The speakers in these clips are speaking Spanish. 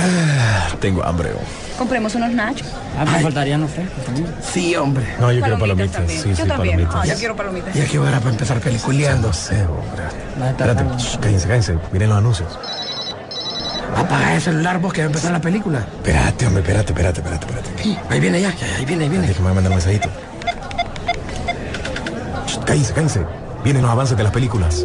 Ah, tengo hambre. Compremos unos nachos. Ah, me faltarían los frescos también. Sí, hombre. No, yo quiero palomitas. también. Sí, yo sí, también. palomitas. Ah, yo quiero palomitas. Ya que hora para empezar peliculeando. No sé, hombre. Espérate, shh, cállense, cállense. Miren los anuncios. Apaga el celular vos que va a empezar la película. Espérate, hombre, espérate, espérate, espérate, espérate. Ahí viene ya, ya, ahí viene, ahí viene. Déjame mandar un mensajito. Shh, Cállense, cállense. Vienen los avances de las películas.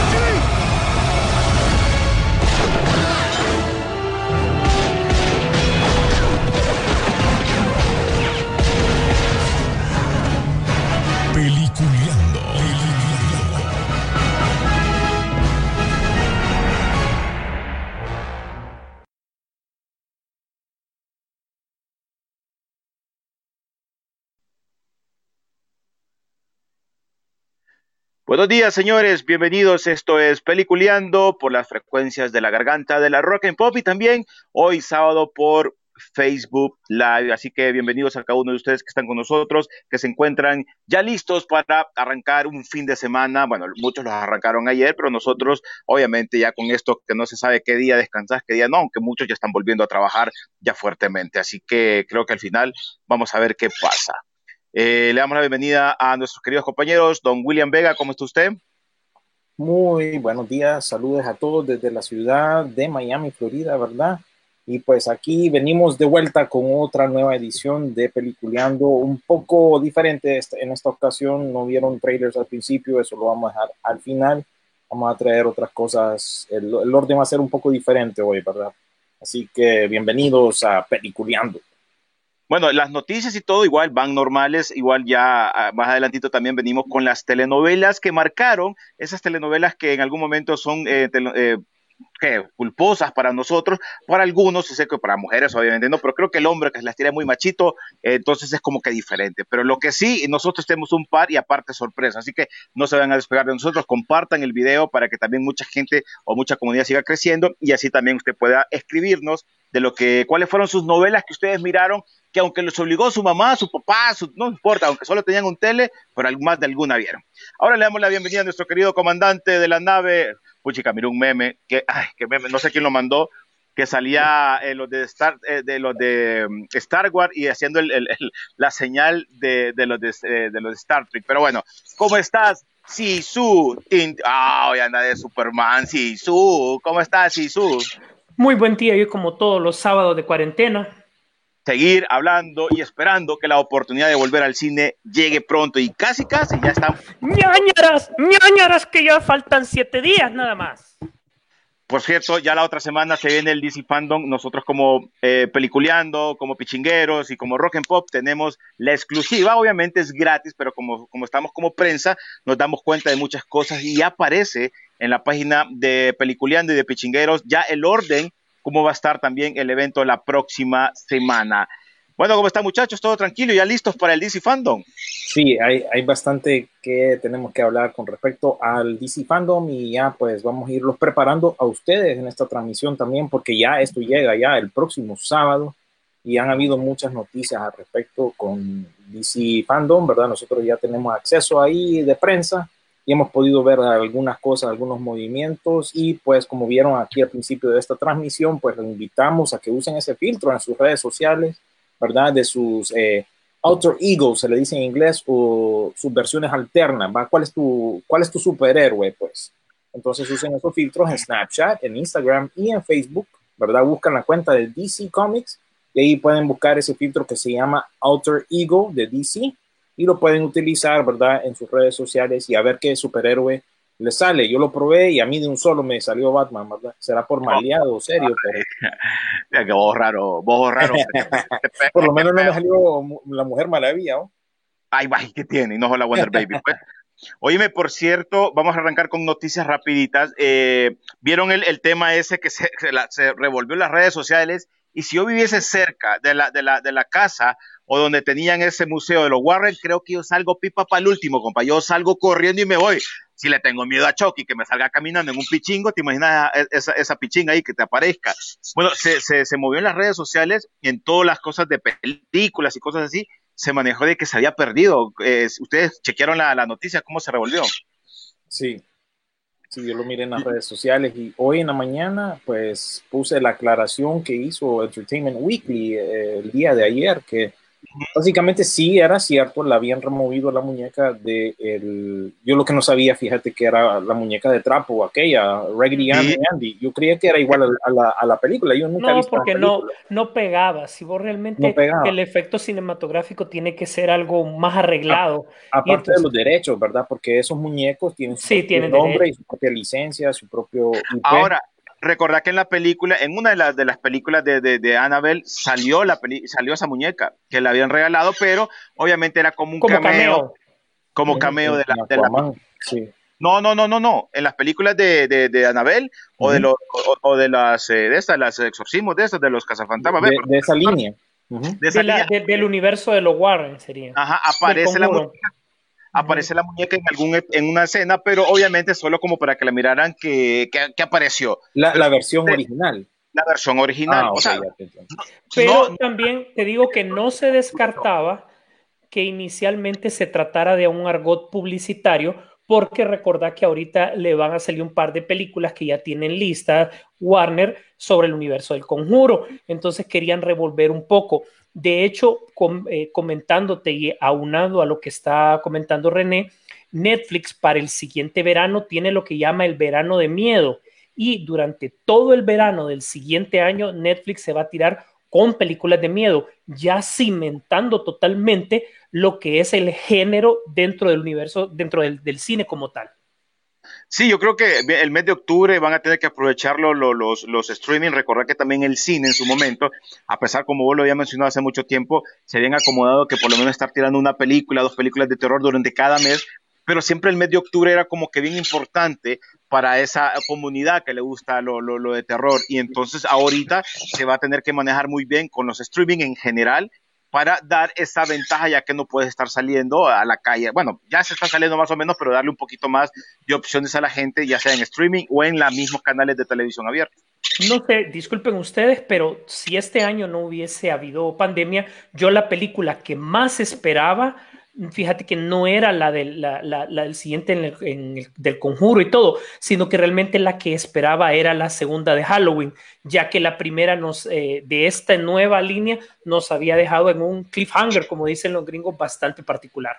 Buenos días, señores. Bienvenidos. Esto es Peliculeando por las frecuencias de la garganta de la Rock and Pop y también hoy sábado por Facebook Live. Así que bienvenidos a cada uno de ustedes que están con nosotros, que se encuentran ya listos para arrancar un fin de semana. Bueno, muchos los arrancaron ayer, pero nosotros, obviamente, ya con esto que no se sabe qué día descansar, qué día no, aunque muchos ya están volviendo a trabajar ya fuertemente. Así que creo que al final vamos a ver qué pasa. Eh, le damos la bienvenida a nuestros queridos compañeros. Don William Vega, ¿cómo está usted? Muy buenos días, saludos a todos desde la ciudad de Miami, Florida, ¿verdad? Y pues aquí venimos de vuelta con otra nueva edición de Peliculeando, un poco diferente esta- en esta ocasión. No vieron trailers al principio, eso lo vamos a dejar al final. Vamos a traer otras cosas. El, el orden va a ser un poco diferente hoy, ¿verdad? Así que bienvenidos a Peliculeando. Bueno, las noticias y todo igual van normales, igual ya ah, más adelantito también venimos con las telenovelas que marcaron, esas telenovelas que en algún momento son eh, eh, culposas para nosotros, para algunos, sé que para mujeres obviamente no, pero creo que el hombre que las tira muy machito, eh, entonces es como que diferente. Pero lo que sí, nosotros tenemos un par y aparte sorpresa, así que no se van a despegar de nosotros, compartan el video para que también mucha gente o mucha comunidad siga creciendo y así también usted pueda escribirnos de lo que, cuáles fueron sus novelas que ustedes miraron que aunque los obligó su mamá, su papá, no importa, aunque solo tenían un tele, pero más de alguna vieron. Ahora le damos la bienvenida a nuestro querido comandante de la nave, puchica, miró un meme, que, ay, que meme, no sé quién lo mandó, que salía eh, los de Star, eh, de los de mm, Star Wars y haciendo el- la señal de, los de, eh, de Star Trek. Pero bueno, ¿cómo estás? Sisu, ah, hoy anda de Superman, Sisu, ¿cómo estás, Sisu? Muy buen día, yo como todos los sábados de cuarentena. Seguir hablando y esperando que la oportunidad de volver al cine llegue pronto y casi casi ya está. ñañaras, ñañaras que ya faltan siete días nada más. Por cierto, ya la otra semana se viene el DC Fandom. Nosotros como eh, peliculeando, como pichingueros y como rock and pop tenemos la exclusiva. Obviamente es gratis, pero como, como estamos como prensa, nos damos cuenta de muchas cosas y aparece en la página de peliculeando y de pichingueros ya el orden, cómo va a estar también el evento la próxima semana. Bueno, ¿cómo están muchachos? ¿Todo tranquilo? ¿Ya listos para el DC Fandom? Sí, hay, hay bastante que tenemos que hablar con respecto al DC Fandom y ya pues vamos a irlos preparando a ustedes en esta transmisión también porque ya esto llega ya el próximo sábado y han habido muchas noticias al respecto con DC Fandom, ¿verdad? Nosotros ya tenemos acceso ahí de prensa hemos podido ver algunas cosas, algunos movimientos y pues como vieron aquí al principio de esta transmisión, pues los invitamos a que usen ese filtro en sus redes sociales, ¿verdad? De sus eh, alter ego, se le dice en inglés, o sus versiones alternas, ¿va? ¿Cuál es tu, cuál es tu superhéroe, pues? Entonces usen esos filtros en Snapchat, en Instagram y en Facebook, ¿verdad? Buscan la cuenta de DC Comics y ahí pueden buscar ese filtro que se llama Alter Ego de DC y lo pueden utilizar, ¿verdad? En sus redes sociales y a ver qué superhéroe les sale. Yo lo probé y a mí de un solo me salió Batman, ¿verdad? Será por maleado, serio, pero Ya que vos raro, vos raro. por lo menos no me salió la Mujer Maravilla, ¿no? Ay, vaya, ¿qué tiene? Y no la Wonder Baby. Pues. Oíme, por cierto, vamos a arrancar con noticias rapiditas. Eh, ¿Vieron el, el tema ese que se, se la- se revolvió en las redes sociales? Y si yo viviese cerca de la, de, la, de la casa o donde tenían ese museo de los Warren, creo que yo salgo pipa para el último, compa. Yo salgo corriendo y me voy. si le tengo miedo a Chucky que me salga caminando en un pichingo, ¿te imaginas esa, esa pichinga ahí que te aparezca? Bueno, se, se, se movió en las redes sociales, en todas las cosas de películas y cosas así, se manejó de que se había perdido. Eh, Ustedes chequearon la, la noticia, ¿cómo se revolvió? Sí, Sí, yo lo miré en las redes sociales. Y hoy en la mañana pues puse la aclaración que hizo Entertainment Weekly eh, el día de ayer, que básicamente sí era cierto, la habían removido la muñeca de el, yo lo que no sabía, fíjate que era la muñeca de trapo, aquella, Raggedy Andy, Andy. Yo creía que era igual a la, a la película, yo nunca he No, porque no, no pegaba. Si vos realmente No pegaba. el efecto cinematográfico tiene que ser algo más arreglado. Aparte entonces- de los derechos, ¿verdad? Porque esos muñecos tienen su Sí, propio tienen nombre derecho. y su propia licencia, su propio IP. Ahora, recordad que en la película, en una de las, de las películas de, de, de Annabelle, salió, la peli- salió esa muñeca que le habían regalado, pero obviamente era como un Como cameo, cameo. como cameo de la, de la- sí. No, no, no, no, no. En las películas de, de, de Annabelle o, de los, o, o de las eh, de estas, las exorcismos de estas, de los cazafantasmas. de, esa línea. De esa De la- línea, de- del universo de los Warren sería. ajá, aparece la muñeca. Aparece la muñeca en algún en una escena, pero obviamente solo como para que la miraran que, que, que apareció La, la versión de- original. la versión original. Ah, o sea, ya. Pero no- también te digo que no se descartaba que inicialmente se tratara de un argot publicitario, porque recordad que ahorita le van a salir un par de películas que ya tienen lista Warner sobre el universo del conjuro. Entonces querían revolver un poco. De hecho, eh, comentándote y aunado a lo que está comentando René, Netflix para el siguiente verano tiene lo que llama el verano de miedo. Y durante todo el verano del siguiente año, Netflix se va a tirar con películas de miedo, ya cimentando totalmente lo que es el género dentro del universo, dentro del, cine como tal. Sí, yo creo que el mes de octubre van a tener que aprovecharlo lo- los, los streaming. Recordar que también el cine en su momento, a pesar, como vos lo había mencionado hace mucho tiempo, se habían acomodado que por lo menos estar tirando una película, dos películas de terror durante cada mes, pero siempre el mes de octubre era como que bien importante para esa comunidad que le gusta lo, de terror. Y entonces ahorita se va a tener que manejar muy bien con los streaming en general para dar esa ventaja ya que no puedes estar saliendo a la calle. Bueno, ya se está saliendo más o menos, pero darle un poquito más de opciones a la gente, ya sea en streaming o en los mismos canales de televisión abierta. No sé, disculpen ustedes, pero si este año no hubiese habido pandemia, yo la película que más esperaba, fíjate que no era la del, la, la, la del siguiente en el, en el, del conjuro y todo, sino que realmente la que esperaba era la segunda de Halloween, ya que la primera nos, eh, de esta nueva línea nos había dejado en un cliffhanger, como dicen los gringos, bastante particular.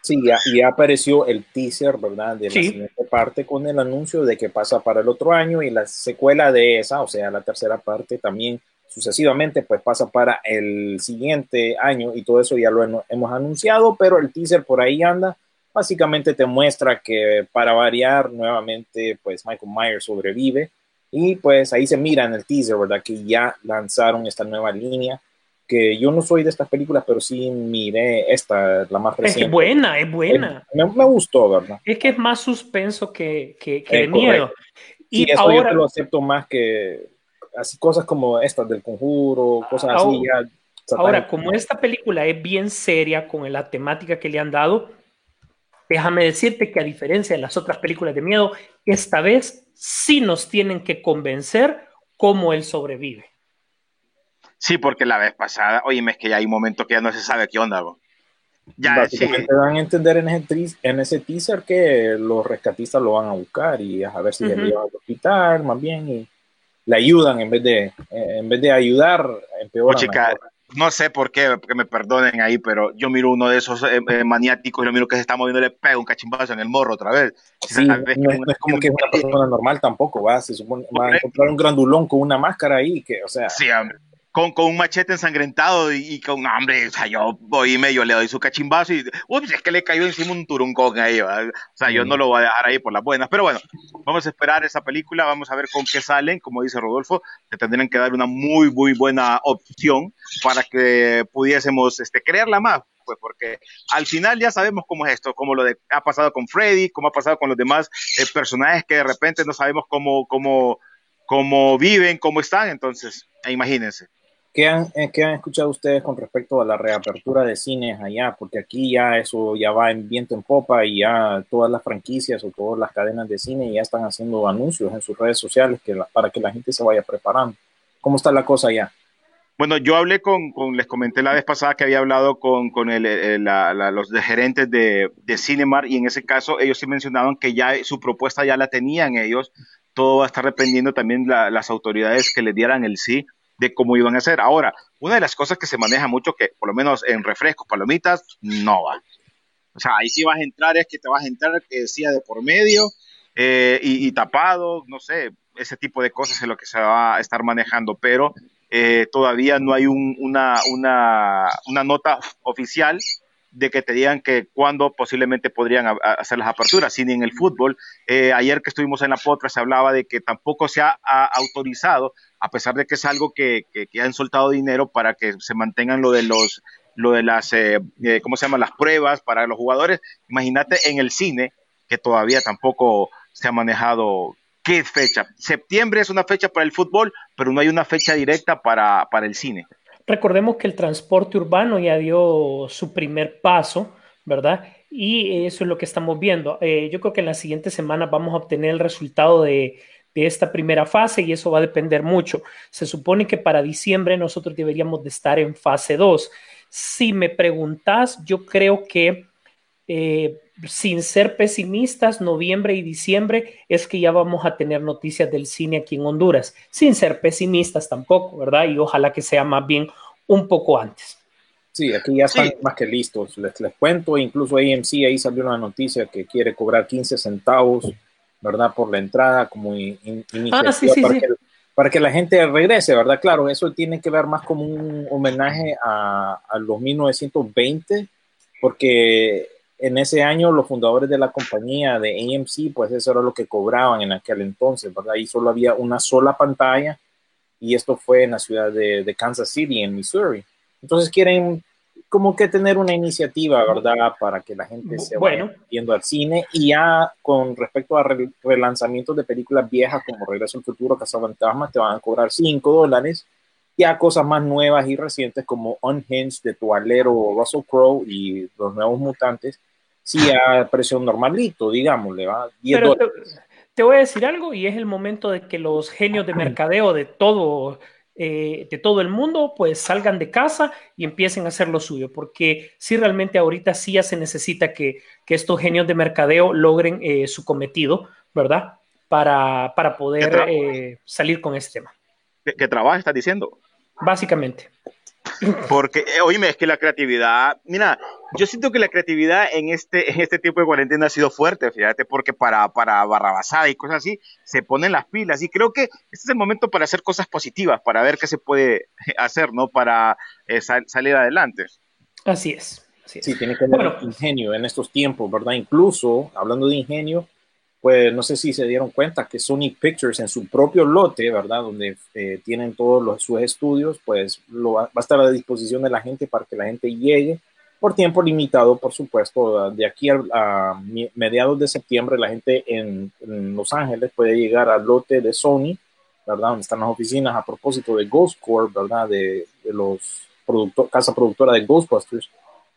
Sí, ya, ya apareció el teaser, ¿verdad? De la Sí. siguiente parte con el anuncio de que pasa para el otro año y la secuela de esa, o sea, la tercera parte también sucesivamente, pues pasa para el siguiente año y todo eso ya lo hemos- anunciado, pero el teaser por ahí anda. Básicamente te muestra que para variar nuevamente, pues Michael Myers sobrevive y pues ahí se mira en el teaser, ¿verdad? Que ya lanzaron esta nueva línea que yo no soy de estas películas, pero sí miré esta, la más Es reciente. buena, es buena. Me, me gustó, ¿verdad? Es que es más suspenso que, que, que Eh, de miedo. Y Y eso yo ahora, te lo acepto más que así cosas como estas del conjuro, cosas Ahora- así ya. Ahora, como esta película es bien seria con la temática que le han dado, déjame decirte que a diferencia de las otras películas de miedo, esta vez sí nos tienen que convencer cómo él sobrevive. Sí, porque la vez pasada, oye, es que ya hay un momento que ya no se sabe qué onda. bro. Ya, sí. Básicamente dan a entender en ese, en ese teaser que los rescatistas lo van a buscar y a ver si Ujú. le llevan al hospital, más bien, y le ayudan en vez de, en vez de ayudar, empeoran. Oh, chica, no sé por qué, que me perdonen ahí, pero yo miro uno de esos eh, eh, maniáticos y lo miro que se está moviendo y le pega un cachimbazo en el morro otra vez. Sí, no, es- un- no es como que es una persona normal tampoco, va, se supone, va a encontrar un grandulón con una máscara ahí, que, o sea, Sí, hombre. Con, con un machete ensangrentado y, y con hambre, o sea, yo voy y medio le doy su cachimbazo y, ups, es que le cayó encima un turuncón ahí, ¿va? o sea, yo no lo voy a dejar ahí por las buenas, pero bueno, vamos a esperar esa película, vamos a ver con qué salen, como dice Rodolfo, te tendrían que dar una muy, muy buena opción para que pudiésemos este, creerla más, pues porque al final ya sabemos cómo es esto, como lo de, ha pasado con Freddy, cómo ha pasado con los demás eh, personajes que de repente no sabemos cómo, cómo, cómo viven, cómo están, entonces, imagínense. ¿Qué han, eh, ¿Qué han escuchado ustedes con respecto a la reapertura de cines allá? Porque aquí ya eso ya va en viento en popa y ya todas las franquicias o todas las cadenas de cine ya están haciendo anuncios en sus redes sociales que para que la gente se vaya preparando. ¿Cómo está la cosa allá? Bueno, yo hablé con, con, les comenté la vez pasada que había hablado con, con el, el, la, la, los gerentes de, de Cinemar y en ese caso ellos sí mencionaban que ya su propuesta ya la tenían ellos. Todo va a estar dependiendo también la, las autoridades que les dieran el sí de cómo iban a hacer. Ahora, una de las cosas que se maneja mucho, que por lo menos en refrescos, palomitas, no va. O sea, ahí sí vas a entrar, es que te vas a entrar, que decía de por medio eh, y, y, tapado, no sé, ese tipo de cosas es lo que se va a estar manejando, pero eh, todavía no hay un, una, una, una nota oficial de que te digan que cuándo posiblemente podrían hacer las aperturas, sin en el fútbol. Eh, ayer que estuvimos en la potra se hablaba de que tampoco se ha, ha autorizado, a pesar de que es algo que, que, que, han soltado dinero para que se mantengan lo de los lo de las eh, eh, cómo se llaman las pruebas para los jugadores. Imagínate en el cine que todavía tampoco se ha manejado qué fecha. Septiembre es una fecha para el fútbol, pero no hay una fecha directa para, para el cine. Recordemos que el transporte urbano ya dio su primer paso, ¿verdad? Y eso es lo que estamos viendo. Eh, yo creo que en las siguientes semanas vamos a obtener el resultado de, de, esta primera fase y eso va a depender mucho. Se supone que para diciembre nosotros deberíamos de estar en fase 2. Si me preguntas, yo creo que eh, sin ser pesimistas, noviembre y diciembre es que ya vamos a tener noticias del cine aquí en Honduras, sin ser pesimistas tampoco, ¿verdad? Y ojalá que sea más bien un poco antes. Sí, aquí ya están sí. más que listos. Les, les, cuento, incluso AMC ahí salió una noticia que quiere cobrar 15 centavos, ¿verdad? Por la entrada como in, in, ah, sí, sí, para, sí. Que, para, Que, la gente regrese, ¿verdad? Claro, eso tiene que ver más como un homenaje a, a los 1920, porque en ese año los fundadores de la compañía de AMC, pues eso era lo que cobraban en aquel entonces, ¿verdad? Y solo había una sola pantalla y esto fue en la ciudad de, de Kansas City, en Missouri. Entonces quieren como que tener una iniciativa, ¿verdad? Para que la gente se bueno. vaya viendo al cine y ya con respecto a re relanzamientos de películas viejas como Regreso al Futuro, Cazafantasmas, te van a cobrar 5 dólares ya cosas más nuevas y recientes como Unhinged de Tualero Russell Crowe y Los Nuevos Mutantes, sí a precio normalito, digamos, le va 10 Pero te, te, voy a decir algo y es el momento de que los genios de mercadeo de todo, eh, de todo el mundo pues salgan de casa y empiecen a hacer lo suyo, porque sí realmente ahorita sí ya se necesita que, que estos genios de mercadeo logren eh, su cometido, ¿verdad? Para, para poder eh, salir con este tema. ¿Qué, qué trabaja, estás diciendo? Básicamente. Porque, eh, oíme, es que la creatividad, mira, yo siento que la creatividad en este, en este tiempo de cuarentena ha sido fuerte, fíjate, porque para, para barrabasada y cosas así, se ponen las pilas. Y creo que este es el momento para hacer cosas positivas, para ver qué se puede hacer, ¿no? Para eh, sal, salir adelante. Así es. Así es. Sí, tiene que haber bueno, ingenio en estos tiempos, ¿verdad? Incluso, hablando de ingenio, pues no sé si se dieron cuenta que Sony Pictures en su propio lote, ¿verdad? Donde eh, tienen todos los, sus estudios, pues lo va, va, a estar a disposición de la gente para que la gente llegue por tiempo limitado, por supuesto. De aquí a, a mediados de septiembre, la gente en, en, Los Ángeles puede llegar al lote de Sony, ¿verdad? Donde están las oficinas a propósito de Ghost Corp, ¿verdad? De, de los productor, casa productora de Ghostbusters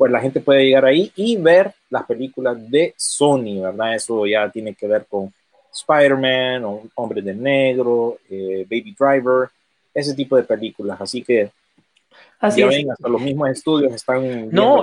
pues la gente puede llegar ahí y ver las películas de Sony, ¿verdad? Eso ya tiene que ver con Spider-Man, Hombre de Negro, eh, Baby Driver, ese tipo de películas. Así que Así ya es. ven, hasta los mismos estudios están. No,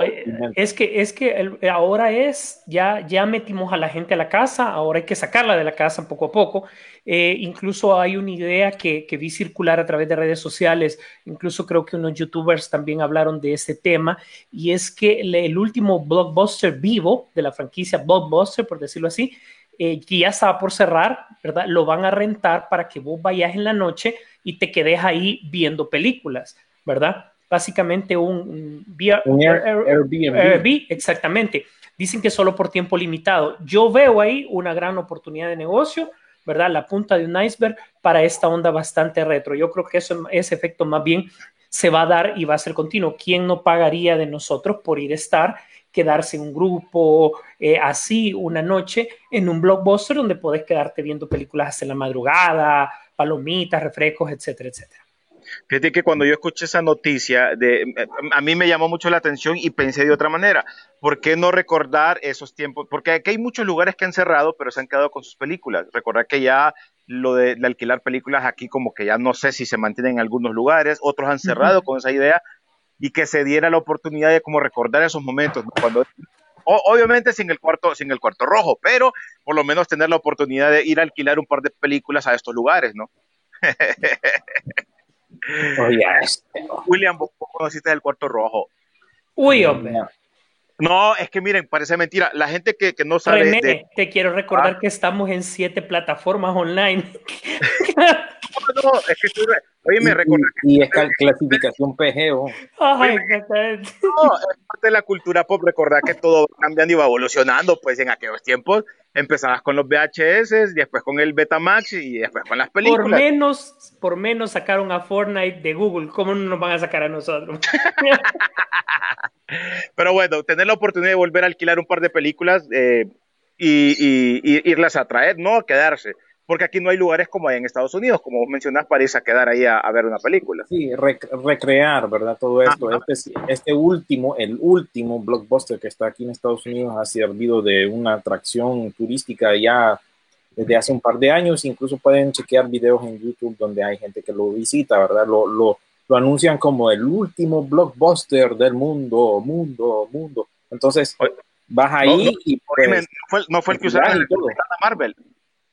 es que, es que el, ahora es, ya, ya metimos a la gente a la casa, ahora hay que sacarla de la casa poco a poco. Eh, incluso hay una idea que, que, vi circular a través de redes sociales, incluso creo que unos youtubers también hablaron de ese tema, y es que el, el último blockbuster vivo de la franquicia Blockbuster, por decirlo así, eh, que ya estaba por cerrar, ¿verdad? Lo van a rentar para que vos vayas en la noche y te quedes ahí viendo películas, ¿verdad? básicamente un, via, un Air, Airbnb. Airbnb. Exactamente. Dicen que solo por tiempo limitado. Yo veo ahí una gran oportunidad de negocio, ¿verdad? La punta de un iceberg para esta onda bastante retro. Yo creo que eso, ese efecto más bien se va a dar y va a ser continuo. ¿Quién no pagaría de nosotros por ir a estar, quedarse en un grupo eh, así una noche en un blockbuster donde puedes quedarte viendo películas hasta la madrugada, palomitas, refrescos, etcétera, etcétera? Fíjate que cuando yo escuché esa noticia, de, a mí me llamó mucho la atención y pensé de otra manera. ¿Por qué no recordar esos tiempos? Porque aquí hay muchos lugares que han cerrado, pero se han quedado con sus películas. Recordar que ya lo de, de alquilar películas aquí como que ya no sé si se mantienen en algunos lugares, otros han cerrado con esa idea y que se diera la oportunidad de como recordar esos momentos, ¿no? cuando obviamente sin el cuarto sin el cuarto rojo, pero por lo menos tener la oportunidad de ir a alquilar un par de películas a estos lugares, ¿no? William, vos vos conociste el cuarto rojo. Uy, hombre. No, es que miren, parece mentira. La gente que, que no sabe René, de- te quiero recordar Ah. que estamos en siete plataformas online. No, es que estoy, oye, me y, recuerda y- y es clasificación PGO. Ay, exactamente. No, es parte de la cultura pop recordar que todo va cambiando y va evolucionando, pues en aquellos tiempos empezabas con los VHS, después con el Betamax y después con las por películas. menos, por menos sacaron a Fortnite de Google. ¿Cómo no nos van a sacar a nosotros? Pero bueno, tener la oportunidad de volver a alquilar un par de películas eh, y, y- y irlas a traer, no quedarse, porque aquí no hay lugares como hay en Estados Unidos, como vos mencionás, para irse a quedar ahí a, a ver una película. Sí, rec- recrear, ¿verdad? Todo esto. Ajá. Este, este último, el último blockbuster que está aquí en Estados Unidos ha servido de una atracción turística ya desde hace un par de años. Incluso pueden chequear videos en YouTube donde hay gente que lo visita, ¿verdad? Lo, lo, lo anuncian como el último blockbuster del mundo, mundo, mundo. Entonces, vas ahí no, y Oíme, pues, no, fue, no fue el que usaron y. Capitana Marvel.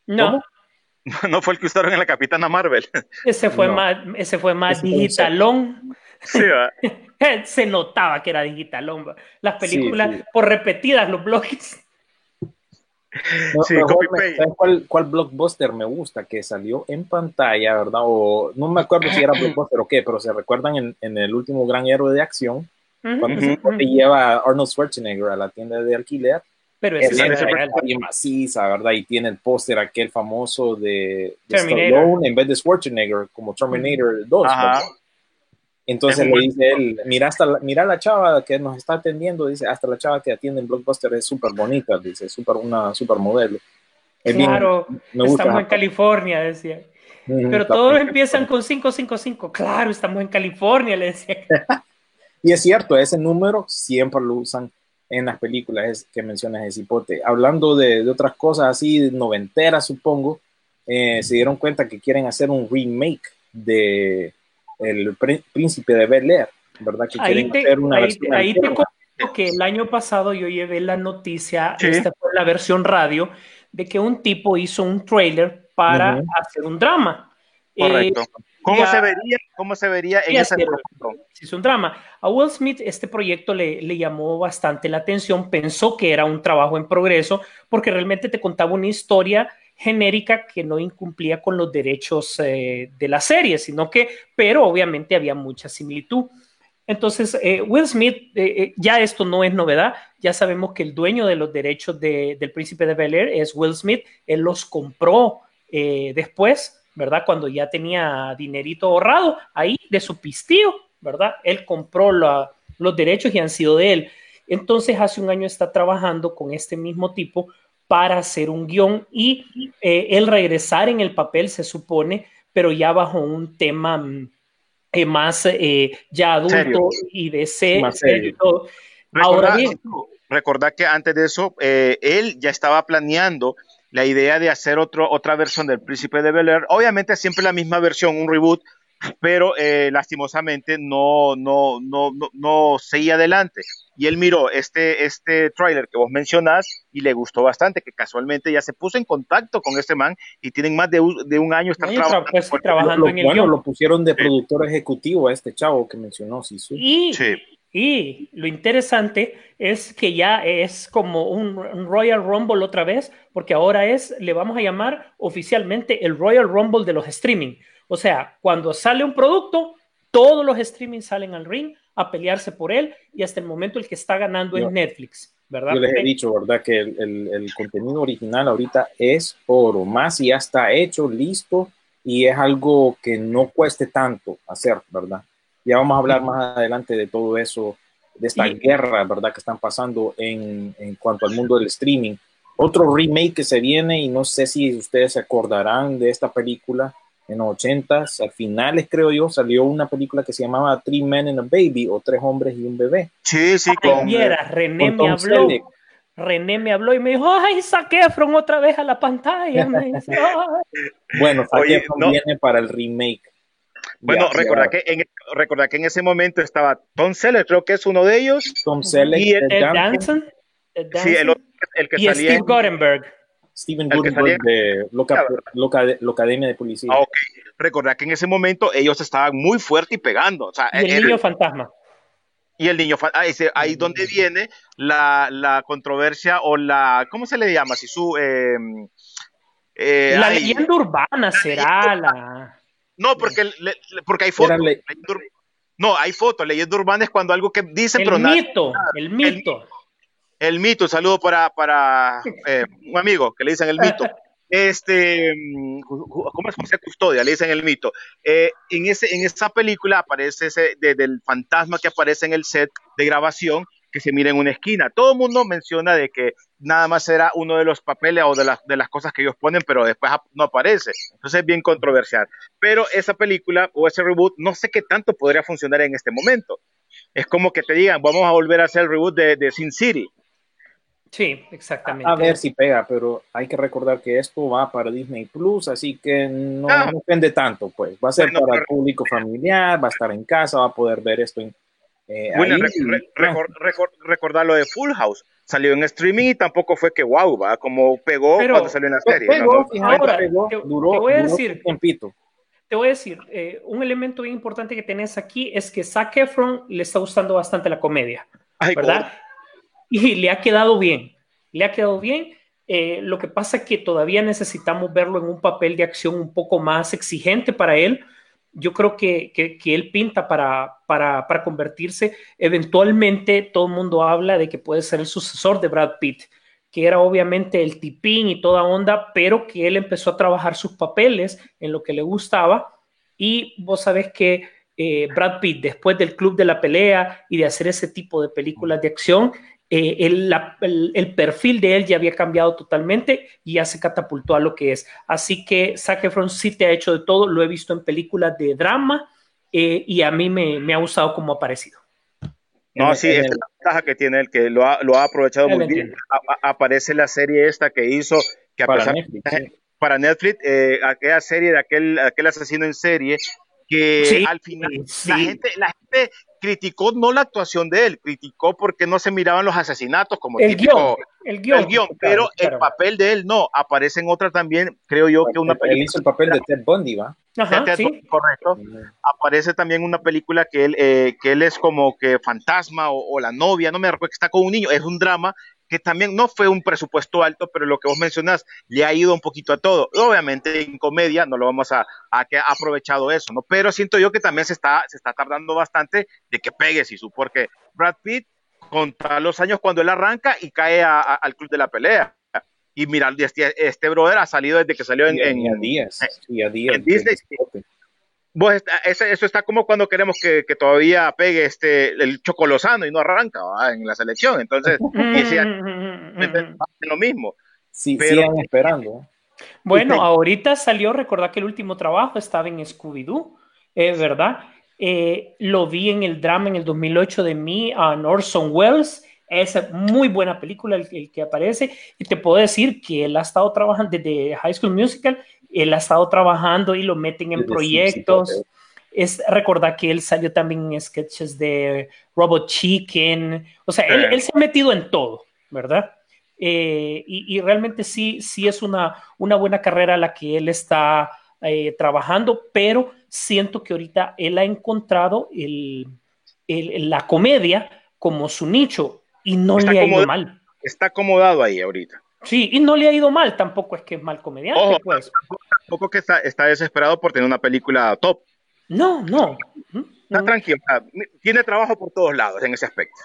No, ¿Cómo? No fue el que usaron en la Capitana Marvel. ese fue No. más, ese fue más Ese digitalón. Sí, ¿va? Se notaba que era digitalón. va. Las películas sí. por repetidas, los bloques. No, Sí, copy me- paste. ¿sabes cuál, cuál blockbuster me gusta? Que salió en pantalla, ¿verdad? O no me acuerdo si era blockbuster o qué, pero se recuerdan en, en el último gran héroe de acción, cuando ujú, se ujú. lleva a Arnold Schwarzenegger a la tienda de alquiler. Pero ese Es bien maciza, ¿verdad? Y tiene el póster aquel famoso de, de. Stallone en vez de Schwarzenegger, como Terminator 2. Ajá. ¿verdad? Entonces Es le dice él, mira, hasta la, mira la chava que nos está atendiendo, dice, hasta la chava que atiende en Blockbuster es súper bonita, dice, súper una super modelo. Es bien- Claro, me gusta. estamos en California, decía. Ujú, Pero todos empiezan con 555. Claro, estamos en California, le decía. Y es cierto, ese número siempre lo usan en las películas es, que mencionas ese hipote. Hablando de, de otras cosas así, noventeras, supongo, eh, se dieron cuenta que quieren hacer un remake de El Prí- Príncipe de Bel Air, ¿verdad? Que Ahí quieren te, hacer una ahí, versión ahí te comento que el año pasado yo llevé la noticia, Sí. esta fue la versión radio, de que un tipo hizo un trailer para hacer un drama. Eh, Correcto. ¿Cómo ya- se vería, cómo se vería en producción? es un drama. A Will Smith este proyecto le, le llamó bastante la atención, pensó que era un trabajo en progreso, porque realmente te contaba una historia genérica que no incumplía con los derechos eh, de la serie, sino que, pero obviamente había mucha similitud. Entonces, eh, Will Smith, eh, eh, ya esto no es novedad, ya sabemos que el dueño de los derechos de- del príncipe de Bel Air es Will Smith, él los compró eh, después, ¿verdad? Cuando ya tenía dinerito ahorrado ahí de su pistío, ¿verdad? Él compró la- los derechos y han sido de él. Entonces, hace un año está trabajando con este mismo tipo para hacer un guion y eh, él regresar en el papel, se supone, pero ya bajo un tema mm, eh, más eh, ya adulto Serio. y de ser. Ahora bien, Recordá que antes de eso, eh, él ya estaba planeando la idea de hacer otro, otra versión del Príncipe de Bel Air. Obviamente siempre la misma versión, un reboot, pero eh, lastimosamente no, no, no, no, no seguía adelante. Y él miró este, este tráiler que vos mencionás y le gustó bastante, que casualmente ya se puso en contacto con este man y tienen más de, un- de un año estar trabajando. pues, con- trabajando Lo- en el bueno, guion. lo pusieron de productor ejecutivo a este chavo que mencionó, Sisu. Y, Sí. Y lo interesante es que ya es como un, un Royal Rumble otra vez, porque ahora es, le vamos a llamar oficialmente el Royal Rumble de los streaming. O sea, cuando sale un producto, todos los streaming salen al ring a pelearse por él y hasta el momento el que está ganando Yo- es Netflix, ¿verdad? Yo les he dicho, ¿verdad? Que el, el- el contenido original ahorita es oro, más y ya está hecho, listo, y es algo que no cueste tanto hacer, ¿verdad? Ya vamos a hablar más adelante de todo eso, de esta guerra, ¿verdad? Que están pasando en, en cuanto al mundo del streaming. Otro remake que se viene, y no sé si ustedes se acordarán de esta película, en los ochentas, al finales creo yo, salió una película que se llamaba Three Men and a Baby o Tres Hombres y un Bebé. Sí, sí, con, viera, René con me habló. Selleck. René me habló y me dijo, ay, Zac Efron otra vez a la pantalla. Me dice. Bueno, Zac Oye, Efron no. viene para el remake. Bueno, Ya, recordá ya. que, en, recordá que en ese momento estaba Tom Selleck, creo que es uno de ellos. Tom Selleck, Y el- Ed Danson, Danson, Ed Sí, el, otro, el que y salía Steve en- Guttenberg. Steven el salía- de Loca, Loca- Locademia de Policía. Ah, ok. Recordá que en ese momento ellos estaban muy fuerte y pegando. O sea, Y el el- niño fantasma. y el niño. fa- ah, ese- ahí donde viene la, la controversia o la. ¿Cómo se le llama? Si su. eh, eh, La leyenda urbana será la. No, porque, le- porque hay fotos. Le- no, hay fotos. Leyenda urbana es cuando algo que dicen, pero El nada. mito, el mito. El mito, un saludo para, para eh, un amigo que le dicen el mito. Este, mm, ¿cómo es José Custodia? Le dicen el mito. Eh, en, ese, en esa película aparece ese de- del fantasma que aparece en el set de grabación que se mira en una esquina. Todo el mundo menciona de que nada más era uno de los papeles o de las, de las cosas que ellos ponen, pero después no aparece. Entonces es bien controversial. Pero esa película o ese reboot, no sé qué tanto podría funcionar en este momento. Es como que te digan, vamos a volver a hacer el reboot de, de Sin City. Sí, exactamente. A ver si pega, pero hay que recordar que esto va para Disney Plus, así que no, Ah. no depende tanto, pues. Va a ser Bueno, para pero- el público familiar, va a estar en casa, va a poder ver esto en, eh, Bueno, ahí. re- re- recor- recor- recordar lo de Full House. Salió en streaming y tampoco fue que wow, va, como pegó Pero- cuando salió en la serie. pegó, ¿no? Ahora, pegó, te- duró, te voy a duró decir-. Te voy a decir, eh, un elemento bien importante que tenés aquí es que Zac Efron le está gustando bastante la comedia, Ay, ¿verdad? Y le ha quedado bien, le ha quedado bien. Eh, lo que pasa es que todavía necesitamos verlo en un papel de acción un poco más exigente para él. Yo creo que, que- él pinta para, para, para convertirse. Eventualmente todo el mundo habla de que puede ser el sucesor de Brad Pitt, que era obviamente el tipín y toda onda, pero que él empezó a trabajar sus papeles en lo que le gustaba. Y vos sabés que eh, Brad Pitt, después del Club de la Pelea y de hacer ese tipo de películas de acción, eh, el, la- el- el perfil de él ya había cambiado totalmente y ya se catapultó a lo que es. Así que Zac Efron sí te ha hecho de todo, lo he visto en películas de drama eh, y a mí me, me ha gustado como ha parecido. No, En- sí, en esta el- es la ventaja que tiene él, que lo ha, lo ha aprovechado muy bien. A- a- aparece la serie esta que hizo, que a para pesar Netflix, sí. para Netflix, eh, aquella serie de aquel, aquel asesino en serie, que Sí, al final sí. la, gente, la gente criticó no la actuación de él, criticó porque no se miraban los asesinatos como El típico guion, el guion. el guion, claro, pero el papel de él no, aparece en otra también, creo yo que una Él película hizo el papel de Ted Bundy, ¿va? Ajá, Ted sí. Bundy, correcto. Aparece también una película que él, eh, que él es como que fantasma o, o la novia, no me recuerdo que está con un niño, es un drama que también no fue un presupuesto alto, pero lo que vos mencionás le ha ido un poquito a todo. Obviamente en comedia no lo vamos a, a que ha aprovechado eso, ¿no? Pero siento yo que también se está, se está tardando bastante de que pegue Sisu, porque Brad Pitt contra los años cuando él arranca y cae a- a- al club de la pelea. Y mira, este, este brother ha salido desde que salió en, en- a días, y a días. en Disney, Vos está- ese- eso está como cuando queremos que, que todavía pegue este el chocolosano y no arranca ¿va? en la selección. Entonces, y sí, Mm, hacen lo mismo. Sí, Pero- sigan esperando. ¿eh? Bueno, ahorita salió, recordad que el último trabajo estaba en Scooby-Doo, eh, ¿verdad? Eh, lo vi en el drama en el 2008 de mí a Orson Welles. Es muy buena película el, el que aparece. Y te puedo decir que él ha estado trabajando desde High School Musical, él ha estado trabajando y lo meten en proyectos. Simpsons, Es recordar que él salió también en sketches de Robot Chicken. O sea, él, Sí. él se ha metido en todo, ¿verdad? Eh, y, y realmente sí, sí es una, una buena carrera la que él está eh, trabajando, pero siento que ahorita él ha encontrado el, el- la comedia como su nicho y no Está le ha ido mal. Está acomodado ahí ahorita. Sí, y no le ha ido mal, tampoco es que es mal comediante, Ojo. pues. Tampoco que está, está desesperado por tener una película top. No, no. Está Mm. tranquilo. tiene trabajo por todos lados en ese aspecto.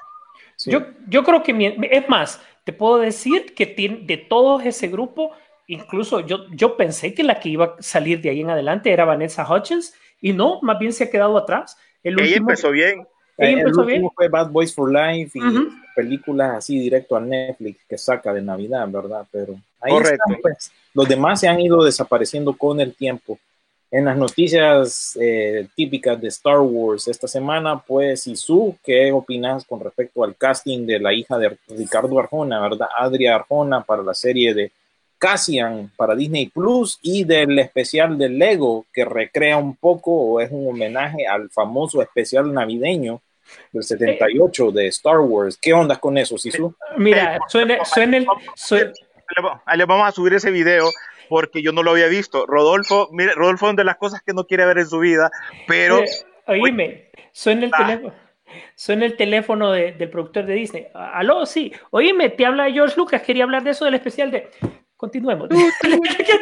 sí. Yo, yo creo que, mi- es más, te puedo decir que tiene- de todo ese grupo, incluso yo, yo pensé que la que iba a salir de ahí en adelante era Vanessa Hutchins, y no, más bien se ha quedado atrás. El Ella último, empezó bien. Eh, el empezó último bien. fue Bad Boys for Life y Ujú. películas así directo a Netflix que saca de Navidad, ¿verdad? Pero ahí Correcto. están, pues. Los demás se han ido desapareciendo con el tiempo. En las noticias eh, típicas de Star Wars esta semana, pues, Isu, ¿qué opinas con respecto al casting de la hija de Ricardo Arjona, verdad? Adria Arjona para la serie de Cassian para Disney Plus y del especial de Lego que recrea un poco o es un homenaje al famoso especial navideño del 78 de Star Wars. ¿Qué onda con eso, Sisu? Mira, suena, suena el... suena- Le vamos a subir ese video porque yo no lo había visto. Rodolfo, mire, Rodolfo es de las cosas que no quiere ver en su vida, pero Eh, oíme, suena el Ah. teléfono. Suena el teléfono de- del productor de Disney. Aló, sí. Oíme, te habla George Lucas. Quería hablar de eso del especial de. Continuemos.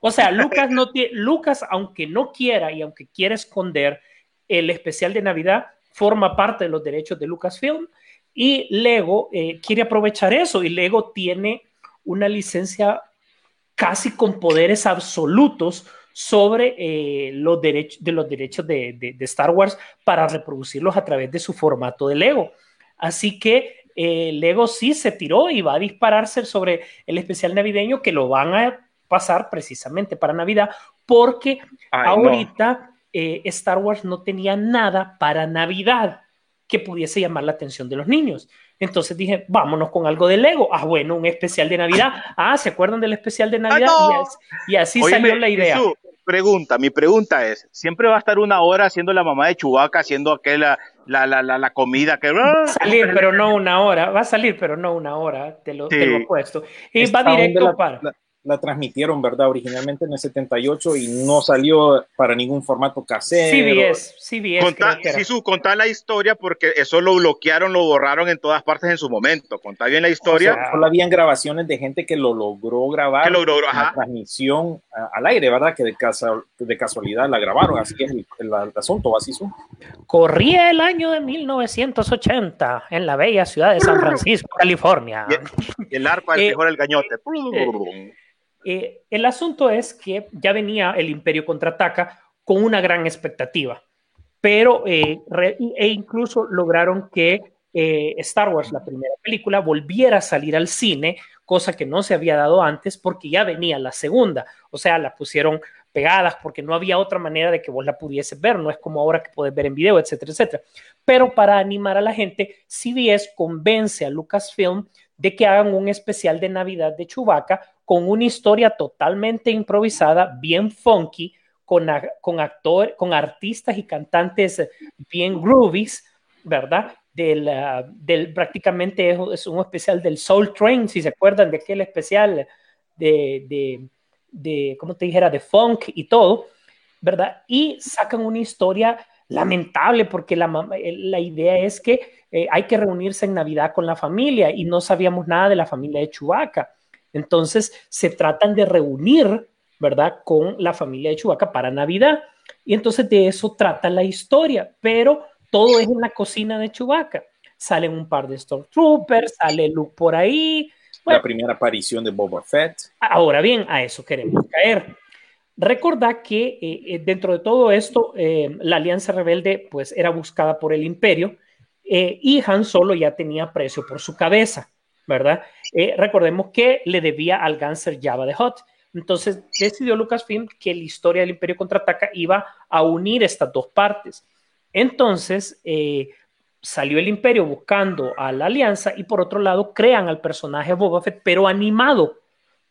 o sea, Lucas no tiene. Lucas, aunque no quiera y aunque quiera esconder el especial de Navidad, forma parte de los derechos de Lucasfilm. Y Lego eh, quiere aprovechar eso. Y Lego tiene una licencia casi con poderes absolutos sobre eh, los derechos de los derechos de, de- de Star Wars para reproducirlos a través de su formato de Lego. Así que eh, Lego sí se tiró y va a dispararse sobre el especial navideño que lo van a pasar precisamente para Navidad porque Ay, no. Eh, Star Wars no tenía nada para Navidad que pudiese llamar la atención de los niños. Entonces dije, vámonos con algo de Lego. Ah, bueno, un especial de Navidad. Ah, ¿se acuerdan del especial de Navidad? no! y, as- y así Óyeme, salió la idea. Jesús, pregunta, mi pregunta es, ¿siempre va a estar una hora haciendo la mamá de Chubaca, haciendo aquella, la, la, la, la comida que... Va a salir, pero no una hora. Va a salir, pero no una hora. Te lo, te Sí. lo apuesto. Y Esta va directo la, para. La- la transmitieron, ¿verdad? Originalmente en el 78 y no salió para ningún formato casero. CBS, CBS Contá, que. Sisu, contá la historia porque eso lo bloquearon, lo borraron en todas partes en su momento. Contá bien la O historia. sea, solo habían grabaciones de gente que lo logró grabar. Que logró, la ajá. transmisión a- al aire, ¿verdad? Que de, casa- de casualidad la grabaron. Así es el, el- el asunto, así son. Corría el año de 1980 en la bella ciudad de San Francisco, California. Y el arpa, el Eh, frijol, el gañote. Eh, el asunto es que ya venía el Imperio contraataca con una gran expectativa, pero eh, e incluso lograron que eh, Star Wars, la primera película, volviera a salir al cine, cosa que no se había dado antes porque ya venía la segunda, o sea, la pusieron pegadas porque no había otra manera de que vos la pudieses ver, no es como ahora que puedes ver en video, etcétera, etcétera. Pero para animar a la gente, CBS convence a Lucasfilm de que hagan un especial de Navidad de Chewbacca con una historia totalmente improvisada, bien funky, con, con, actor, con artistas y cantantes bien groovies, ¿verdad? Del, ah, del prácticamente es, es un especial del Soul Train, si se acuerdan de aquel especial de, de, de, ¿cómo te dijera?, de funk y todo, ¿verdad? Y sacan una historia lamentable porque la, eh, la idea es que eh, hay que reunirse en Navidad con la familia y no sabíamos nada de la familia de Chewbacca. Entonces se tratan de reunir, ¿verdad?, con la familia de Chewbacca para Navidad. Y entonces de eso trata la historia, pero todo es en la cocina de Chewbacca. Salen un par de Stormtroopers, sale Luke por ahí. Bueno, La primera aparición de Boba Fett. Ahora bien, a eso queremos caer. Recordad que eh, eh, dentro de todo esto, eh, la Alianza Rebelde pues era buscada por el Imperio y Han Solo ya tenía precio por su cabeza, ¿verdad? Recordemos que le debía al gánster Java de Hot. Entonces decidió Lucasfilm que la historia del Imperio contraataca iba a unir estas dos partes. Entonces salió el Imperio buscando a la Alianza y por otro lado crean al personaje Boba Fett, pero animado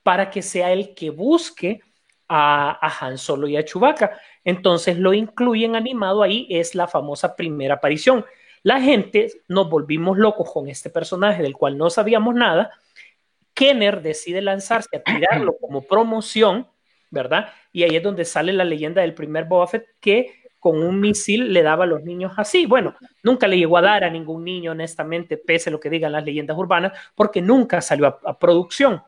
para que sea el que busque a, a Han Solo y a Chewbacca. Entonces lo incluyen animado ahí, es la famosa primera aparición. La gente nos volvimos locos con este personaje del cual no sabíamos nada. Kenner decide lanzarse a tirarlo como promoción, ¿verdad? Y ahí es donde sale la leyenda del primer Boba Fett que con un misil le daba a los niños así. Bueno, nunca le llegó a dar a ningún niño, honestamente, pese a lo que digan las leyendas urbanas, porque nunca salió a, a producción.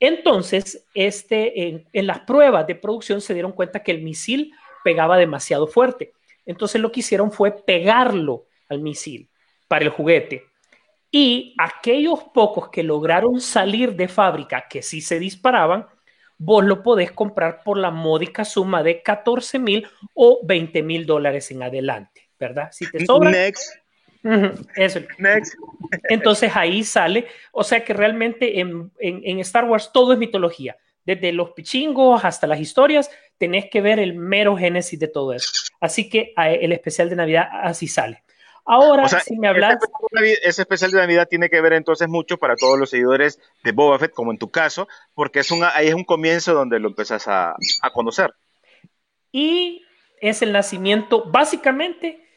Entonces, este, en, en, las pruebas de producción se dieron cuenta que el misil pegaba demasiado fuerte. Entonces lo que hicieron fue pegarlo al misil para el juguete. Y aquellos pocos que lograron salir de fábrica, que sí se disparaban, vos lo podés comprar por la módica suma de 14 mil o 20 mil dólares en adelante, ¿verdad? Si te sobra. Next. Eso. Next. Entonces ahí sale, o sea que realmente en, en, en, Star Wars todo es mitología. desde los pichingos hasta las historias, tenés que ver el mero génesis de todo eso. Así que el especial de Navidad así sale. Ahora, O sea, si me hablas... ese especial de Navidad- ese especial de Navidad tiene que ver entonces mucho para todos los seguidores de Boba Fett, como en tu caso, porque es un, ahí es un comienzo donde lo empezás a, a conocer. y es el nacimiento, básicamente,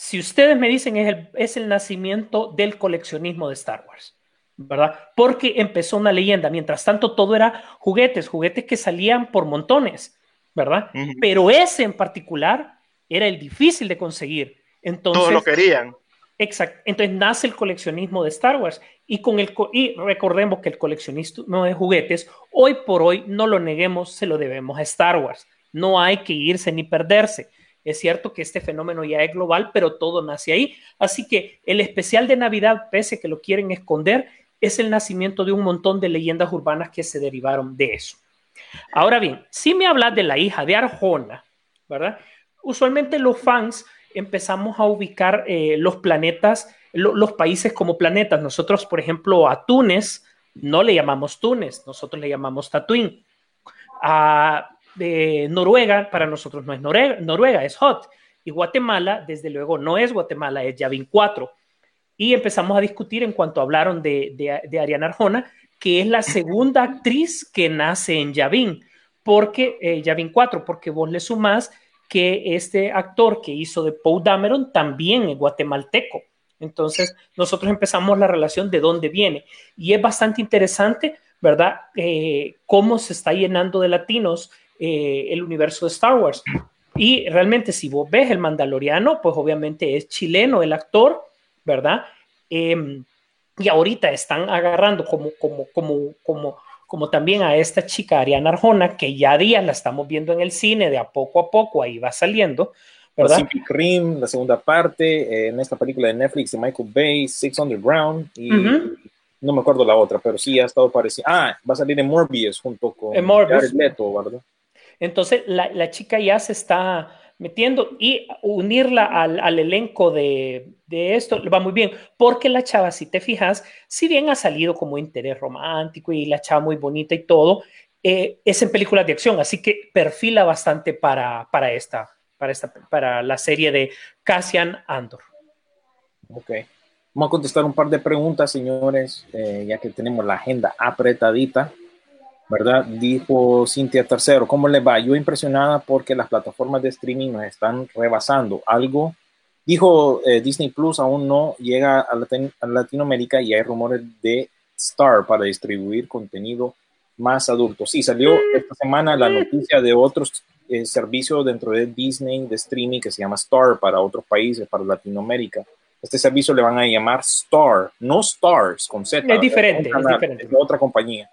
si ustedes me dicen, es el, es el nacimiento del coleccionismo de Star Wars, ¿verdad? Porque empezó una leyenda, mientras tanto todo era juguetes, juguetes que salían por montones, ¿verdad? Pero ese en particular era el difícil de conseguir. Entonces, Todos lo querían. Exacto. Entonces nace el coleccionismo de Star Wars y con el co- y recordemos que el coleccionismo de juguetes hoy por hoy no lo neguemos, se lo debemos a Star Wars. No hay que irse ni perderse. Es cierto que este fenómeno ya es global, pero todo nace ahí. Así que el especial de Navidad, pese a que lo quieren esconder, es el nacimiento de un montón de leyendas urbanas que se derivaron de eso. Ahora bien, si me hablas de la hija de Arjona, ¿verdad? Usualmente los fans empezamos a ubicar eh, los planetas, lo- los países como planetas. Nosotros, por ejemplo, a Túnez no le llamamos Túnez, nosotros le llamamos Tatooine. A eh, Noruega, para nosotros no es Noruega, Noruega, es Hot. Y Guatemala, desde luego, no es Guatemala, es Yavin 4. Y empezamos a discutir en cuanto hablaron de, de, de Ariana Arjona, que es la segunda actriz que nace en Yavin, porque eh, Yavin 4, porque vos le sumás que este actor que hizo de Poe Dameron también es guatemalteco. Entonces, nosotros empezamos la relación de dónde viene. Y es bastante interesante, ¿verdad? Eh, cómo se está llenando de latinos eh, el universo de Star Wars. Y realmente, si vos ves el Mandaloriano, pues obviamente es chileno el actor, ¿verdad? Eh, y ahorita están agarrando como, como, como, como, como también a esta chica Ariana Arjona, que ya a días la estamos viendo en el cine, de a poco a poco ahí va saliendo, ¿verdad? Pacific Rim, la segunda parte, eh, en esta película de Netflix de Michael Bay, Six Underground, y Ujú. no me acuerdo la otra, pero sí ha estado parecido. Ah, va a salir en Morbius junto con Morbius. Jared Leto, ¿verdad? Entonces la, chica ya se está metiendo y unirla al, elenco de, esto va muy bien, porque la chava, si te fijas, si bien ha salido como interés romántico y la chava muy bonita y todo, eh, es en películas de acción, así que perfila bastante para, para, esta, para, esta, para la serie de Cassian Andor. Ok. Vamos a contestar un par de preguntas, señores, eh, ya que tenemos la agenda apretadita. ¿Verdad? Dijo Cintia Tercero, ¿cómo le va? Yo impresionada porque las plataformas de streaming nos están rebasando. Algo, dijo eh, Disney Plus, aún no llega a, Latin- a Latinoamérica y hay rumores de Star para distribuir contenido más adulto. Sí, salió esta semana la noticia de otros eh, servicios dentro de Disney de streaming que se llama Star para otros países, para Latinoamérica. Este servicio le van a llamar Star, no Stars con Z. Es diferente, canal, es diferente. de otra compañía.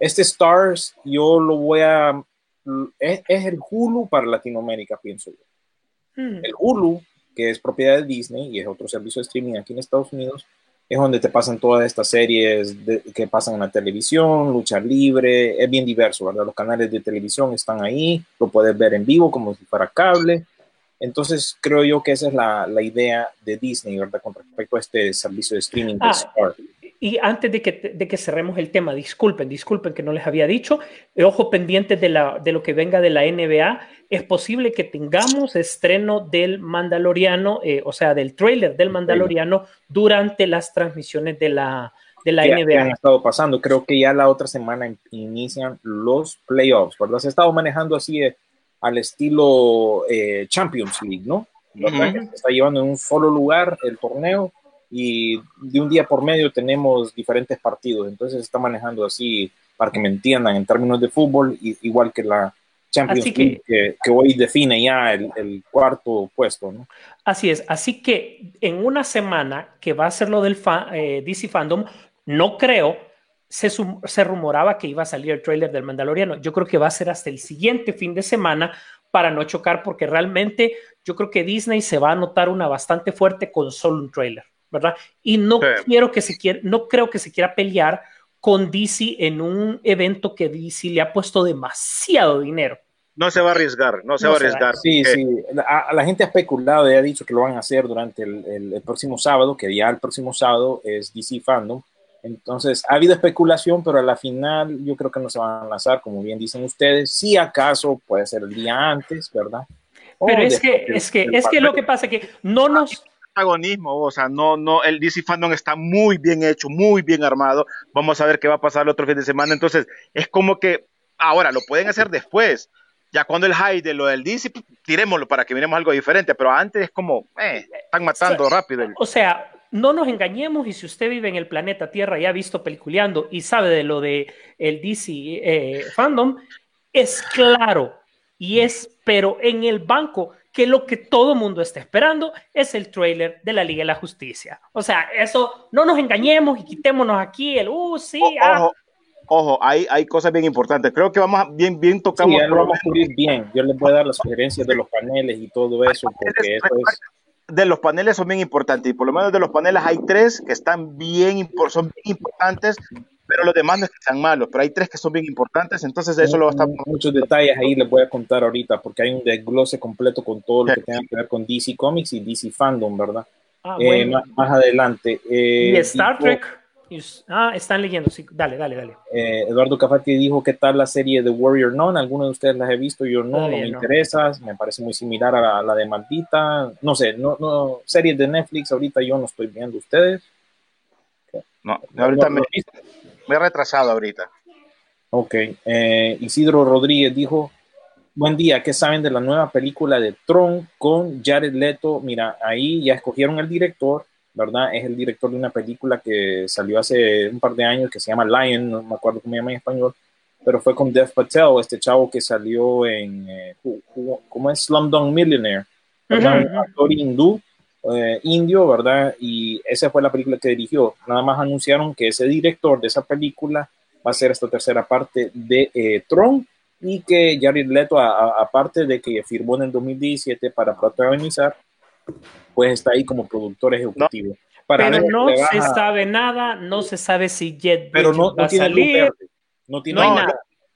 Este Stars yo lo voy a... Es, es el Hulu para Latinoamérica, pienso yo. Hmm. El Hulu, que es propiedad de Disney y es otro servicio de streaming aquí en Estados Unidos, es donde te pasan todas estas series de- que pasan en la televisión, lucha libre, es bien diverso, ¿verdad? Los canales de televisión están ahí, lo puedes ver en vivo como si fuera cable. Entonces, creo yo que esa es la, la idea de Disney, ¿verdad? Con respecto a este servicio de streaming de Ah, Star. Y antes de que, de que cerremos el tema, disculpen, disculpen que no les había dicho, eh, ojo pendiente de, la, de lo que venga de la NBA, es posible que tengamos estreno del Mandaloriano, eh, o sea, del trailer del Mandaloriano durante las transmisiones de la, de la que, que han NBA. estado pasando. Creo que ya la otra semana in- inician los playoffs, ¿verdad? Se ha estado manejando así eh, al estilo eh, Champions League, ¿no? Ujú. Que se está llevando en un solo lugar el torneo y de un día por medio tenemos diferentes partidos. Entonces se está manejando así, para que me entiendan, en términos de fútbol, y- igual que la Champions que- League, que, que hoy define ya el, el cuarto puesto, ¿no? Así es, así que en una semana que va a ser lo del fa- eh, DC Fandom, no creo, se, se rumoraba que iba a salir el trailer del Mandaloriano. Yo creo que va a ser hasta el siguiente fin de semana para no chocar, porque realmente yo creo que Disney se va a notar una bastante fuerte con solo un trailer, ¿verdad? Y no Sí. quiero que se quiera, no creo que se quiera pelear con DC en un evento que DC le ha puesto demasiado dinero. No se va a arriesgar, no se No va a arriesgar. Sí, Eh, sí. La, a- la gente ha especulado y ha dicho que lo van a hacer durante el, el- el próximo sábado, que ya el próximo sábado es DC Fandom. Entonces, ha habido especulación, pero a la final yo creo que no se van a lanzar, como bien dicen ustedes. Si acaso puede ser el día antes, ¿verdad? Pero es que, es que, es que lo que pasa es que no nos, protagonismo, o sea, no, no, el DC Fandom está muy bien hecho, muy bien armado. Vamos a ver qué va a pasar el otro fin de semana. Entonces, es como que ahora lo pueden hacer después. Ya cuando el high de lo del DC, pues, tirémoslo para que miremos algo diferente, pero antes es como, eh, están matando rápido. O sea, no nos engañemos y si usted vive en el planeta Tierra y ha visto peliculeando y sabe de lo de el DC eh, fandom, es claro y es, pero en el banco que lo que todo mundo está esperando es el trailer de la Liga de la Justicia. O sea, eso no nos engañemos y quitémonos aquí el, uh, sí, ah". ojo, ojo, hay, hay cosas bien importantes. Creo que vamos a, bien, bien tocamos. Sí, lo vamos a cubrir bien. Yo les voy a dar las sugerencias de los paneles y todo eso, porque eso es de los paneles son bien importantes y por lo menos de los paneles hay tres que están bien, son bien importantes, pero los demás no es que sean malos, pero hay tres que son bien importantes, entonces eso lo va a estar... Muchos detalles ahí les voy a contar ahorita, porque hay un desglose completo con todo lo que tenga que ver con DC Comics y DC Fandom, ¿verdad? Ah, eh, más, más, adelante. Eh, y Star Trek Ah, están leyendo, sí. Dale, dale, dale. Eh, Eduardo Cafati dijo, ¿qué tal la serie de Warrior None? Algunos de ustedes las he visto, yo no, no me interesa, me parece muy similar a la, de Maldita. No sé, no, no, series de Netflix ahorita yo no estoy viendo ustedes. No, ahorita me, me he retrasado ahorita. Ok, eh, Isidro Rodríguez dijo, buen día, ¿qué saben de la nueva película de Tron con Jared Leto? Mira, ahí ya escogieron el director, ¿verdad? Es el director de una película que salió hace un par de años que se llama Lion, no me acuerdo cómo se llama en español, pero fue con Dev Patel, este chavo que salió en, eh, ¿cómo es? Slumdog Millionaire, ¿verdad? Un actor hindú, eh, indio, ¿verdad? Y esa fue la película que dirigió. Nada más anunciaron que ese director de esa película va a ser esta tercera parte de eh, Tron y que Jared Leto, aparte de que firmó en el 2017 para protagonizar, pues está ahí como productor ejecutivo. pero no se sabe nada, no se sabe si Jet pero no, va a salir. No, tiene nada.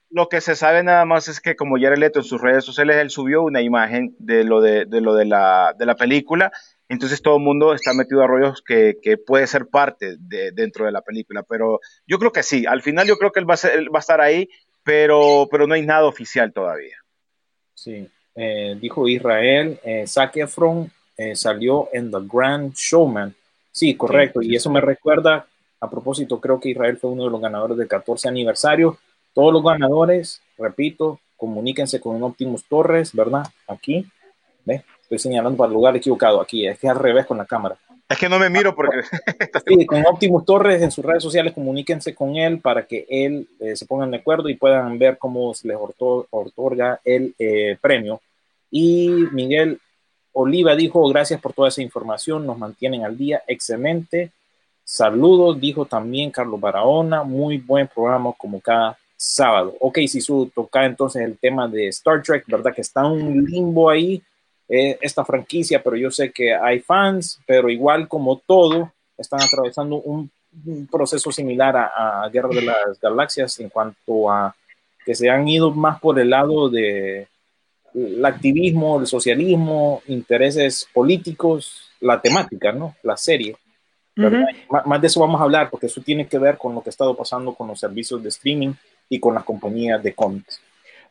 Lo, que se sabe nada más es que como Jared Leto en sus redes sociales él subió una imagen de lo de, lo de la, de la película, entonces todo el mundo está metido a rollos que, que puede ser parte de, dentro de la película, pero yo creo que sí, al final yo creo que él va a, va a estar ahí, pero, pero no hay nada oficial todavía. Sí, eh, dijo Israel, eh, Zac Efron eh, salió en The Grand Showman. Sí, correcto. Y eso me recuerda, a propósito, creo que Israel fue uno de los ganadores del 14 aniversario. Todos los ganadores, repito, comuníquense con Optimus Torres, ¿verdad? Aquí, ¿ve? Estoy señalando para el lugar equivocado, aquí, es que al revés con la cámara. Es que no me miro porque... sí, con Optimus Torres en sus redes sociales, comuníquense con él para que él eh, se pongan de acuerdo y puedan ver cómo se les otorga el eh, premio. Y Miguel, Oliva dijo, gracias por toda esa información, nos mantienen al día, excelente. Saludos, dijo también Carlos Barahona, muy buen programa como cada sábado. Ok, si su toca entonces el tema de Star Trek, ¿verdad? Que está un limbo ahí, eh, esta franquicia, pero yo sé que hay fans, pero igual como todo, están atravesando un, proceso similar a, a Guerra de las Galaxias en cuanto a que se han ido más por el lado de el activismo, el socialismo, intereses políticos, la temática, ¿no? La serie. Más de eso vamos a hablar porque eso tiene que ver con lo que ha estado pasando con los servicios de streaming y con las compañías de cómics.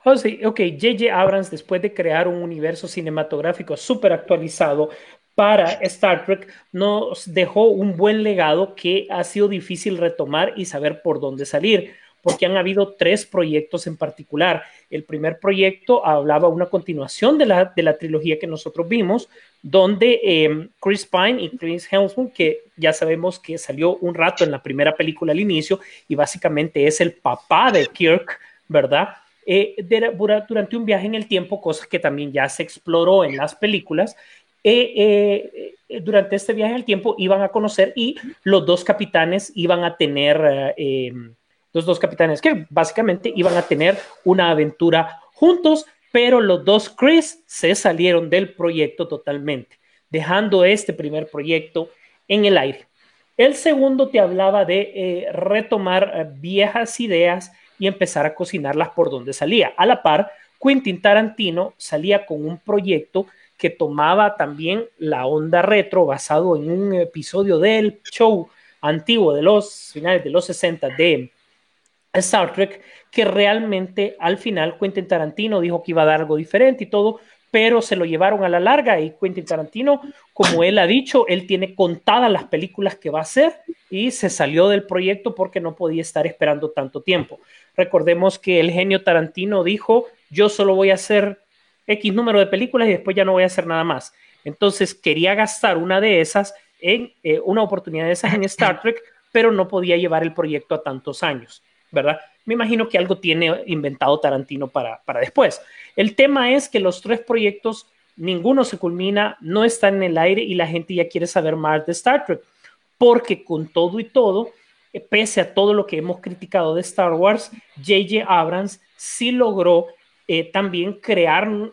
Ok, J.J. Abrams, después de crear un universo cinematográfico súper actualizado para Star Trek, nos dejó un buen legado que ha sido difícil retomar y saber por dónde salir porque han habido tres proyectos en particular. El primer proyecto hablaba una continuación de la, de la trilogía que nosotros vimos, donde em, Chris Pine y Chris Hemsworth, que ya sabemos que salió un rato en la primera película al inicio y básicamente es el papá de Kirk, ¿verdad? Eh, durante un viaje en el tiempo, cosa que también ya se exploró en las películas, eh, eh, durante este viaje en el tiempo iban a conocer y los dos capitanes iban a tener em, los dos capitanes que básicamente iban a tener una aventura juntos, pero los dos Chris se salieron del proyecto totalmente, dejando este primer proyecto en el aire. El segundo te hablaba de eh, retomar eh, viejas ideas y empezar a cocinarlas por donde salía. A la par, Quentin Tarantino salía con un proyecto que tomaba también la onda retro basado en un episodio del show antiguo de los finales de los 60 de Star Trek, que realmente al final Quentin Tarantino dijo que iba a dar algo diferente y todo, pero se lo llevaron a la larga y Quentin Tarantino, como él ha dicho, él tiene contadas las películas que va a hacer y se salió del proyecto porque no podía estar esperando tanto tiempo. Recordemos que el genio Tarantino dijo, yo solo voy a hacer X número de películas y después ya no voy a hacer nada más. Entonces quería gastar una de esas en eh, una oportunidad de esas en Star Trek, pero no podía llevar el proyecto a tantos años, ¿verdad? Me imagino que algo tiene inventado Tarantino para, para después. El tema es que los tres proyectos, ninguno se culmina, no están en el aire y la gente ya quiere saber más de Star Trek, porque con todo y todo, eh, pese a todo lo que hemos criticado de Star Wars, JJ Abrams sí logró eh, también crear una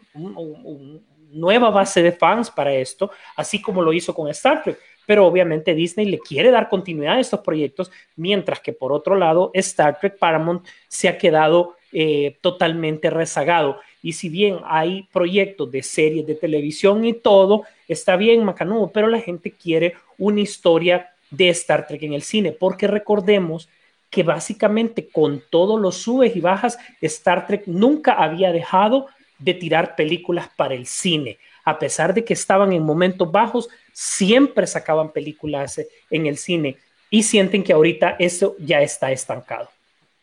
nueva base de fans para esto, así como lo hizo con Star Trek. Pero obviamente Disney le quiere dar continuidad a estos proyectos, mientras que por otro lado Star Trek Paramount se ha quedado eh, totalmente rezagado. Y si bien hay proyectos de series de televisión y todo, está bien, macanudo, pero la gente quiere una historia de Star Trek en el cine, porque recordemos que básicamente con todos los subes y bajas, Star Trek nunca había dejado de tirar películas para el cine. A pesar de que estaban en momentos bajos, siempre sacaban películas en el cine y sienten que ahorita eso ya está estancado.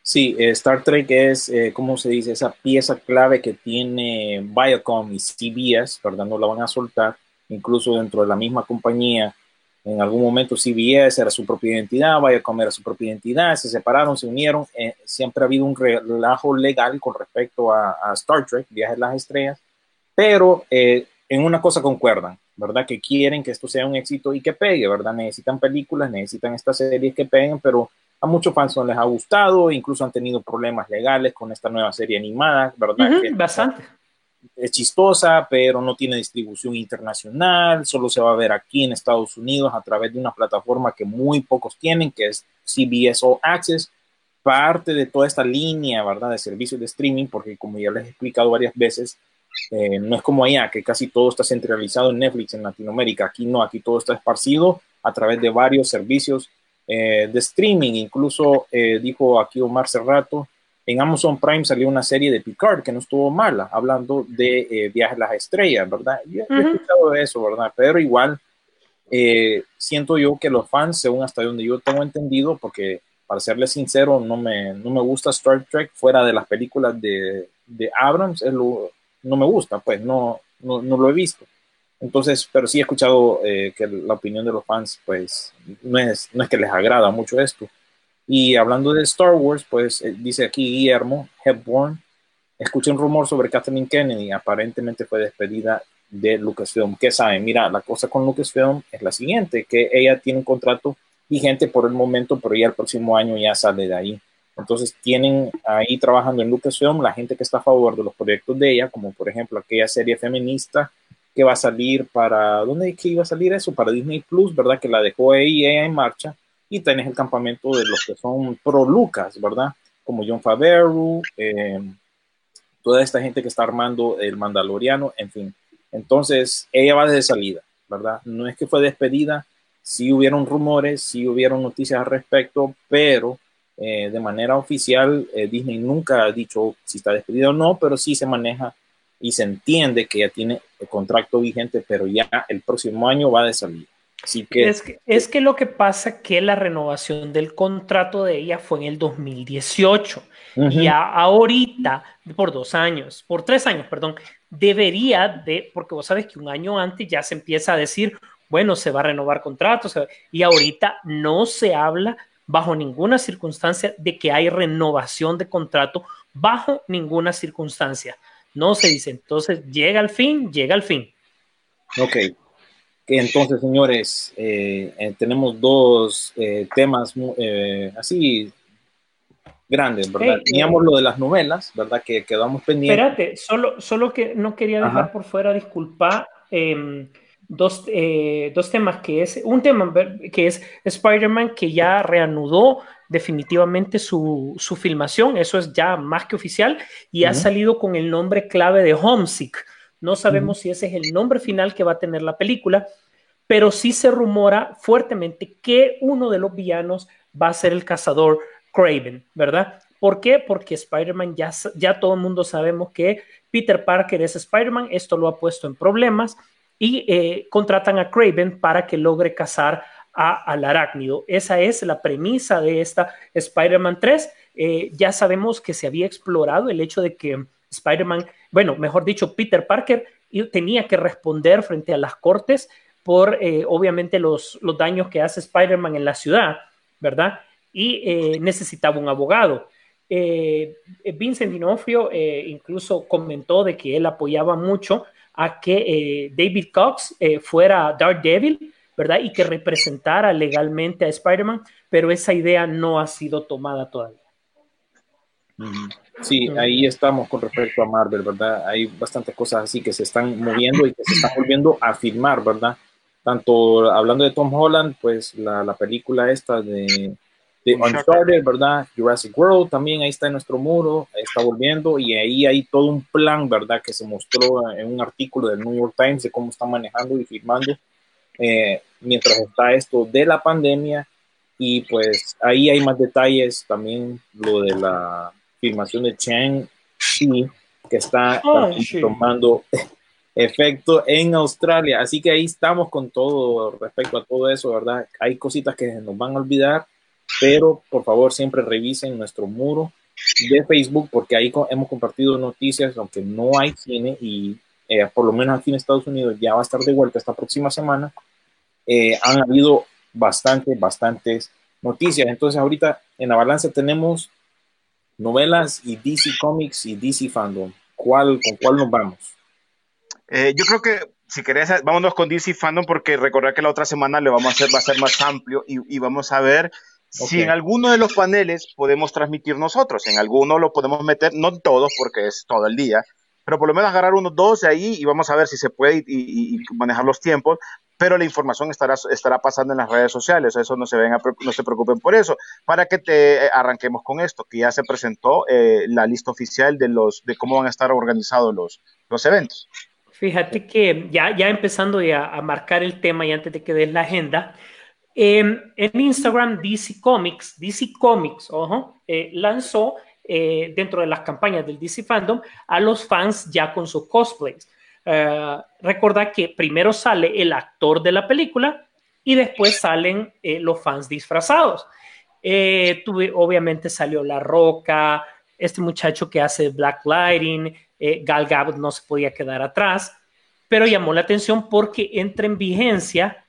Sí, eh, Star Trek es, eh, ¿cómo se dice? Esa pieza clave que tiene Viacom y CBS, ¿verdad? No la van a soltar, incluso dentro de la misma compañía. En algún momento CBS era su propia identidad, Viacom era su propia identidad, se separaron, se unieron. Eh, siempre ha habido un relajo legal con respecto a, Star Trek, Viajes a las Estrellas, pero en una cosa concuerdan, ¿verdad? Que quieren que esto sea un éxito y que pegue, ¿verdad? Necesitan películas, necesitan estas series que peguen, pero a muchos fans no les ha gustado, incluso han tenido problemas legales con esta nueva serie animada, ¿verdad? bastante. Es chistosa, pero no tiene distribución internacional, solo se va a ver aquí en Estados Unidos a través de una plataforma que muy pocos tienen, que es CBS All Access, parte de toda esta línea, ¿verdad? De servicios de streaming, porque como ya les he explicado varias veces, eh, no es como allá, que casi todo está centralizado en Netflix en Latinoamérica. Aquí no, aquí todo está esparcido a través de varios servicios eh, de streaming. Incluso eh, dijo aquí Omar Cerrato, en Amazon Prime salió una serie de Picard que no estuvo mala, hablando de eh, viajes a las estrellas, ¿verdad? Yo he escuchado eso, ¿verdad? Pero igual siento yo que los fans, según hasta donde yo tengo entendido, porque para serles sincero, no me, no me gusta Star Trek fuera de las películas de, de Abrams, no me gusta, pues no, no, no lo he visto. Entonces, pero sí he escuchado eh, que la opinión de los fans, pues, no es, no es que les agrada mucho esto. Y hablando de Star Wars, pues, eh, dice aquí Guillermo Hepburn, escuché un rumor sobre Kathleen Kennedy, aparentemente fue despedida de Lucasfilm. ¿Qué saben? Mira, la cosa con Lucasfilm es la siguiente, que ella tiene un contrato vigente por el momento, pero ya el próximo año ya sale de ahí. Entonces tienen ahí trabajando en Lucasfilm la gente que está a favor de los proyectos de ella, como por ejemplo aquella serie feminista que va a salir para, ¿dónde es que iba a salir eso? Para Disney Plus, ¿verdad? Que la dejó ahí en marcha. Y tenés el campamento de los que son pro Lucas, ¿verdad? Como John Favreau, eh, toda esta gente que está armando el Mandaloriano, en fin. Entonces, ella va desde salida, ¿verdad? No es que fue despedida, sí hubieron rumores, sí hubieron noticias al respecto, pero eh, de manera oficial eh, Disney nunca ha dicho si está despedida o no, pero sí se maneja y se entiende que ya tiene el contrato vigente, pero ya el próximo año va de salir. Así que es, que es que lo que pasa que la renovación del contrato de ella fue en el 2018 y ya ahorita por dos años, por tres años, perdón, debería de, porque vos sabes que un año antes ya se empieza a decir, bueno, se va a renovar contrato, y ahorita no se habla bajo ninguna circunstancia de que hay renovación de contrato, bajo ninguna circunstancia. No se dice. Entonces, llega al fin, llega al fin. Ok. Entonces, señores, eh, eh, tenemos dos eh, temas así grandes, ¿verdad? Teníamos lo de las novelas, ¿verdad? Que quedamos pendientes. Espérate, solo, solo que no quería dejar por fuera, disculpa, em, dos, dos temas que es, un tema que es Spider-Man que ya reanudó definitivamente su, su, filmación, eso es ya más que oficial, y ha salido con el nombre clave de Homesick. No sabemos si ese es el nombre final que va a tener la película, pero sí se rumora fuertemente que uno de los villanos va a ser el cazador Craven, ¿verdad? ¿Por qué? Porque Spider-Man ya, ya todo el mundo sabemos que Peter Parker es Spider-Man, esto lo ha puesto en problemas y eh, contratan a Craven para que logre cazar al arácnido. Esa es la premisa de esta Spider-Man 3. Eh, ya sabemos que se había explorado el hecho de que Spider-Man, bueno, mejor dicho, Peter Parker tenía que responder frente a las cortes por eh, obviamente los, los daños que hace Spider-Man en la ciudad, ¿verdad? Y necesitaba un abogado. Vincent Dinofrio incluso comentó de que él apoyaba mucho a que eh, David Cox eh, fuera Devil, ¿verdad? Y que representara legalmente a Spider-Man, pero esa idea no ha sido tomada todavía. Sí, ahí estamos con respecto a Marvel, ¿verdad? Hay bastantes cosas así que se están moviendo y que se están volviendo a filmar, ¿verdad? Tanto hablando de Tom Holland, pues la, la película esta de de Uncharted, ¿verdad? Jurassic World también ahí está en nuestro muro, ahí está volviendo y ahí hay todo un plan, ¿verdad? Que se mostró en un artículo del New York Times de cómo están manejando y firmando eh, mientras está esto de la pandemia. Y pues ahí hay más detalles también lo de la filmación de Chang Chi que está oh, tomando efecto en Australia. Así que ahí estamos con todo respecto a todo eso verdad hay cositas que nos van a olvidar pero por favor siempre revisen nuestro muro de Facebook porque ahí hemos compartido noticias, aunque no hay cine y eh, por lo menos aquí en Estados Unidos ya va a estar de vuelta esta próxima semana, eh, han habido bastantes, bastantes noticias. Entonces ahorita en la balanza tenemos novelas y DC Comics y DC Fandom. ¿Cuál, ¿Con cuál nos vamos? Eh, yo creo que si querés, vámonos con DC Fandom porque recordar que la otra semana le vamos a hacer, va a ser más amplio y, y vamos a ver si en alguno de los paneles podemos transmitir nosotros, en alguno lo podemos meter, no en todos porque es todo el día, pero por lo menos agarrar unos dos de ahí y vamos a ver si se puede y, manejar los tiempos, pero la información estará, estará pasando en las redes sociales, eso no se, ven no se preocupen por eso, para que te eh, arranquemos con esto, que ya se presentó eh, la lista oficial de, los, de cómo van a estar organizados los, los eventos. Fíjate que ya, ya empezando ya a marcar el tema y antes de que des la agenda, en Instagram, DC Comics, DC Comics, ojo, eh, lanzó eh, dentro de las campañas del DC Fandom a los fans ya con sus cosplays. Uh, que primero sale el actor de la película y después salen los fans disfrazados. Tuve, obviamente salió La Roca, este muchacho que hace Black Lighting, Gal Gadot no se podía quedar atrás, pero llamó la atención porque entra en vigencia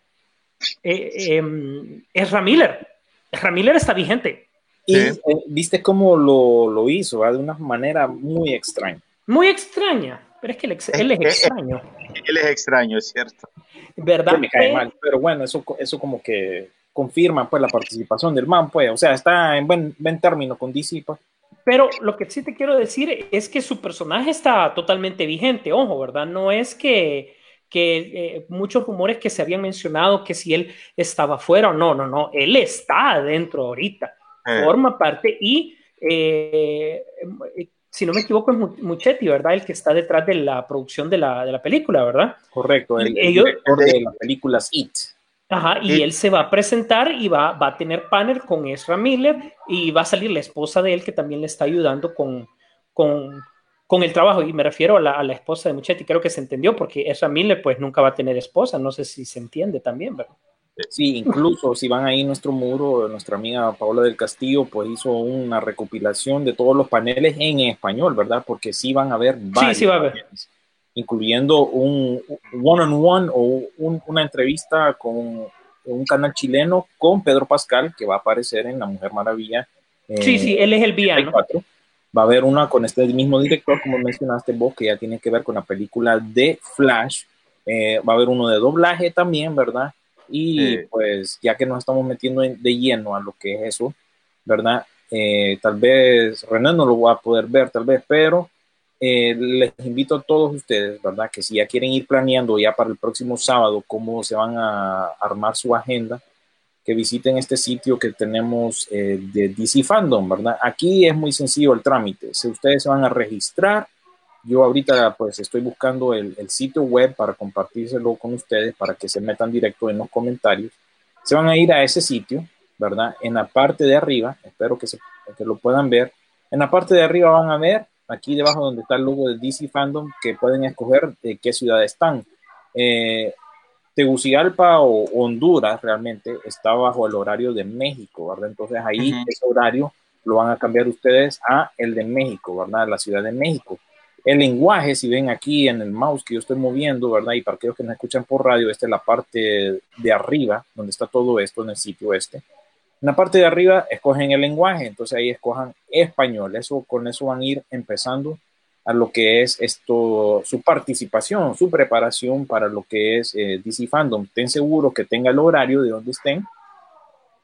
eh, em, es Ramiller. Ramiller está vigente. Y eh, viste cómo lo, lo hizo, de una manera muy extraña. Muy extraña, pero es que él, es extraño. Él es extraño, es cierto. ¿Verdad? me cae mal, pero bueno, eso, eso como que confirma pues la participación del man, pues, o sea, está en buen, buen término con DC, pues. Pero lo que sí te quiero decir es que su personaje está totalmente vigente, ojo, ¿verdad? No es que que eh, muchos rumores que se habían mencionado que si él estaba fuera o no, no, no, él está adentro ahorita, eh. forma parte y eh, si no me equivoco es Muchetti, ¿verdad? El que está detrás de la producción de la, de la película, ¿verdad? Correcto, el, director de las películas It. Ajá, y él se va a presentar y va, va a tener panel con Ezra Miller y va a salir la esposa de él que también le está ayudando con, con con el trabajo, y me refiero a la, esposa de Muchetti, creo que se entendió, porque esa Miller pues nunca va a tener esposa, no sé si se entiende también, ¿verdad? Sí, incluso si van ahí nuestro muro, nuestra amiga Paola del Castillo pues hizo una recopilación de todos los paneles en español, ¿verdad? Porque sí van a haber varios sí, sí va a haber. incluyendo un one-on-one o una entrevista con un canal chileno con Pedro Pascal, que va a aparecer en La Mujer Maravilla. sí, sí, él es el villano. Va a haber una con este mismo director, como mencionaste vos, que ya tiene que ver con la película de Flash. Eh, va a haber uno de doblaje también, ¿verdad? Y pues ya que nos estamos metiendo de lleno a lo que es eso, ¿verdad? Eh, tal vez René no lo va a poder ver, tal vez, pero eh, les invito a todos ustedes, ¿verdad? Que si ya quieren ir planeando ya para el próximo sábado cómo se van a armar su agenda, que visiten este sitio que tenemos eh, de DC Fandom, ¿verdad? Aquí es muy sencillo el trámite. Si ustedes se van a registrar, yo ahorita pues estoy buscando el, el, sitio web para compartírselo con ustedes para que se metan directo en los comentarios. Se van a ir a ese sitio, ¿verdad? En la parte de arriba, espero que, se, que lo puedan ver. En la parte de arriba van a ver aquí debajo donde está el logo de DC Fandom que pueden escoger de qué ciudad están. Eh, Tegucigalpa o Honduras realmente está bajo el horario de México, ¿verdad? Entonces ahí uh -huh. ese horario lo van a cambiar ustedes a el de México, ¿verdad? La Ciudad de México. El lenguaje, si ven aquí en el mouse que yo estoy moviendo, ¿verdad? Y para aquellos que nos escuchan por radio, esta es la parte de arriba, donde está todo esto en el sitio este. En la parte de arriba escogen el lenguaje, entonces ahí escojan español. Eso, con eso van a ir empezando a lo que es esto, su participación, su preparación para lo que es eh, DC Fandom. Estén seguros que tenga el horario de donde estén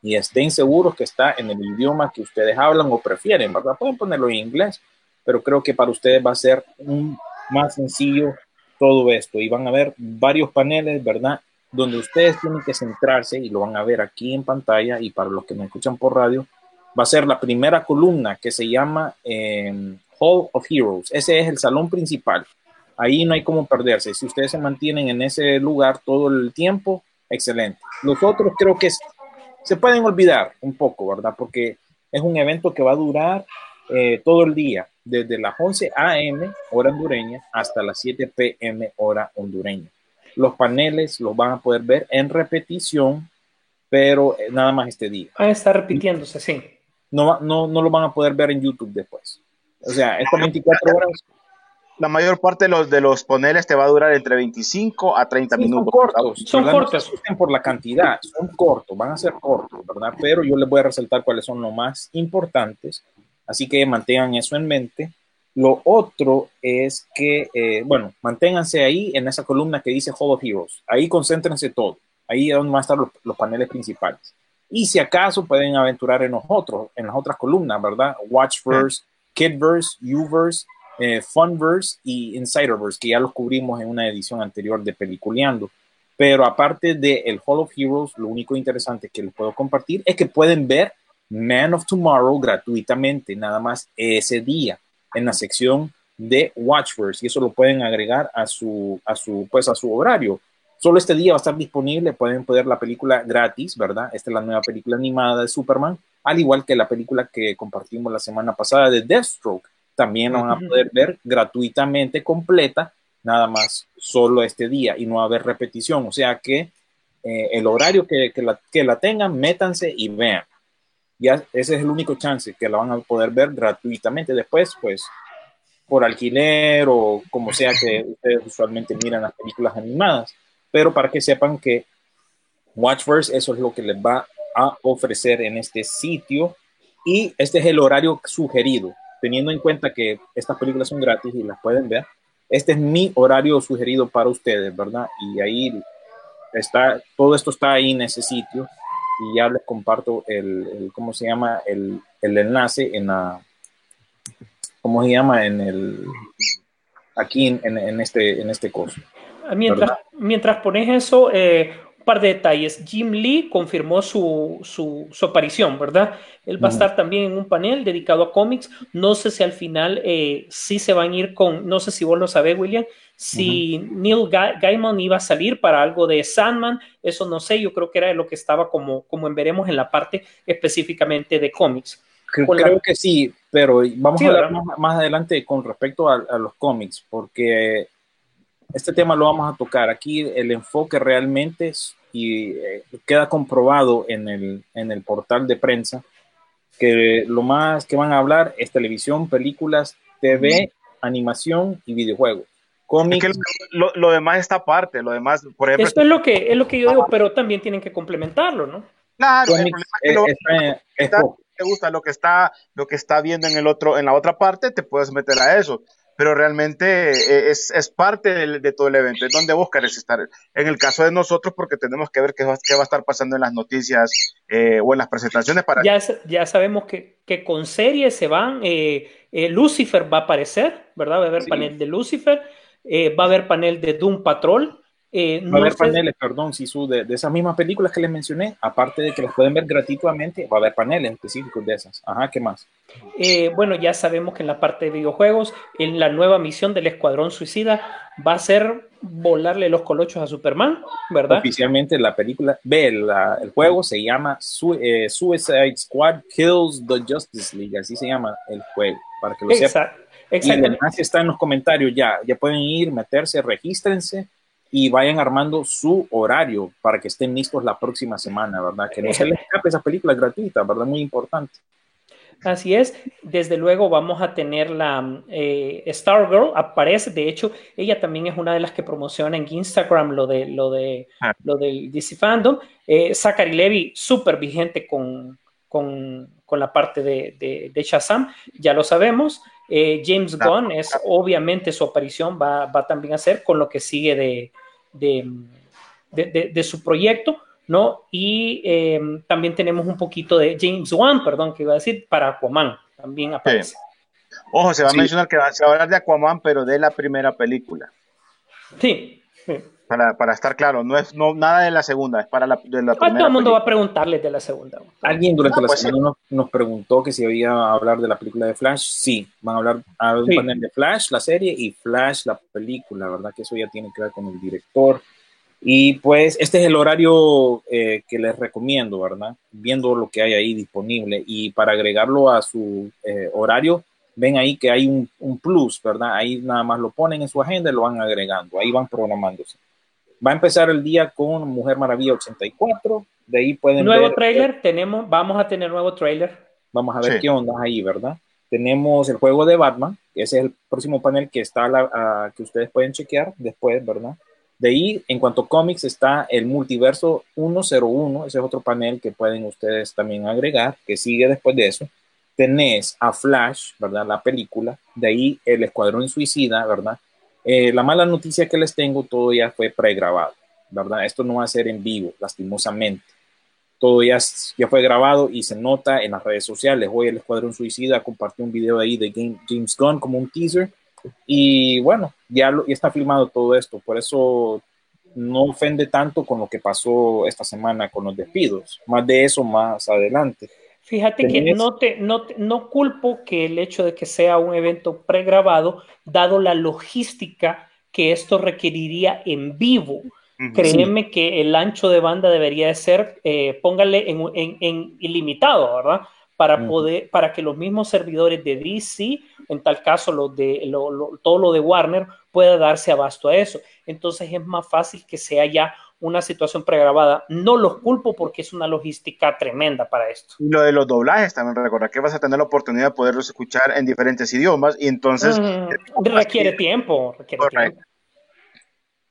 y estén seguros que está en el idioma que ustedes hablan o prefieren, ¿verdad? Pueden ponerlo en inglés, pero creo que para ustedes va a ser un, más sencillo todo esto y van a ver varios paneles, ¿verdad? Donde ustedes tienen que centrarse y lo van a ver aquí en pantalla y para los que me escuchan por radio, va a ser la primera columna que se llama eh, Hall of Heroes. Ese es el salón principal. Ahí no hay como perderse. Si ustedes se mantienen en ese lugar todo el tiempo, excelente. Los otros creo que se pueden olvidar un poco, ¿verdad? Porque es un evento que va a durar eh, todo el día, desde las 11 a.m. hora hondureña hasta las 7 p.m. hora hondureña. Los paneles los van a poder ver en repetición, pero eh, nada más este día. Ah, está repitiéndose, sí. No, no, no lo van a poder ver en YouTube después. O sea, estas 24 horas. La mayor parte de los, de los paneles te va a durar entre 25 a 30 sí, minutos. Son cortos, son cortos. No por la cantidad, son cortos, van a ser cortos, ¿verdad? Pero yo les voy a resaltar cuáles son los más importantes, así que mantengan eso en mente. Lo otro es que, eh, bueno, manténganse ahí en esa columna que dice Hall of Heroes. Ahí concéntrense todo. Ahí es donde van a estar los, los paneles principales. Y si acaso pueden aventurar en los otros, en las otras columnas, ¿verdad? Watchverse, Kidverse, Uverse, eh, Funverse y Insiderverse, que ya los cubrimos en una edición anterior de Peliculeando. Pero aparte del el Hall of Heroes, lo único interesante que les puedo compartir es que pueden ver Man of Tomorrow gratuitamente, nada más ese día, en la sección de Watchverse. Y eso lo pueden agregar a su, a su, pues, a su horario. Solo este día va a estar disponible, pueden poder la película gratis, ¿verdad? Esta es la nueva película animada de Superman, al igual que la película que compartimos la semana pasada de Deathstroke. También la van a poder ver gratuitamente completa, nada más solo este día y no va a haber repetición. O sea que eh, el horario que, que, la, que la tengan, métanse y vean. Ya ese es el único chance que la van a poder ver gratuitamente. Después, pues, por alquiler o como sea que ustedes usualmente miran las películas animadas. Pero para que sepan que Watchverse, eso es lo que les va a ofrecer en este sitio. Y este es el horario sugerido teniendo en cuenta que estas películas son gratis y las pueden ver, este es mi horario sugerido para ustedes, ¿verdad? Y ahí está, todo esto está ahí en ese sitio y ya les comparto el, el ¿cómo se llama? El, el, enlace en la, ¿cómo se llama? En el, aquí en, en, en este, en este curso. Mientras, mientras pones eso, eh, par de detalles. Jim Lee confirmó su, su, su aparición, ¿verdad? Él va uh -huh. a estar también en un panel dedicado a cómics. No sé si al final eh, sí se van a ir con, no sé si vos lo sabés, William, si uh -huh. Neil Ga Gaiman iba a salir para algo de Sandman, eso no sé, yo creo que era lo que estaba como, como en veremos en la parte específicamente de cómics. Creo, creo la... que sí, pero vamos sí, a hablar más, más, adelante con respecto a, a los cómics, porque este tema lo vamos a tocar. Aquí el enfoque realmente es, y eh, queda comprobado en el, en el portal de prensa que lo más que van a hablar es televisión, películas, TV, animación y videojuegos. Cómics. Es que lo, lo, demás está aparte, lo demás, por ejemplo. Esto es lo que, es lo que yo digo, pero también tienen que complementarlo, ¿no? Claro, el problema es que lo, es, es, te gusta lo que está, lo que está viendo en el otro, en la otra parte, te puedes meter a eso pero realmente es, es parte de, de, todo el evento, es donde vos querés estar. En el caso de nosotros, porque tenemos que ver qué va, qué va a estar pasando en las noticias eh, o en las presentaciones para... Ya, ya sabemos que, que con series se van, eh, eh, Lucifer va a aparecer, ¿verdad? Va a haber sí. panel de Lucifer, eh, va a haber panel de Doom Patrol, Eh, Va a no haber sé- paneles, perdón, Sisu, de, de esas mismas películas que les mencioné, aparte de que las pueden ver gratuitamente, va a haber paneles específicos de esas. Ajá, ¿qué más? Eh, bueno, ya sabemos que en la parte de videojuegos, en la nueva misión del Escuadrón Suicida va a ser volarle los colochos a Superman, ¿verdad? Oficialmente la película, ve, la- el juego se llama Su- eh, Suicide Squad Kills the Justice League, así se llama el juego, para que lo sepan. Exact- Y enlace está en los comentarios ya. Ya pueden ir, meterse, regístrense y vayan armando su horario para que estén listos la próxima semana, ¿verdad? Que no se les escape esa película gratuita, ¿verdad? Muy importante. Así es, desde luego vamos a tener la eh, Stargirl, aparece, de hecho, ella también es una de las que promociona en Instagram lo de lo de Ah. lo del DC Fandom. Eh, Zachary Levy, súper vigente con, con, con la parte de, de, de Shazam, ya lo sabemos. Eh, James. Gunn es obviamente su aparición, va, va también a ser con lo que sigue de, de, de- su proyecto. ¿no? Y eh, también tenemos un poquito de James Wan, perdón, que iba a decir, para Aquaman, también aparece. Ojo, se va a mencionar que va- se va a hablar de Aquaman, pero de la primera película. Sí. sí. Para, para estar claro, no es no, nada de la segunda, es para la, de la Ah, primera. todo el mundo va a película. preguntarles de la segunda. Alguien durante Ah, la pues semana nos, nos preguntó que si había a hablar de la película de Flash. Sí, van a hablar a un Sí. panel de Flash, la serie, y Flash, la película, ¿verdad? Que eso ya tiene que ver con el director. Y pues este es el horario eh, que les recomiendo, ¿verdad? Viendo lo que hay ahí disponible. Y para agregarlo a su eh, horario, ven ahí que hay un, un plus, ¿verdad? Ahí nada más lo ponen en su agenda y lo van agregando. Ahí van programándose. Va a empezar el día con Mujer Maravilla 84. De ahí pueden Nuevo ver. trailer, tenemos, vamos a tener nuevo trailer. Vamos a ver Sí. qué onda ahí, ¿verdad? Tenemos el juego de Batman, ese es el próximo panel que está la- a- que ustedes pueden chequear después, ¿verdad? De ahí, en cuanto a cómics, está el multiverso 101, ese es otro panel que pueden ustedes también agregar, que sigue después de eso. Tenés a Flash, ¿verdad? La película, de ahí el Escuadrón Suicida, ¿verdad? Eh, la mala noticia que les tengo, todo ya fue pregrabado, ¿verdad? Esto no va a ser en vivo, lastimosamente todo ya, ya fue grabado y se nota en las redes sociales. Hoy el Escuadrón Suicida compartió un video ahí de Game- James Gunn como un teaser. Y bueno, ya, lo- ya está filmado todo esto. Por eso no ofende tanto con lo que pasó esta semana con los despidos. Más de eso más adelante. Fíjate que no, te, no, te- no culpo que el hecho de que sea un evento pregrabado, dado la logística que esto requeriría en vivo. Créeme que el ancho de banda debería de ser, eh, póngale en, en- en ilimitado, ¿verdad? Para poder, para que los mismos servidores de DC, en tal caso los de lo- lo- todo lo de Warner, pueda darse abasto a eso. Entonces es más fácil que sea ya una situación pregrabada. No los culpo porque es una logística tremenda para esto. Y lo de los doblajes también, recordar que vas a tener la oportunidad de poderlos escuchar en diferentes idiomas y entonces... Mm, requiere tiempo, requiere Correcto. tiempo.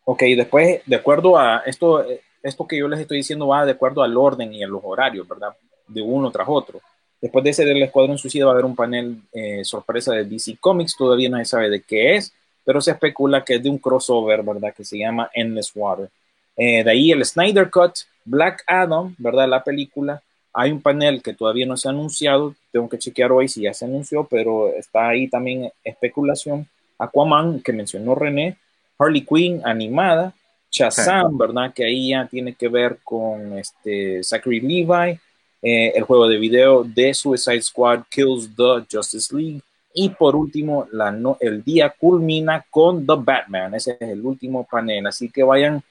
Ok, después, de acuerdo a esto, eh, esto que yo les estoy diciendo va de acuerdo al orden y a los horarios, ¿verdad? De uno tras otro. Después de ese del Escuadrón Suicida va a haber un panel eh, sorpresa de DC Comics, todavía no se sabe de qué es, pero se especula que es de un crossover, ¿verdad? Que se llama Endless Water. Eh, de ahí el Snyder Cut, Black Adam, ¿verdad? La película. Hay un panel que todavía no se ha anunciado, tengo que chequear hoy si ya se anunció, pero está ahí también especulación. Aquaman, que mencionó René, Harley Quinn animada, Shazam, ¿verdad? Que ahí ya tiene que ver con este Zachary Levi, eh, el juego de video de Suicide Squad Kills the Justice League. Y por último, la no- el día culmina con The Batman. Ese es el último panel. Así que vayan,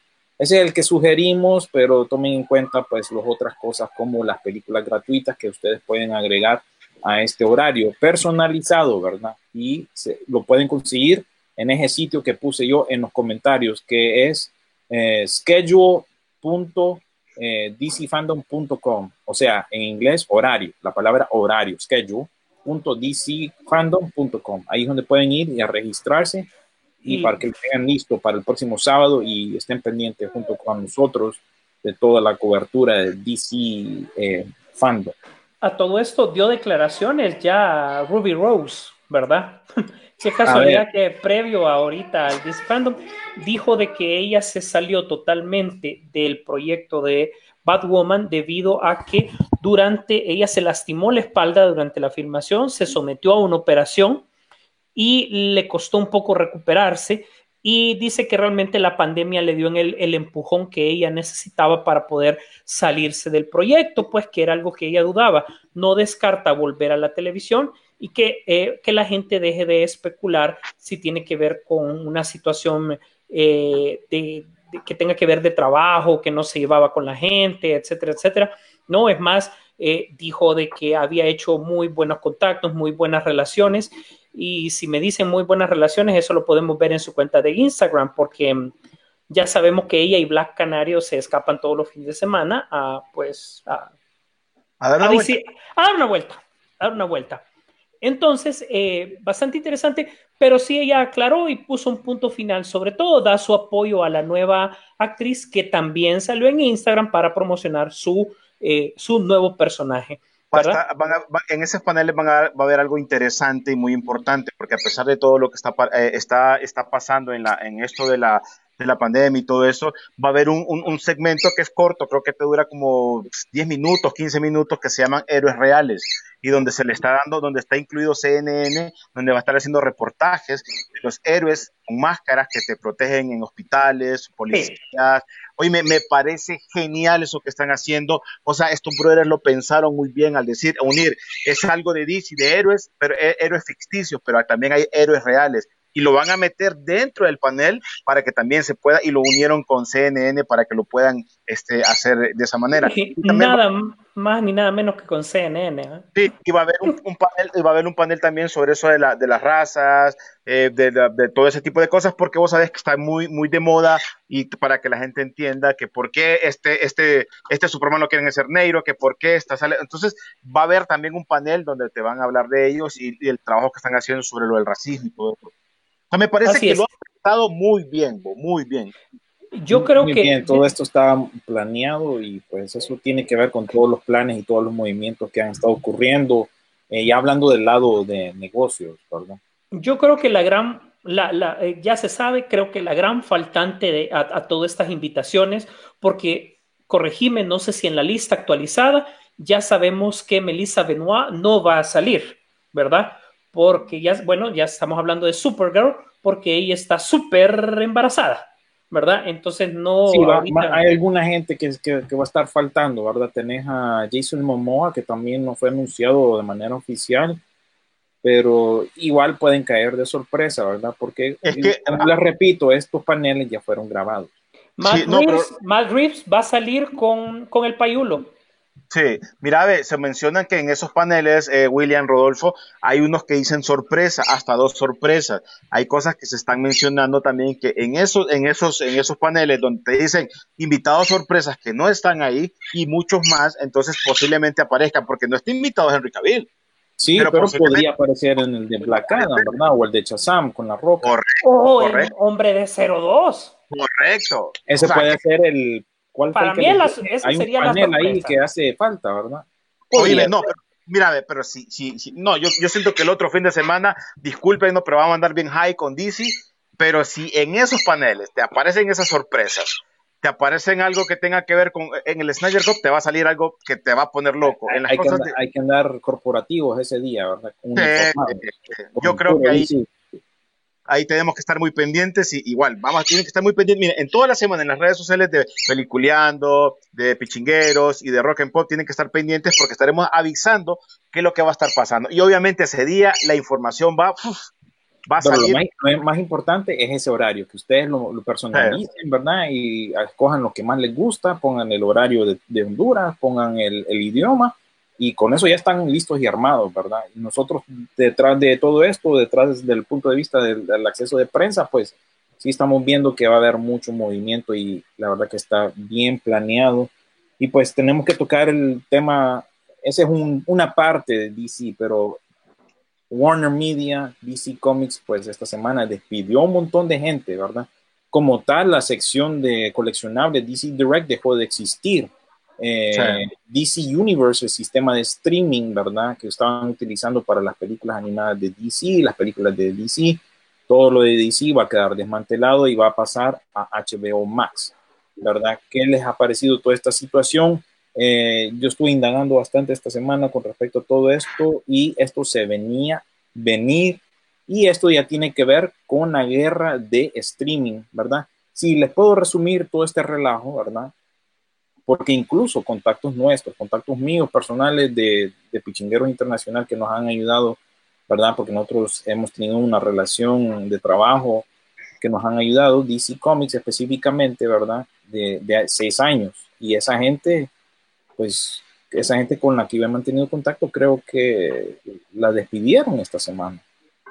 ese es el que sugerimos, pero tomen en cuenta pues las otras cosas como las películas gratuitas que ustedes pueden agregar a este horario personalizado, ¿verdad? Y se- lo pueden conseguir en ese sitio que puse yo en los comentarios, que es eh, schedule.dcfandom.com, o sea, en inglés, horario, la palabra horario, schedule.dcfandom.com. Ahí es donde pueden ir y a registrarse y Y- para que lo tengan listo para el próximo sábado y estén pendientes junto con nosotros de toda la cobertura de DC eh, Fandom. A todo esto dio declaraciones ya Ruby Rose, ¿verdad? A casualidad que previo a ahorita al DC Fandom dijo de que ella se salió totalmente del proyecto de Batwoman debido a que durante ella se lastimó la espalda durante la filmación, se sometió a una operación y le costó un poco recuperarse y dice que realmente la pandemia le dio en el, el, empujón que ella necesitaba para poder salirse del proyecto, pues que era algo que ella dudaba. No descarta volver a la televisión y que, eh, que la gente deje de especular si tiene que ver con una situación eh, de, que tenga que ver de trabajo, que no se llevaba con la gente, etcétera, etcétera. No, es más, eh, dijo de que había hecho muy buenos contactos, muy buenas relaciones y si me dicen muy buenas relaciones, eso lo podemos ver en su cuenta de Instagram, porque mm, ya sabemos que ella y Black Canario se escapan todos los fines de semana a, pues, a, a, dar, una a, a dar, una vuelta, a dar una vuelta. Entonces, eh, bastante interesante, pero sí ella aclaró y puso un punto final, sobre todo da su apoyo a la nueva actriz que también salió en Instagram para promocionar su, eh, su nuevo personaje. Estar, van a, en esos paneles van a, va a haber algo interesante y muy importante, porque a pesar de todo lo que está, eh, está, está pasando en, la, en esto de la, de la pandemia y todo eso, va a haber un, un, un, segmento que es corto, creo que te dura como 10 minutos, 15 minutos, que se llaman Héroes Reales, y donde se le está dando, donde está incluido CNN, donde va a estar haciendo reportajes de los héroes con máscaras que te protegen en hospitales, policías. Sí. Oye, me, me, parece genial eso que están haciendo. O sea, estos brothers lo pensaron muy bien al decir, unir, es algo de DC, de héroes, pero héroes ficticios, pero también hay héroes reales y lo van a meter dentro del panel para que también se pueda, y lo unieron con CNN para que lo puedan este, hacer de esa manera. Nada va, más ni nada menos que con CNN. ¿eh? Sí, y va a haber un, un, panel, va a haber un panel también sobre eso de, la, de las razas, eh, de, de, de, todo ese tipo de cosas, porque vos sabés que está muy, muy de moda y para que la gente entienda que por qué este, este, este Superman lo quieren hacer negro, que por qué está sale. Entonces va a haber también un panel donde te van a hablar de ellos y, y el trabajo que están haciendo sobre lo del racismo y todo eso. Me parece Así que es. lo ha estado muy bien, muy bien. Yo creo muy que bien, todo esto está planeado y pues eso tiene que ver con todos los planes y todos los movimientos que han estado ocurriendo, eh, ya hablando del lado de negocios, ¿verdad? Yo creo que la gran, la, la, eh, ya se sabe, creo que la gran faltante de, a, a todas estas invitaciones, porque corregime, no sé si en la lista actualizada ya sabemos que Melissa Benoit no va a salir, ¿verdad? Porque ya, bueno, ya estamos hablando de Supergirl, porque ella está súper embarazada, ¿verdad? Entonces no... Sí, va, ahorita... hay alguna gente que, que, que, va a estar faltando, ¿verdad? Tenés a Jason Momoa, que también no fue anunciado de manera oficial, pero igual pueden caer de sorpresa, ¿verdad? Porque, es que, les repito, estos paneles ya fueron grabados. Matt, sí, no, Reeves, pero... Matt Reeves va a salir con, con el payulo. Sí, mira, ve, se mencionan que en esos paneles, eh, William Rodolfo, hay unos que dicen sorpresa, hasta dos sorpresas. Hay cosas que se están mencionando también que en esos, en esos, en esos paneles donde te dicen invitados sorpresas que no están ahí y muchos más, entonces posiblemente aparezcan, porque no está invitado Henry Cavill. Sí, pero, pero podría aparecer en el de Black Adam, ¿verdad? O el de Shazam con la roca. Correcto. O correcto. el hombre de 02. Correcto. Ese o sea, puede que... ser el ¿Cuál Para mí esa hay sería un panel ahí que hace falta, ¿verdad? Oye, no, pero, mira, pero si, si, si, no, yo, yo siento que el otro fin de semana, disculpen, no, pero vamos a andar bien high con DC, pero si en esos paneles te aparecen esas sorpresas, te aparecen algo que tenga que ver con, en el Snyder Cup te va a salir algo que te va a poner loco. Hay, en las hay, cosas que, andar, de... hay que andar corporativos ese día, ¿verdad? Eh, eh, yo creo que ahí... Sí ahí tenemos que estar muy pendientes y igual, vamos, tienen que estar muy pendientes. Miren, en toda la semana en las redes sociales de Peliculeando, de Pichingueros y de Rock and Pop tienen que estar pendientes porque estaremos avisando qué es lo que va a estar pasando. Y obviamente ese día la información va, uf, va a Pero salir. Lo más, lo más, importante es ese horario, que ustedes lo, lo personalicen, sí. ¿verdad? Y escojan lo que más les gusta, pongan el horario de, de Honduras, pongan el, el idioma y con eso ya están listos y armados, ¿verdad? Y nosotros detrás de todo esto, detrás del punto de vista del, del, acceso de prensa, pues sí estamos viendo que va a haber mucho movimiento y la verdad que está bien planeado. Y pues tenemos que tocar el tema, ese es un, una parte de DC, pero Warner Media, DC Comics, pues esta semana despidió un montón de gente, ¿verdad? Como tal, la sección de coleccionables DC Direct dejó de existir eh, sí. DC Universe, el sistema de streaming, ¿verdad? Que estaban utilizando para las películas animadas de DC, las películas de DC, todo lo de DC va a quedar desmantelado y va a pasar a HBO Max, ¿verdad? ¿Qué les ha parecido toda esta situación? Eh, yo estuve indagando bastante esta semana con respecto a todo esto y esto se venía venir Y esto ya tiene que ver con la guerra de streaming, ¿verdad? Si les puedo resumir todo este relajo, ¿verdad? Porque incluso contactos nuestros, contactos míos personales de, de Pichingueros Internacional que nos han ayudado, ¿verdad? Porque nosotros hemos tenido una relación de trabajo que nos han ayudado, DC Comics específicamente, ¿verdad? De, de seis años. Y esa gente, pues, esa gente con la que yo he mantenido contacto, creo que la despidieron esta semana.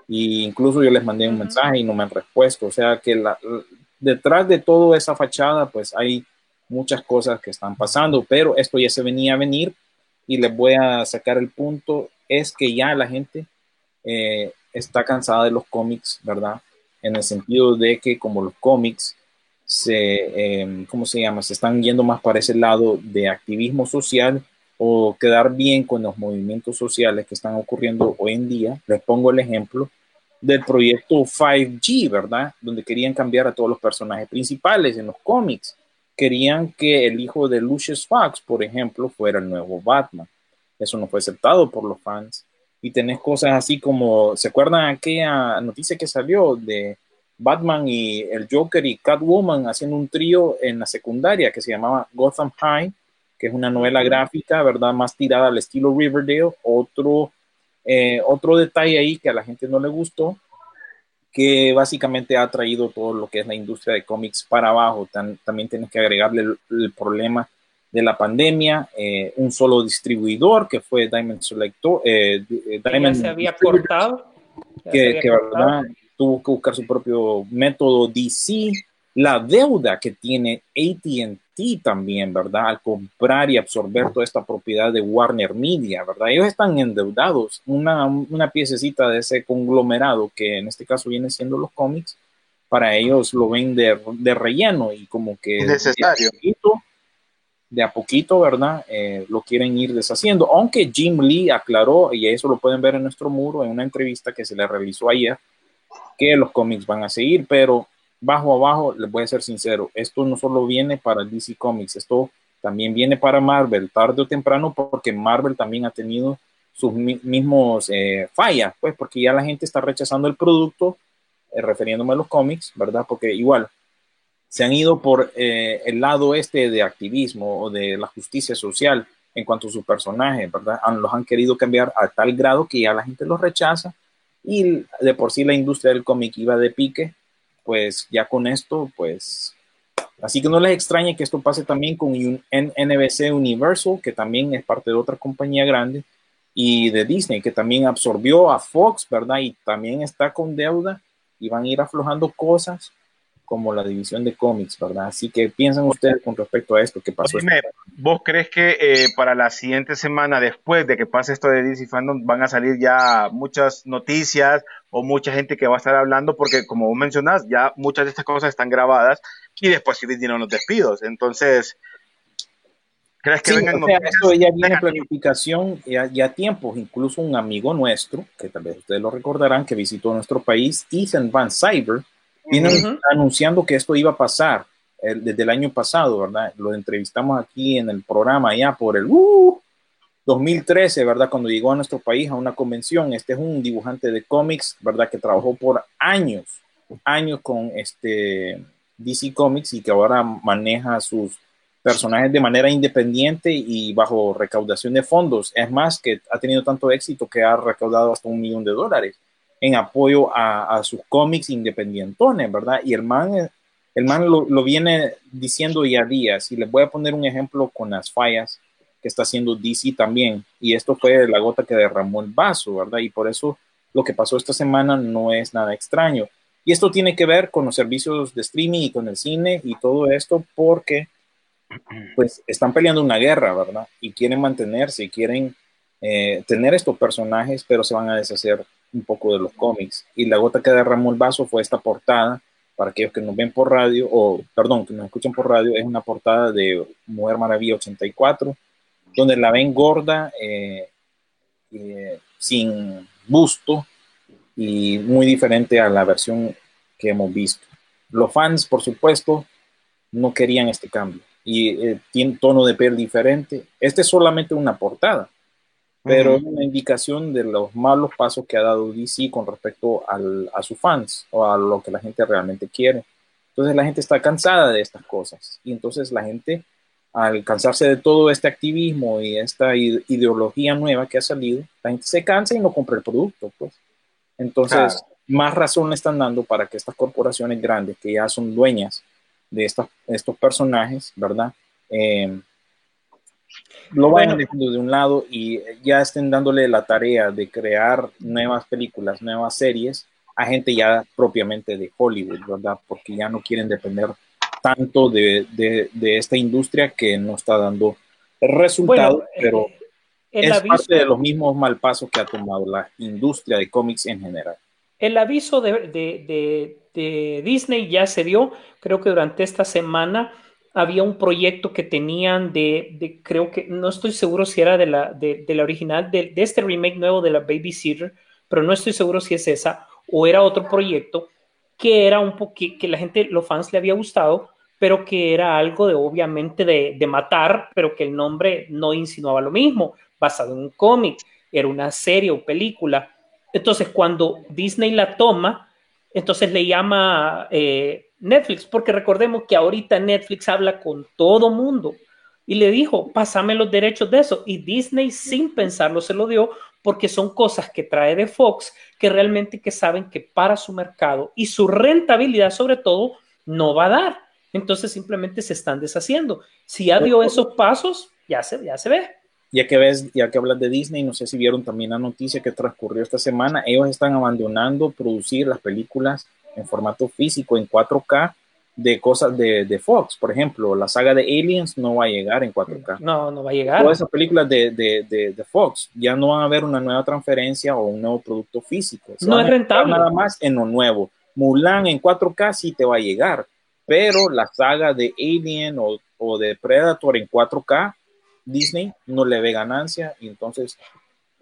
Y incluso yo les mandé un mensaje y no me han respuesto. O sea que la, detrás de toda esa fachada, pues hay muchas cosas que están pasando, pero esto ya se venía a venir y les voy a sacar el punto, es que ya la gente eh, está cansada de los cómics, ¿verdad? En el sentido de que como los cómics se, eh, ¿cómo se llama? Se están yendo más para ese lado de activismo social o quedar bien con los movimientos sociales que están ocurriendo hoy en día. Les pongo el ejemplo del proyecto 5G, ¿verdad? Donde querían cambiar a todos los personajes principales en los cómics. Querían que el hijo de Lucius Fox, por ejemplo, fuera el nuevo Batman. Eso no fue aceptado por los fans. Y tenés cosas así como, ¿se acuerdan aquella noticia que salió de Batman y el Joker y Catwoman haciendo un trío en la secundaria que se llamaba Gotham High, que es una novela gráfica, ¿verdad? Más tirada al estilo Riverdale. Otro eh, otro detalle ahí que a la gente no le gustó, que básicamente ha traído todo lo que es la industria de cómics para abajo. también tienes que agregarle el, problema de la pandemia, eh, un solo distribuidor que fue Diamond Selector, eh, Diamond se había cortado, que, que ¿verdad? tuvo que buscar su propio método DC, la deuda que tiene AT&T también, ¿verdad? Al comprar y absorber toda esta propiedad de Warner Media, ¿verdad? Ellos están endeudados, una, una piececita de ese conglomerado que en este caso viene siendo los cómics, para ellos lo ven de, de relleno y como que necesario. De a poquito, de a poquito ¿verdad? Eh, lo quieren ir deshaciendo, aunque Jim Lee aclaró, y eso lo pueden ver en nuestro muro, en una entrevista que se le realizó ayer, que los cómics van a seguir, pero bajo abajo, les voy a ser sincero, esto no solo viene para DC Comics, esto también viene para Marvel, tarde o temprano, porque Marvel también ha tenido sus mismos eh, fallas, pues porque ya la gente está rechazando el producto, eh, refiriéndome a los cómics, ¿verdad? Porque igual se han ido por eh, el lado este de activismo o de la justicia social en cuanto a su personaje, ¿verdad? los han querido cambiar a tal grado que ya la gente los rechaza y de por sí la industria del cómic iba de pique pues ya con esto, pues, así que no les extrañe que esto pase también con NBC Universal, que también es parte de otra compañía grande, y de Disney, que también absorbió a Fox, ¿verdad? Y también está con deuda y van a ir aflojando cosas como la división de cómics, ¿verdad? Así que piensan ustedes con respecto a esto que pasó. ¿Vos crees que eh, para la siguiente semana, después de que pase esto de DC Fandom, van a salir ya muchas noticias o mucha gente que va a estar hablando? Porque como vos mencionás, ya muchas de estas cosas están grabadas y después sí vienen los despidos. Entonces, ¿crees que vengan o sea, Esto ya viene planificación ya, ya tiempos. Incluso un amigo nuestro, que tal vez ustedes lo recordarán, que visitó nuestro país, Ethan Van Cyber, Vienen anunciando que esto iba a pasar desde el año pasado, ¿verdad? Lo entrevistamos aquí en el programa ya por el 2013, uh, ¿verdad? Cuando llegó a nuestro país a una convención. Este es un dibujante de cómics, ¿verdad? Que trabajó por años, años con este DC Comics y que ahora maneja sus personajes de manera independiente y bajo recaudación de fondos. Es más, que ha tenido tanto éxito que ha recaudado hasta un millón de dólares en apoyo a, sus cómics independientones, ¿verdad? Y el man, lo, viene diciendo ya días, y les voy a poner un ejemplo con las fallas que está haciendo DC también, y esto fue la gota que derramó el vaso, ¿verdad? Y por eso lo que pasó esta semana no es nada extraño. Y esto tiene que ver con los servicios de streaming y con el cine y todo esto porque pues están peleando una guerra, ¿verdad? Y quieren mantenerse, quieren eh, tener estos personajes, pero se van a deshacer un poco de los cómics. Y la gota que derramó el vaso fue esta portada, para aquellos que nos ven por radio, o perdón, que nos escuchan por radio, es una portada de Mujer Maravilla 84, donde la ven gorda, eh, eh, sin busto, y muy diferente a la versión que hemos visto. Los fans, por supuesto, no querían este cambio y tiene tono de piel diferente. Este es solamente una portada pero es una indicación de los malos pasos que ha dado DC con respecto al, a sus fans o a lo que la gente realmente quiere. Entonces la gente está cansada de estas cosas y entonces la gente al cansarse de todo este activismo y esta ideología nueva que ha salido, la gente se cansa y no compra el producto, pues. Entonces, más razón le están dando para que estas corporaciones grandes, que ya son dueñas de estas, estos personajes, ¿verdad? Eh, lo vayan dejando de un lado y ya estén dándole la tarea de crear nuevas películas, nuevas series a gente ya propiamente de Hollywood, ¿verdad? Porque ya no quieren depender tanto de, de, esta industria que no está dando resultados, pero eh, es parte de los mismos malpasos que ha tomado la industria de cómics en general. El aviso de, de, Disney ya se dio, creo que durante esta semana había un proyecto que tenían de, creo que, no estoy seguro si era de la, de, la original, de, este remake nuevo de la Babysitter, pero no estoy seguro si es esa o era otro proyecto que era un poquito, que la gente, los fans le había gustado, pero que era algo de obviamente de, matar, pero que el nombre no insinuaba lo mismo, basado en un cómic, era una serie o película. Entonces, cuando Disney la toma, entonces le llama eh, Netflix, porque recordemos que ahorita Netflix habla con todo mundo y le dijo, pásame los derechos de eso. Y Disney sin pensarlo se lo dio porque son cosas que trae de Fox que realmente que saben que para su mercado y su rentabilidad sobre todo no va a dar. Entonces simplemente se están deshaciendo. Si ya dio esos pasos, ya se, ya se ve. Ya que ves, ya que hablas de Disney, no sé si vieron también la noticia que transcurrió esta semana, ellos están abandonando producir las películas en formato físico en 4K de cosas de, de, Fox. Por ejemplo, la saga de Aliens no va a llegar en 4K. No, no va a llegar. Todas esas películas de, de, de, Fox ya no van a ver una nueva transferencia o un nuevo producto físico. no es rentable. Nada más en lo nuevo. Mulan en 4K sí te va a llegar, pero la saga de Alien o, o de Predator en 4K, Disney no le ve ganancia y entonces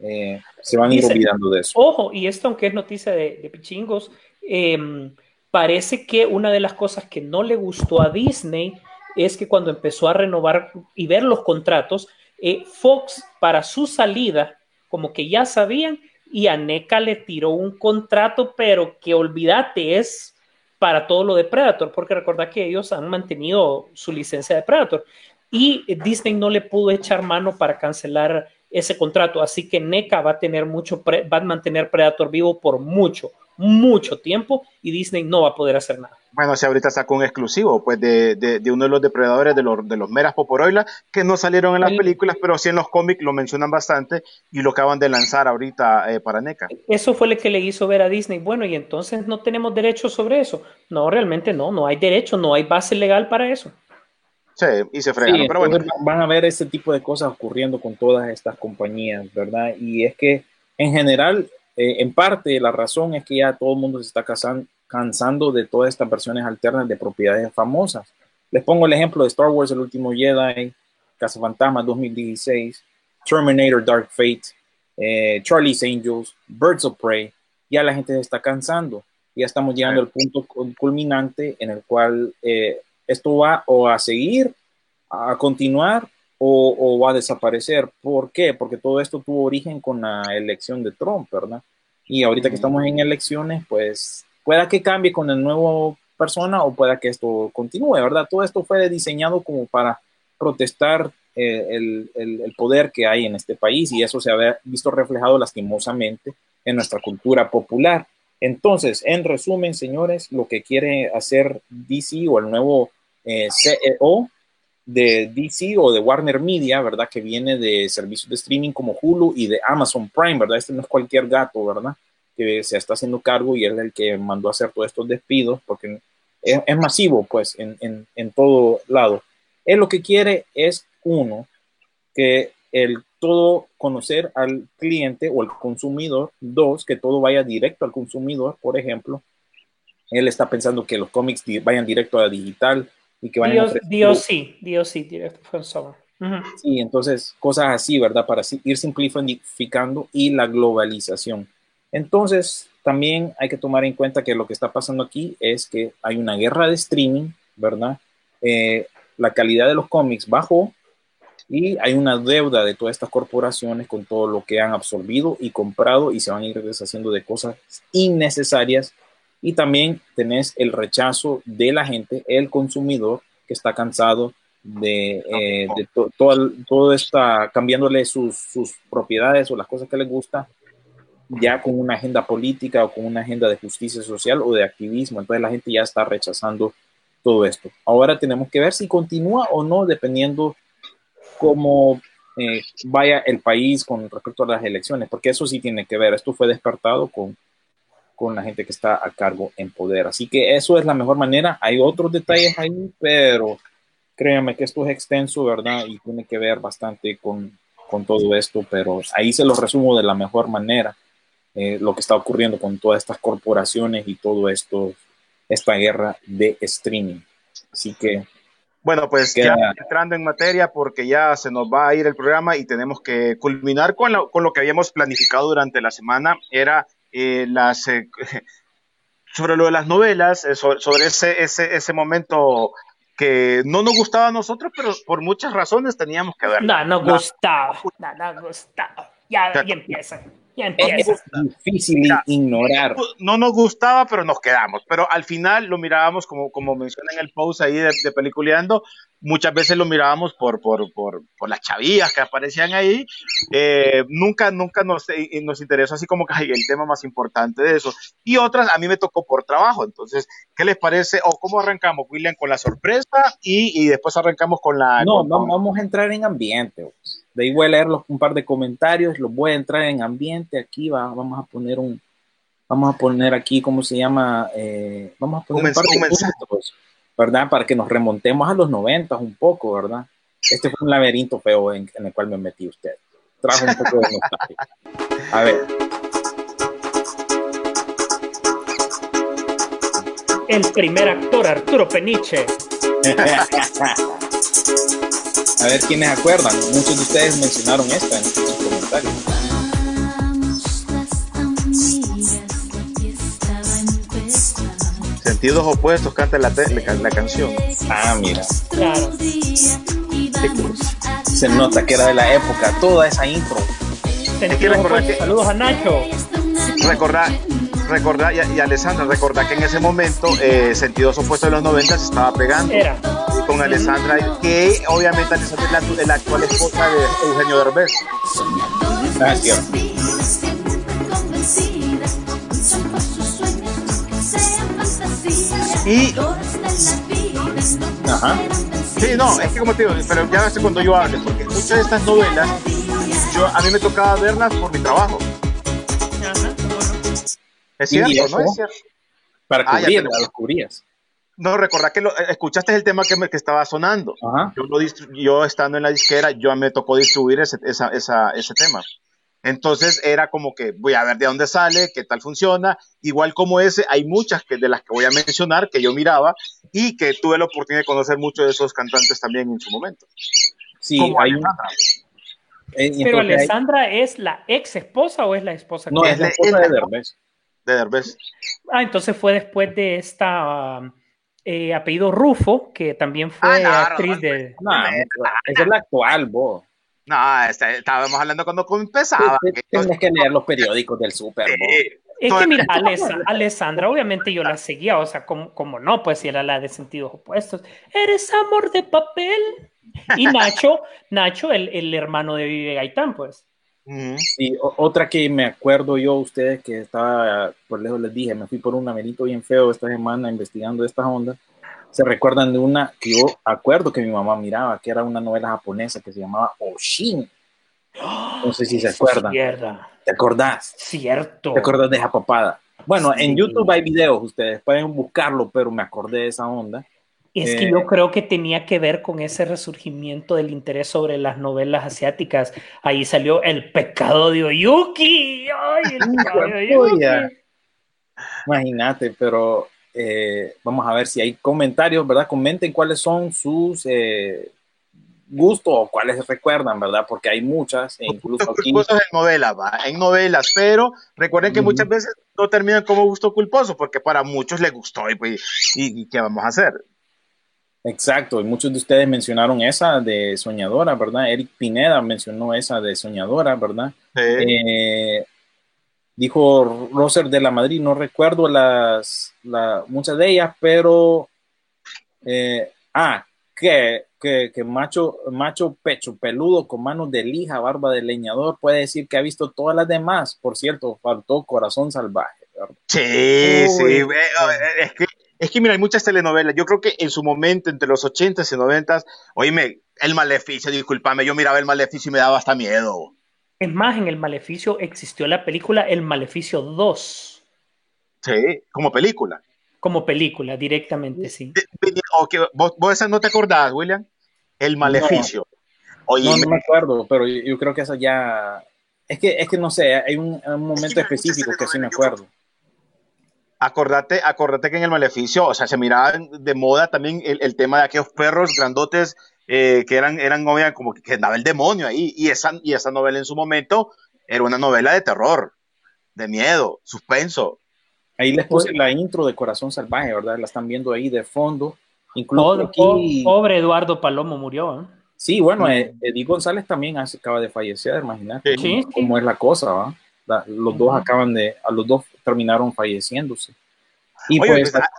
eh, se van a ir olvidando de eso. Ojo, y esto aunque es noticia de, de pichingos, eh, parece que una de las cosas que no le gustó a Disney es que cuando empezó a renovar y ver los contratos, eh, Fox para su salida, como que ya sabían, y a NECA le tiró un contrato, pero que olvídate, es para todo lo de Predator, porque recuerda que ellos han mantenido su licencia de Predator y Disney no le pudo echar mano para cancelar ese contrato, así que NECA va a tener mucho, va a mantener Predator vivo por mucho, mucho tiempo y Disney no va a poder hacer nada. Bueno, si ahorita sacó un exclusivo, pues de, de, uno de los depredadores de los, de los meras poporoilas que no salieron en las películas, pero sí en los cómics lo mencionan bastante y lo acaban de lanzar ahorita eh, para NECA. Eso fue lo que le hizo ver a Disney. Bueno, y entonces no tenemos derecho sobre eso. No, realmente no, no hay derecho, no hay base legal para eso. Sí, y se fregaron, pero bueno. Van a ver ese tipo de cosas ocurriendo con todas estas compañías, ¿verdad? Y es que en general eh, en parte, la razón es que ya todo el mundo se está cansando de todas estas versiones alternas de propiedades famosas. Les pongo el ejemplo de Star Wars, El último Jedi, Casa Fantasma 2016, Terminator Dark Fate, eh, Charlie's Angels, Birds of Prey. Ya la gente se está cansando. Ya estamos llegando al punto culminante en el cual eh, esto va o a seguir, a continuar o, va a desaparecer. ¿Por qué? Porque todo esto tuvo origen con la elección de Trump, ¿verdad? Y ahorita que estamos en elecciones, pues pueda que cambie con el nuevo persona o pueda que esto continúe, ¿verdad? Todo esto fue diseñado como para protestar eh, el, el, poder que hay en este país y eso se ha visto reflejado lastimosamente en nuestra cultura popular. Entonces, en resumen, señores, lo que quiere hacer DC o el nuevo eh, CEO de DC o de Warner Media, ¿verdad? Que viene de servicios de streaming como Hulu y de Amazon Prime, ¿verdad? Este no es cualquier gato, ¿verdad? Que se está haciendo cargo y es el que mandó a hacer todos estos despidos porque es, masivo, pues, en, en, en, todo lado. Él lo que quiere es, uno, que el todo conocer al cliente o al consumidor. Dos, que todo vaya directo al consumidor, por ejemplo. Él está pensando que los cómics vayan directo a digital y que Dios, Dios sí, Dios sí, directo Sí, entonces cosas así, ¿verdad? Para ir simplificando y la globalización. Entonces, también hay que tomar en cuenta que lo que está pasando aquí es que hay una guerra de streaming, ¿verdad? Eh, la calidad de los cómics bajó y hay una deuda de todas estas corporaciones con todo lo que han absorbido y comprado y se van a ir deshaciendo de cosas innecesarias y también tenés el rechazo de la gente, el consumidor que está cansado de, eh, todo, todo está cambiándole sus, sus propiedades o las cosas que les gusta ya con una agenda política o con una agenda de justicia social o de activismo. Entonces la gente ya está rechazando todo esto. Ahora tenemos que ver si continúa o no, dependiendo cómo eh, vaya el país con respecto a las elecciones, porque eso sí tiene que ver. Esto fue despertado con, con la gente que está a cargo en poder. Así que eso es la mejor manera. Hay otros detalles ahí, pero créanme que esto es extenso, ¿verdad? Y tiene que ver bastante con, con todo esto, pero ahí se lo resumo de la mejor manera. eh, lo que está ocurriendo con todas estas corporaciones y todo esto, esta guerra de streaming. Así que Bueno, pues ya entrando en materia, porque ya se nos va a ir el programa y tenemos que culminar con lo, con lo que habíamos planificado durante la semana, era eh, las eh, sobre lo de las novelas, eh, sobre, sobre ese, ese, ese momento que no nos gustaba a nosotros, pero por muchas razones teníamos que verlo. No, no gustaba. No, no gustaba. Ya, ya empieza. Ya empieza. es difícil ignorar. no nos gustaba, pero nos quedamos. Pero al final lo mirábamos, como, como menciona en el post ahí de, de Peliculeando, muchas veces lo mirábamos por, por, por, por las chavillas que aparecían ahí. Eh, nunca, nunca nos, eh, nos interesó así como que el tema más importante de eso. Y otras a mí me tocó por trabajo. Entonces, ¿qué les parece? ¿O cómo arrancamos, William, con la sorpresa? Y, y después arrancamos con la... No, con- vamos, vamos a entrar en ambiente. De ahí voy a leer los- un par de comentarios, los voy a entrar en ambiente. Aquí va, vamos a poner un, vamos a poner aquí, ¿cómo se llama? Eh, vamos a poner Un un, par de ¿verdad? Para que nos remontemos a los noventas un poco, ¿verdad? Este fue un laberinto feo en, en el cual me metí usted. Trajo un poco de nostalgia. A ver, El primer actor, Arturo Peniche. a ver quiénes acuerdan. Muchos de ustedes mencionaron esta en sus comentarios. Sentidos opuestos canta la, te- la, la canción. Ah, mira. Claro. Se nota que era de la época, toda esa intro. Recordar opuestos. que- Saludos a Nacho. recordar, recordar y, y Alessandra, recordar que en ese momento eh, Sentidos Opuestos de los 90 se estaba pegando Era. con Alessandra, que obviamente Alessandra es la, la actual esposa de Eugenio Derbez. Ah, Y, Ajá. sí, no, es que como te digo, pero ya sé cuando yo hable, porque muchas de estas novelas, yo, a mí me tocaba verlas por mi trabajo. Es ¿Y cierto, eso? ¿no? Es cierto. Para Ah, ya cubrir, te lo- las cubrías. No, recordar que lo, eh, escuchaste el tema que, me, que estaba sonando. Ajá. Yo, lo yo estando en la disquera, yo me tocó distribuir ese, esa, esa, ese tema. Entonces era como que voy a ver de dónde sale, qué tal funciona. Igual como ese, hay muchas que, de las que voy a mencionar que yo miraba y que tuve la oportunidad de conocer muchos de esos cantantes también en su momento. Sí, Como hay un. Alejandra. eh, y Pero hay- Alessandra es la ex esposa o es la esposa? No, que- es la es- esposa es de la- Derbez. de Derbez. Ah, entonces fue después de esta um, eh, apellido Rufo, que también fue Ah, no, actriz no, de. No, esa es la actual, vos. No, este, estábamos hablando cuando empezaba. Tienes que leer los periódicos del Super Bowl. Sí. Es que mira, Alessa- Alessandra, obviamente yo la seguía, o sea, como, como no, pues si era la de sentidos opuestos. Eres amor de papel. Y Nacho, Nacho, el, el hermano de Vive Gaitán, pues. Y otra que me acuerdo yo, ustedes que estaba, por lejos les dije, me fui por un laberinto bien feo esta semana investigando estas ondas. Se recuerdan de una que yo acuerdo que mi mamá miraba, que era una novela japonesa que se llamaba Oshin. No sé si se acuerdan. Mierda. ¿Te acordás? Cierto. ¿Te acordás de esa papada? Bueno, en Sí. YouTube hay videos, ustedes pueden buscarlo, pero me acordé de esa onda. Es que Eh, yo creo que tenía que ver con ese resurgimiento del interés sobre las novelas asiáticas. Ahí salió El pecado de Oyuki. Ay, el pecado de Oyuki. Imagínate, pero eh, vamos a ver si hay comentarios, ¿verdad? Comenten cuáles son sus eh, gustos o cuáles recuerdan, ¿verdad? Porque hay muchas, e incluso aquí. culposos en novelas, ¿va? en novelas, pero recuerden que muchas veces no terminan como gusto culposo, porque para muchos les gustó y, pues, y, y ¿qué vamos a hacer? Exacto, y muchos de ustedes mencionaron esa de Soñadora, ¿verdad? Eric Pineda mencionó esa de Soñadora, ¿verdad? Sí. Eh, dijo Roser de la Madrid, no recuerdo las, la- muchas de ellas, pero eh, ah, que, que, que macho, macho pecho peludo con manos de lija, barba de leñador, puede decir que ha visto todas las demás. Por cierto, faltó Corazón Salvaje. ¿verdad? Sí, Uy. sí. Es que, es que mira, hay muchas telenovelas. Yo creo que en su momento, entre los 80s y 90s, oíme, El Maleficio, discúlpame, yo miraba El Maleficio y me daba hasta miedo. Es más, en El Maleficio existió la película El Maleficio 2, Sí, como película. como película, directamente, sí. De- venía- o que vos, vos esa no te acordás, William? El Maleficio. Oye, No, no me acuerdo, pero yo, yo creo que esa ya. Es que, es que no sé, hay un, un momento específico que sí me acuerdo. acordate, acordate que en el Maleficio, o sea, se miraba de moda también el, el tema de aquellos perros grandotes eh, que eran, eran obvia, como que andaba el demonio ahí. Y esa, y esa novela en su momento era una novela de terror, de miedo, suspenso. Ahí les puse la intro de Corazón Salvaje, ¿verdad? La están viendo ahí de fondo. Incluso Pobre, aquí. pobre Eduardo Palomo murió. ¿eh? Sí, bueno, eh, Eddie González también acaba de fallecer, imagínate Sí, cómo, cómo es la cosa, ¿va? La- los dos acaban de, a los dos terminaron falleciéndose. Y Oye, pues, está-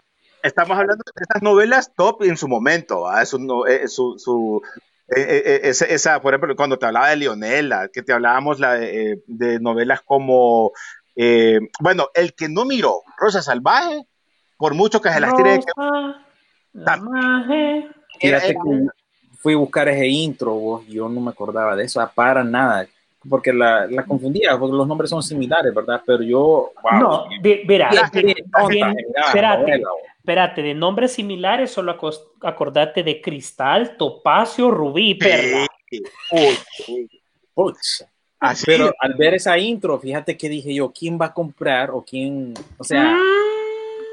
estamos hablando de estas novelas top en su momento, su, no- eh, su, su- eh, eh, eh, esa, esa, por ejemplo, cuando te hablaba de Leonela, que te hablábamos la, de, eh, de novelas como, eh, bueno, el que no miró Rosa Salvaje, por mucho que se las tire de que- fíjate fui a buscar ese intro, vos, yo no me acordaba de eso, para nada, porque la, la confundía, porque los nombres son similares, ¿verdad? Pero yo, wow, No, verá, espérate. Espérate, de nombres similares solo acordate de Cristal, Topacio, Rubí Perla. Así Pero al ver esa intro, fíjate que dije yo, ¿quién va a comprar o quién, o sea,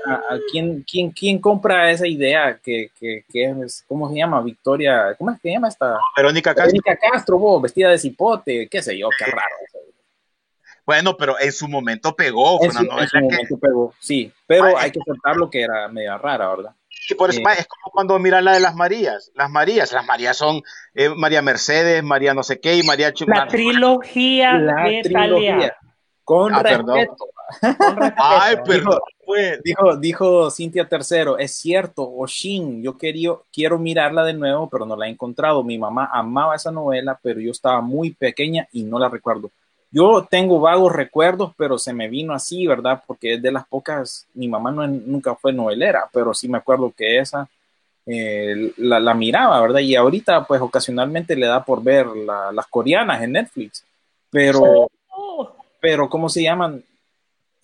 a, a quién, quién, quién compra esa idea que, que, que es, ¿cómo se llama? Victoria, ¿cómo es que se llama esta? Verónica Castro. Verónica Castro, vos, vestida de cipote, qué sé yo, qué raro. Bueno, pero en su momento pegó, fue En una su, en novela su que, momento pegó, sí, pero Ay, hay que aceptar lo que era media rara, ¿verdad? que por eso, Sí. va, es como cuando miras la de las Marías. Las Marías, las Marías son eh, María Mercedes, María no sé qué y María Ch- La trilogía La de trilogía. Con Ah, perdón. respeto. Con respeto. Ay, Dijo- perdón, pues. Dijo, dijo Cintia Tercero, es cierto, Oshin, yo quería, quiero mirarla de nuevo, pero no la he encontrado. Mi mamá amaba esa novela, pero yo estaba muy pequeña y no la recuerdo. Yo tengo vagos recuerdos, pero se me vino así, ¿verdad? Porque es de las pocas, mi mamá no, nunca fue novelera, pero sí me acuerdo que esa eh, la, la miraba, ¿verdad? Y ahorita, pues ocasionalmente le da por ver la- las coreanas en Netflix, pero, pero ¿cómo se llaman?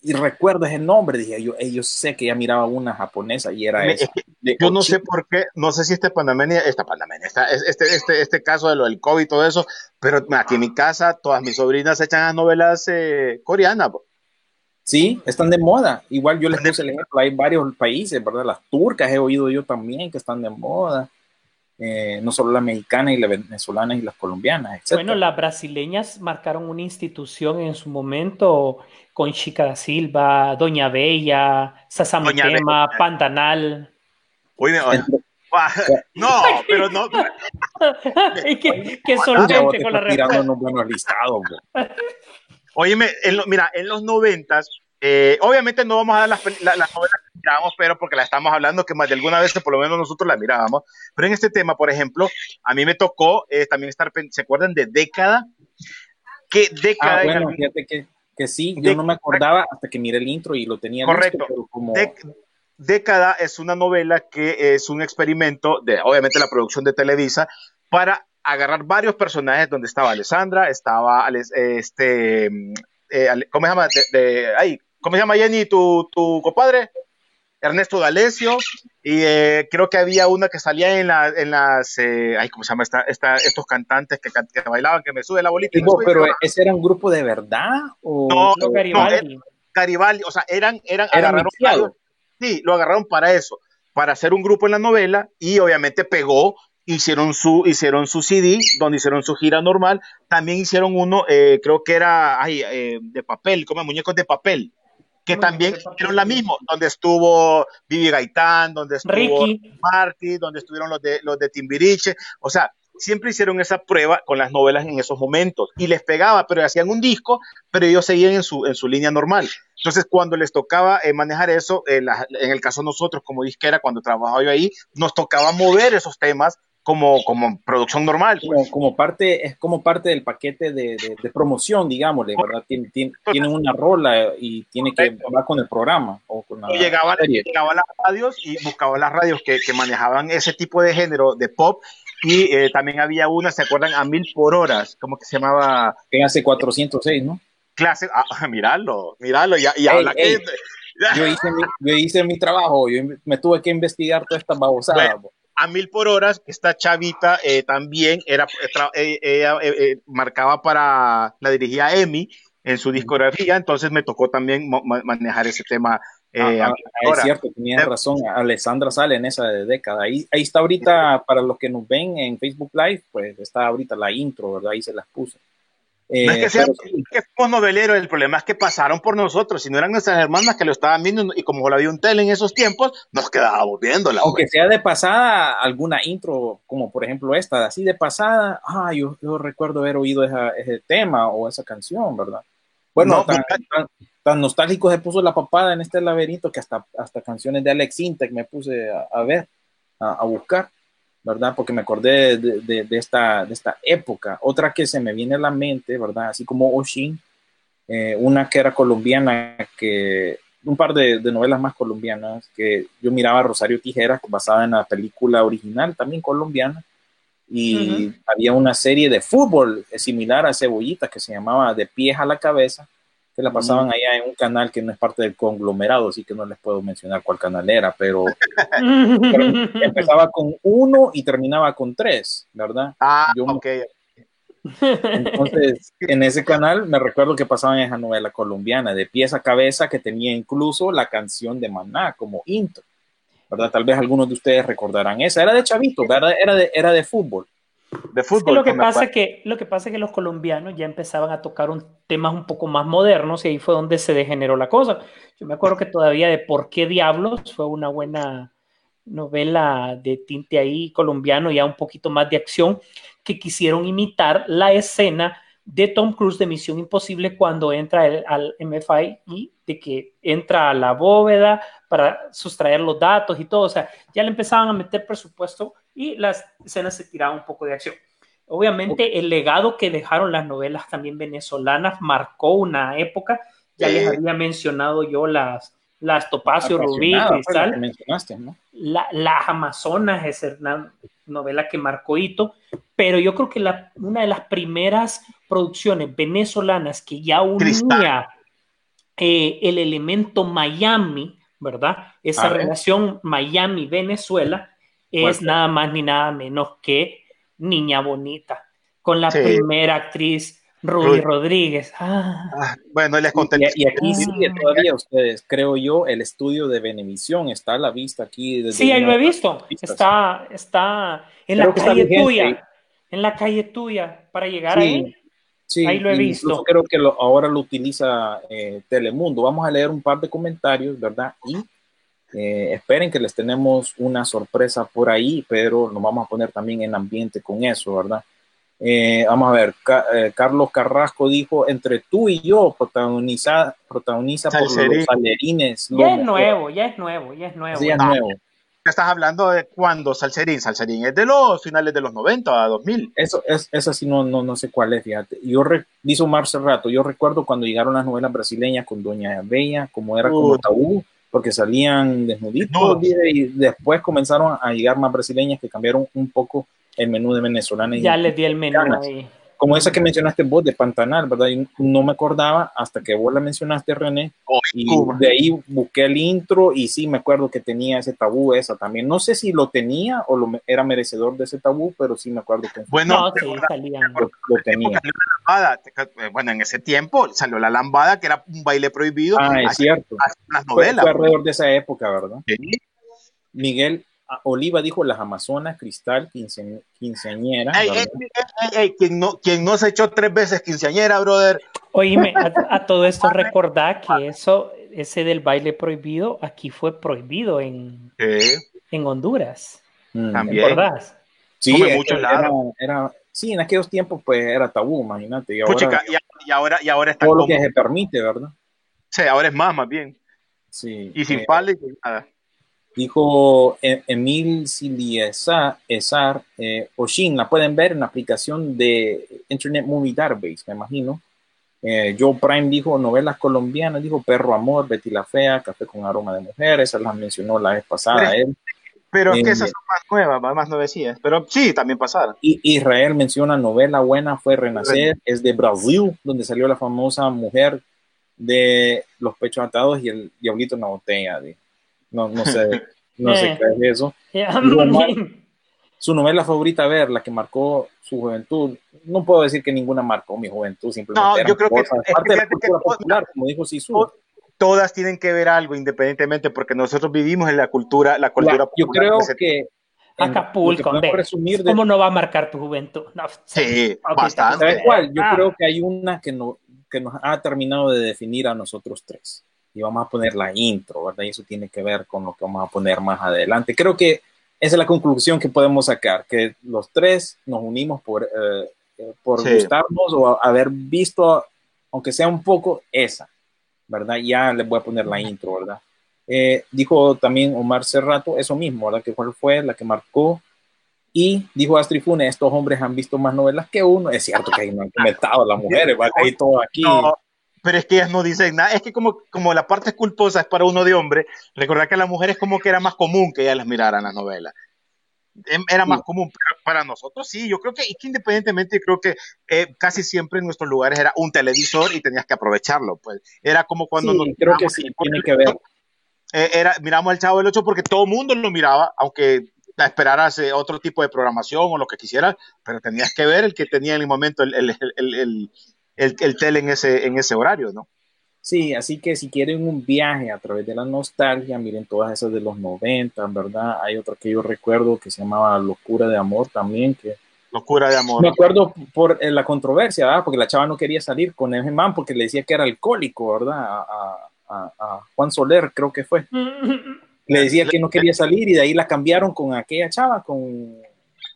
Y recuerdo ese nombre, dije yo, "Ey, yo sé que ya miraba una japonesa y era Me- esa. es que de Yo no sé por qué, no sé si este pandemia, esta pandemia, esta- es- este, este, este caso de lo del COVID y todo eso, pero aquí en mi casa todas mis sobrinas echan las novelas eh, coreanas. po. Sí, están de moda. Igual yo les puse el ejemplo, hay varios países, ¿verdad? Las turcas he oído yo también que están de moda. Eh, no solo las mexicanas y las venezolanas y las colombianas, etc. Bueno, las brasileñas marcaron una institución en su momento con Chica da Silva, Doña Bella, Sasamutema. Pantanal. Oye, oye, ah, no, pero no, qué, qué Ah, con la respuesta. unos buenos listados. bo. Óyeme, en lo- mira, en los noventas, eh, obviamente no vamos a dar las, la- las novelas que mirábamos, pero porque la estamos hablando, que más de alguna vez por lo menos nosotros la mirábamos. Pero en este tema, por ejemplo, a mí me tocó eh, también estar, ¿se acuerdan de Década? ¿Qué década? Ah, en bueno, fíjate que, que sí, De- yo no me acordaba hasta que miré el intro y lo tenía listo, Correcto. pero como... Dec- Década es una novela que es un experimento de, obviamente, la producción de Televisa para agarrar varios personajes donde estaba Alessandra, estaba este, eh, ¿cómo se llama? De, de- ay, ¿cómo se llama Jenny, tu, tu compadre? Ernesto D'Alessio, y eh, creo que había una que salía en, la, en las, eh, ay, ¿cómo se llama? Esta, esta- estos cantantes que, bailaban, que me sube la bolita. sube, pero ese era un grupo de verdad o No, no, Garibaldi. Garibaldi, o sea, eran, eran, Era agarraron sí, lo agarraron para eso, para hacer un grupo en la novela y obviamente pegó, hicieron su, hicieron su CD, donde hicieron su gira normal, también hicieron uno, eh, creo que era, ay, eh, de papel, como muñecos de papel, que también hicieron la misma, donde estuvo Vivi Gaitán, donde estuvo Ricky. Marty, donde estuvieron los de, los de Timbiriche, o sea, siempre hicieron esa prueba con las novelas en esos momentos y les pegaba, pero hacían un disco, pero ellos seguían en su, en su línea normal. Entonces, cuando les tocaba eh, manejar eso, eh, la- en el caso de nosotros como disquera, cuando trabajaba yo ahí, nos tocaba mover esos temas como, como producción normal. pues. como, como parte, es como parte del paquete de, de- de promoción, digámosle, ¿verdad? Tiene, tiene, tiene una rola y tiene que va con el programa o con la llegaba, llegaba a las radios y buscaba las radios que, que manejaban ese tipo de género de pop y eh, también había una, ¿se acuerdan? A mil por horas, ¿cómo que se llamaba? Que hace 406, ¿no? Clase, ah, miralo, miralo, y, y Ey, habla ey. que- Yo hice mi, yo hice mi trabajo, yo me tuve que investigar toda esta babosada. Bueno, a mil por horas, esta chavita eh, también era, eh, eh, eh, eh, marcaba para, la dirigía Emi en su discografía, entonces me tocó también ma- manejar ese tema. Ah, ah, es cierto, tenías razón. Alessandra sale en esa década. Ahí, ahí está ahorita, para los que nos ven en Facebook Live, pues está ahorita la intro, ¿verdad? Ahí se las puse. Eh, No es que, sea, pero que somos noveleros, el problema es que pasaron por nosotros, si no eran nuestras hermanas que lo estaban viendo y como la vio un tele en esos tiempos, nos quedábamos viéndola. aunque sea de pasada, alguna intro, como por ejemplo esta, así de pasada, ah, yo, yo recuerdo haber oído esa- ese tema o esa canción, ¿verdad? Bueno, No, tan, tan- tan nostálgico se puso la papada en este laberinto que hasta, hasta canciones de Alex Intec me puse a, a ver, a, a buscar, ¿verdad? Porque me acordé de, de- de esta, de esta época. Otra que se me viene a la mente, ¿verdad? Así como Oshin, eh, una que era colombiana, que un par de, de novelas más colombianas, que yo miraba Rosario Tijeras, basada en la película original, también colombiana, y había una serie de fútbol eh, similar a Cebollita que se llamaba De pies a la cabeza, que la pasaban allá en un canal que no es parte del conglomerado, así que no les puedo mencionar cuál canal era, pero empezaba con uno y terminaba con tres, ¿verdad? Ah, Yo ok. Entonces, en ese canal me recuerdo que pasaban esa novela colombiana de pies a cabeza que tenía incluso la canción de Maná como intro, ¿verdad? Tal vez algunos de ustedes recordarán esa. Era de chavito, ¿verdad? Era de, era de fútbol. De Es que fútbol. lo que pasa que lo que pasa es que los colombianos ya empezaban a tocar un, temas un poco más modernos y ahí fue donde se degeneró la cosa. Yo me acuerdo que todavía de ¿Por qué diablos? fue una buena novela de tinte ahí colombiano, ya un poquito más de acción, que quisieron imitar la escena de Tom Cruise de Misión Imposible cuando entra el- al MFI y de que entra a la bóveda para sustraer los datos y todo. O sea, ya le empezaban a meter presupuesto y las escenas se tiraban un poco de acción. Obviamente, el legado que dejaron las novelas también venezolanas marcó una época. Ya les había mencionado yo las, las Topacio, Rubí, Cristal ¿no? la, Las Amazonas es una novela que marcó hito, pero yo creo que la, una de las primeras producciones venezolanas que ya unía eh, el elemento Miami, ¿verdad? Esa A relación Miami-Venezuela es nada más ni nada menos que Niña Bonita, con la Sí. primera actriz Ruby Ruby. Rodríguez. Ah, Ah, bueno, les conté. Y, y aquí sigue todavía ustedes, creo yo, el estudio de Benevisión está a la vista aquí. desde Sí, ahí lo he visto. Está, está en Creo la calle vigente. tuya. En la calle tuya. Para llegar Sí, ahí. sí, ahí lo he visto. Creo que lo- ahora lo utiliza eh, Telemundo. Vamos a leer un par de comentarios, ¿verdad? Y eh, esperen que les tenemos una sorpresa por ahí, pero nos vamos a poner también en ambiente con eso, ¿verdad? Eh, vamos a ver, Ca- eh, Carlos Carrasco dijo, entre tú y yo, protagoniza, protagoniza por los salerines. Ya es mejor. nuevo, ya es nuevo, ya es nuevo. Sí, ya es nuevo. Estás hablando de cuándo Salserín. Salserín es de los finales de los 90 a 2000. Eso, es, esa sí no, no, no sé cuál es, fíjate. Yo, re, dice Omar hace rato, yo recuerdo cuando llegaron las novelas brasileñas con Doña Bella, como era como Uh. tabú, porque salían desnuditos, Desnudos. dice, y después comenzaron a llegar más brasileñas que cambiaron un poco el menú de venezolana. y- Ya les di el menú ahí. Como esa que mencionaste vos de Pantanal, ¿verdad? Y no me acordaba hasta que vos la mencionaste, René, Oh, y Cuba. de ahí busqué el intro y sí me acuerdo que tenía ese tabú esa también. No sé si lo tenía o lo, era merecedor de ese tabú, pero sí me acuerdo que Bueno, No, ¿te sí, salían. lo, lo tenía. Lambada. Eh, Bueno, en ese tiempo salió la lambada, que era un baile prohibido. Ah, es cierto. las novelas. fue alrededor de esa época, ¿verdad? Sí. Miguel Oliva dijo las Amazonas, Cristal, quince- quinceañera. Ey, ey, ey, ey, ey, quien, no, quien no se echó tres veces quinceañera, brother. Oíme, a, a todo esto recordar que eso, ese del baile prohibido, aquí fue prohibido en, Eh, en Honduras. Mm. También. ¿Recordás? Sí, en es muchos lados. Era, era- sí, en aquellos tiempos pues era tabú, imagínate. Y ahora puchica, y, y ahora, y ahora está todo lo como, que se permite, ¿verdad? sí, ahora es más, más bien. Sí. Y sin eh, falda y sin nada. Dijo eh, Emil Siliesar, Esar, eh, Oshin, la pueden ver en la aplicación de Internet Movie Database, me imagino. Eh, Joe Prime dijo novelas colombianas, dijo Perro Amor, Betty la Fea, Café con Aroma de Mujer, esas las mencionó la vez pasada él. Pero es que eh, esas son más nuevas, más- nuevecillas. Pero sí, también pasaron. Y Israel menciona novela buena fue Renacer, es de Brasil, donde salió la famosa mujer de los pechos atados y el diablito en la botella. dijo. No, no sé, no sé Eh. qué es eso. Man. Su novela favorita, a ver, la que marcó su juventud. No puedo decir que ninguna marcó mi juventud, simplemente. No, yo creo que- cosas, es que parte de la fíjate que cultura todo- popular, como dijo Sisu. todo- Todas tienen que ver algo independientemente porque nosotros vivimos en la cultura, la cultura La- yo creo que que Acapulco, resumir de ¿Cómo no va a marcar tu juventud? No, Sí, ok, bastante. ¿Sabes cuál? Yo Ah. creo que hay una que, no, que nos ha terminado de definir a nosotros tres. Y vamos a poner la intro, ¿verdad? Y eso tiene que ver con lo que vamos a poner más adelante. Creo que esa es la conclusión que podemos sacar, que los tres nos unimos por, eh, por Sí. gustarnos o haber visto, aunque sea un poco, esa, ¿verdad? Ya les voy a poner la intro, ¿verdad? Eh, dijo también Omar Cerrato eso mismo, ¿verdad? Que cuál fue la que marcó y dijo Astrid Funes, estos hombres han visto más novelas que uno. Es cierto que ahí no han comentado las mujeres, ¿verdad? Ahí todo aquí. No, pero es que ellas no dicen nada. Es que como, como la parte culposa es para uno de hombre, recordar que a las mujeres como que era más común que ellas las miraran las novelas. Em- Era más Sí. común, pero para nosotros sí, yo creo que, y que independientemente, creo que eh, casi siempre en nuestros lugares era un televisor y tenías que aprovecharlo, pues. Era como cuando Sí, nos creo que miramos sí, tiene que ver. eh, era, miramos el Chavo del 8 porque todo el mundo lo miraba, aunque esperaras eh, otro tipo de programación o lo que quisieras, pero tenías que ver el que tenía en el momento el, el, el, el, el, el tele en ese, en ese horario, ¿no? Sí, así que si quieren un viaje a través de la nostalgia, miren todas esas de los 90, ¿verdad? Hay otra que yo recuerdo que se llamaba Locura de Amor también, que Locura de amor. me acuerdo por eh, la controversia, ¿verdad? Porque la chava no quería salir con ese man porque le decía que era alcohólico, ¿verdad? A, a- a- a Juan Soler, creo que fue. Le decía que no quería salir y de ahí la cambiaron con aquella chava, con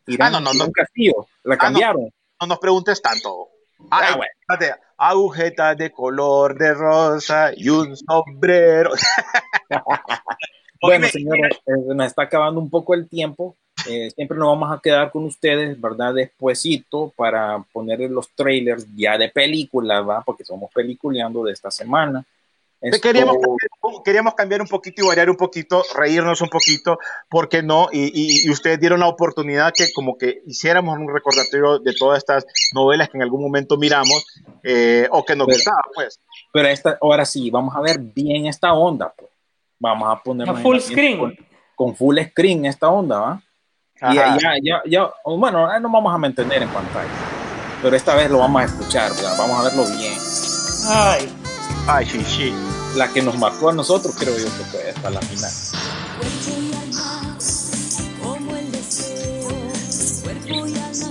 Irán, Ah, no, no, no. Castillo. La no. cambiaron. No nos preguntes tanto. Ah, Ay, bueno. espérate. Agujeta de color de rosa y un sombrero. Bueno, señores, eh, nos está acabando un poco el tiempo. Eh, siempre nos vamos a quedar con ustedes, ¿verdad? Despuesito para poner los trailers ya de películas, ¿va? Porque somos peliculeando de esta semana. Esto- Queríamos, cambiar- queríamos cambiar un poquito y variar un poquito, reírnos un poquito, ¿por qué no? Y, y- y ustedes dieron la oportunidad que como que hiciéramos un recordatorio de todas estas novelas que en algún momento miramos eh, o que nos Pero- gustaba, pues. Pero esta, ahora sí, vamos a ver bien esta onda, pues. Vamos a poner A full screen. Con, con full screen esta onda, ¿va? Y ya, ya, ya, bueno, ahí nos vamos a mantener en pantalla. Pero esta vez lo vamos a escuchar, ¿verdad? Vamos a verlo bien. Ay, Ay, sí, sí. La que nos marcó a nosotros, creo yo que fue esta la final.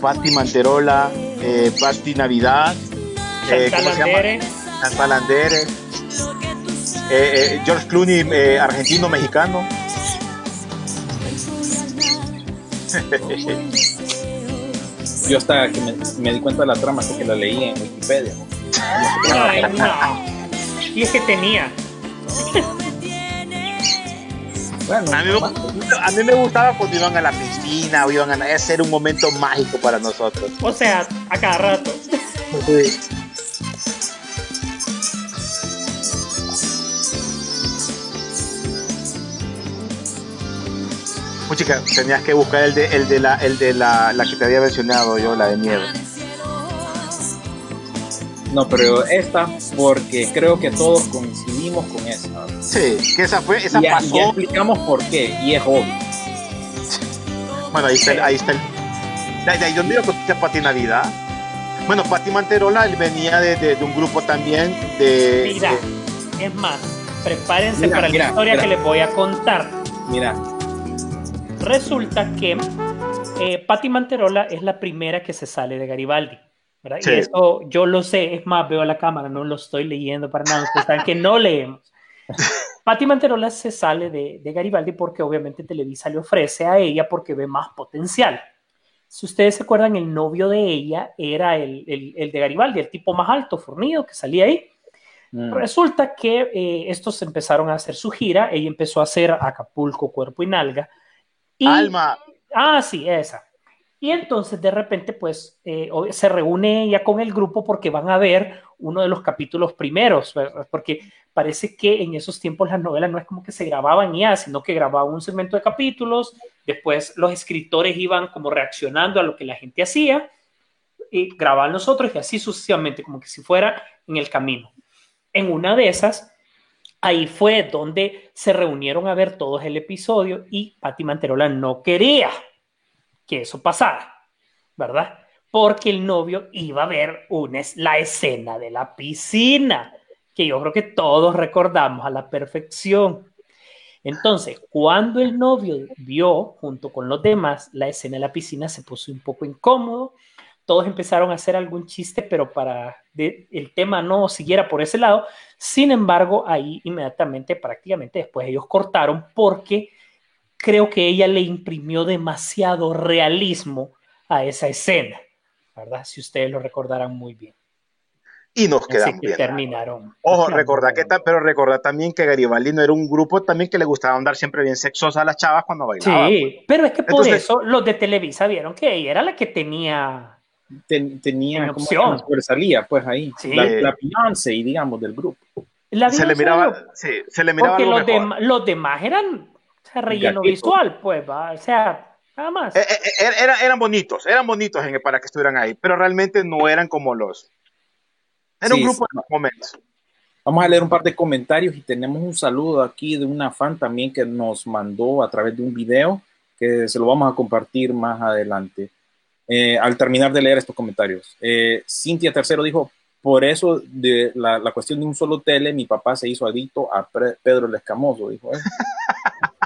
Patti Manterola, eh, Patti Navidad, eh, ¿cómo se llama? Eh, eh, George Clooney, eh, argentino-mexicano. Yo hasta que me, me di cuenta de la trama hasta que la leí en Wikipedia. Ay, no. Y es que tenía. Bueno, A mí, me, a mí me gustaba cuando iban a la piscina o iban a ese era un momento mágico para nosotros. O sea, a cada rato. Chica, tenías que buscar el de, el de, la, el de la, la que te había mencionado yo, la de miedo. No, pero esta, porque creo que todos coincidimos con esa. Sí, que esa fue, esa Y ya, pasó. ya explicamos por qué, y es obvio. Bueno, ahí está, el- ahí está el. De ahí, de ahí donde yo conocí a Pati Navidad. Bueno, Pati Manterola, él venía de, de- de un grupo también de. Mira, de- es más, prepárense Mira, para mira, la historia mira. que les voy a contar. Mira, Resulta que eh, Patti Manterola es la primera que se sale de Garibaldi. ¿Verdad? Sí. Y eso yo lo sé, es más, veo la cámara, no lo estoy leyendo para nada. Ustedes saben que no leemos. Patti Manterola se sale de, de Garibaldi porque obviamente Televisa le ofrece a ella porque ve más potencial. Si ustedes se acuerdan, el novio de ella era el, el, el de Garibaldi, el tipo más alto, fornido, que salía ahí. Mm. Resulta que eh, estos empezaron a hacer su gira, ella empezó a hacer Acapulco, Cuerpo y Nalga. Y, Alma. Ah, sí, esa. Y entonces de repente pues eh, se reúne ella con el grupo porque van a ver uno de los capítulos primeros, ¿verdad? porque parece que en esos tiempos las novelas no es como que se grababan ya, sino que grababan un segmento de capítulos, después los escritores iban como reaccionando a lo que la gente hacía y grababan los otros y así sucesivamente, como que si fuera en el camino. En una de esas, ahí fue donde se reunieron a ver todos el episodio y Patti Manterola no quería que eso pasara, ¿verdad? Porque el novio iba a ver una, la escena de la piscina, que yo creo que todos recordamos a la perfección. Entonces, cuando el novio vio, junto con los demás, la escena de la piscina, se puso un poco incómodo. Todos empezaron a hacer algún chiste, pero para de- el tema no siguiera por ese lado. Sin embargo, ahí inmediatamente, prácticamente después, ellos cortaron porque creo que ella le imprimió demasiado realismo a esa escena, ¿verdad? Si ustedes lo recordarán muy bien. Y nos Así quedamos que bien. terminaron. Ojo, recordar que pero recordar también que Garibaldi no era un grupo también que le gustaba andar siempre bien sexosa a las chavas cuando bailaban. Sí, pero es que por Entonces- eso los de Televisa vieron que ella era la que tenía. Ten- tenía En como opción. que sobresalía, pues ahí. Sí. La, la Beyoncé, digamos, del grupo. La Se le miraba, sí, se le miraba porque algo los, mejor. dem- los demás eran o sea, relleno Gatito. visual, pues, ¿va? o sea, nada más. Eh, eh, eh, era- eran bonitos, eran bonitos en- para que estuvieran ahí, pero realmente no eran como los. Era un Sí, grupo sí. de los momentos. Vamos a leer un par de comentarios y tenemos un saludo aquí de una fan también que nos mandó a través de un video que se lo vamos a compartir más adelante. Eh, al terminar de leer estos comentarios, eh, Cintia Tercero dijo, por eso de la, la cuestión de un solo tele, mi papá se hizo adicto a Pedro el Escamoso, dijo él.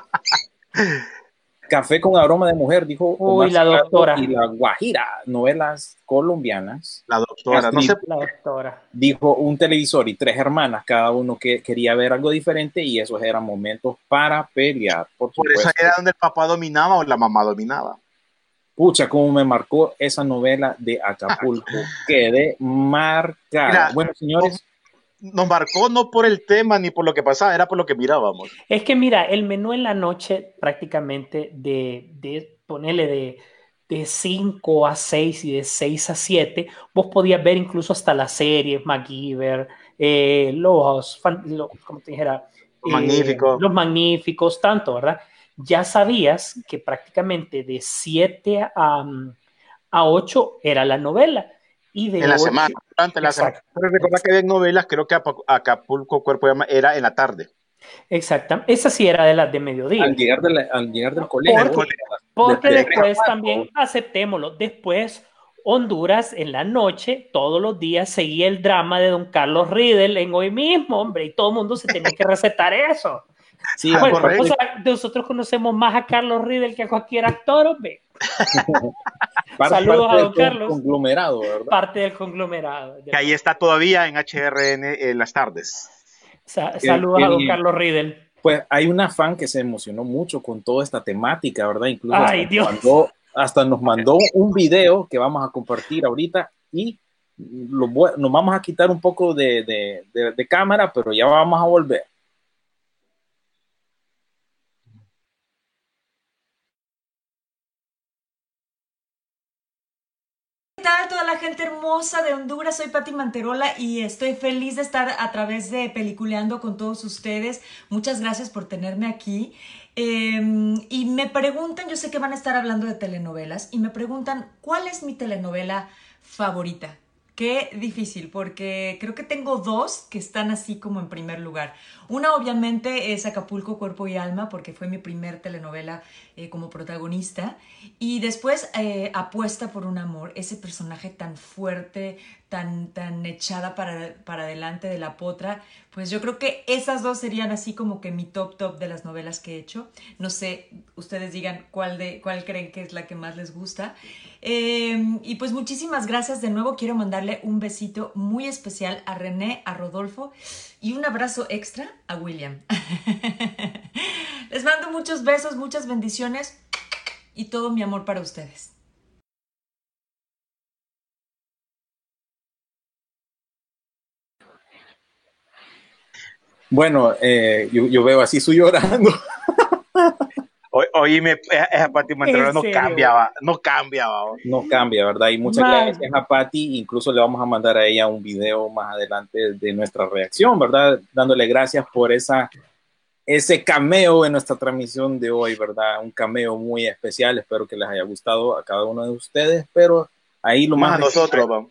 Café con aroma de mujer, dijo Uy, la doctora. Y la Guajira, novelas colombianas. La doctora, no sé, La doctora. dijo un televisor y tres hermanas, cada uno que quería ver algo diferente y esos eran momentos para pelear, por por eso era donde el papá dominaba o la mamá dominaba. Pucha, cómo me marcó esa novela de Acapulco. Quedé marcada. Mira, bueno, señores, Nos marcó no por el tema ni por lo que pasaba, era por lo que mirábamos. Es que mira, el menú en la noche prácticamente de, de ponerle de, de 5 a 6 y de 6 a 7, vos podías ver incluso hasta las series, MacGyver, eh, los, fan- como te dijera, Los Magníficos. los magníficos, tanto, ¿verdad? Ya sabías que prácticamente de 7 a, a 8 era la novela. Y de en la 8 semana, durante la semana. Exacto. Pero recordar que había novelas, creo que Acapulco, Cuerpo de Llama era en la tarde. Exactamente. Esa sí era de las de mediodía. al llegar, de la- al llegar del colegio, Porque- Porque Desde- después también, aceptémoslo, después Honduras en la noche, todos los días seguía el drama de don Carlos Riddle en hoy mismo, hombre, y todo el mundo se tenía que recetar eso. Sí, Ah, Bueno, o sea, nosotros conocemos más a Carlos Riddle que a cualquier actor, hombre, saludos a don Carlos. conglomerado, ¿verdad? parte del conglomerado. Que ahí está todavía en HRN en las tardes. Sa- saludos a don. Carlos Riddle. Pues hay una fan que se emocionó mucho con toda esta temática, ¿verdad? Incluso Ay, hasta, Dios. mandó- hasta nos mandó un video que vamos a compartir ahorita y lo nos vamos a quitar un poco de, de- de- de cámara, pero ya vamos a volver. ¿Qué tal toda la gente hermosa de Honduras? Soy Patti Manterola y estoy feliz de estar a través de Peliculeando con todos ustedes. Muchas gracias por tenerme aquí. Eh, y me preguntan, yo sé que van a estar hablando de telenovelas, y me preguntan, ¿cuál es mi telenovela favorita? Qué difícil, porque creo que tengo dos que están así como en primer lugar. Una obviamente es Acapulco, Cuerpo y Alma, porque fue mi primer telenovela eh, como protagonista. Y después eh, Apuesta por un amor, ese personaje tan fuerte, tan, tan echada para, para adelante de la potra. Pues yo creo que esas dos serían así como que mi top top de las novelas que he hecho. No sé, ustedes digan cuál, de, cuál creen que es la que más les gusta. Eh, y pues muchísimas gracias de nuevo. Quiero mandarle mandarle un besito muy especial a René, a Rodolfo y un abrazo extra a William. Les mando muchos besos, muchas bendiciones y todo mi amor para ustedes. Bueno, eh, yo, yo, veo así su llorando. oíme, esa Pati Manterola no cambiaba, no cambiaba. No cambia, ¿verdad? Y muchas Man. gracias a Pati. Incluso le vamos a mandar a ella un video más adelante de nuestra reacción, ¿verdad? Dándole gracias por esa, ese cameo en nuestra transmisión de hoy, ¿verdad? Un cameo muy especial. Espero que les haya gustado a cada uno de ustedes, pero ahí lo más... más a nosotros, vamos.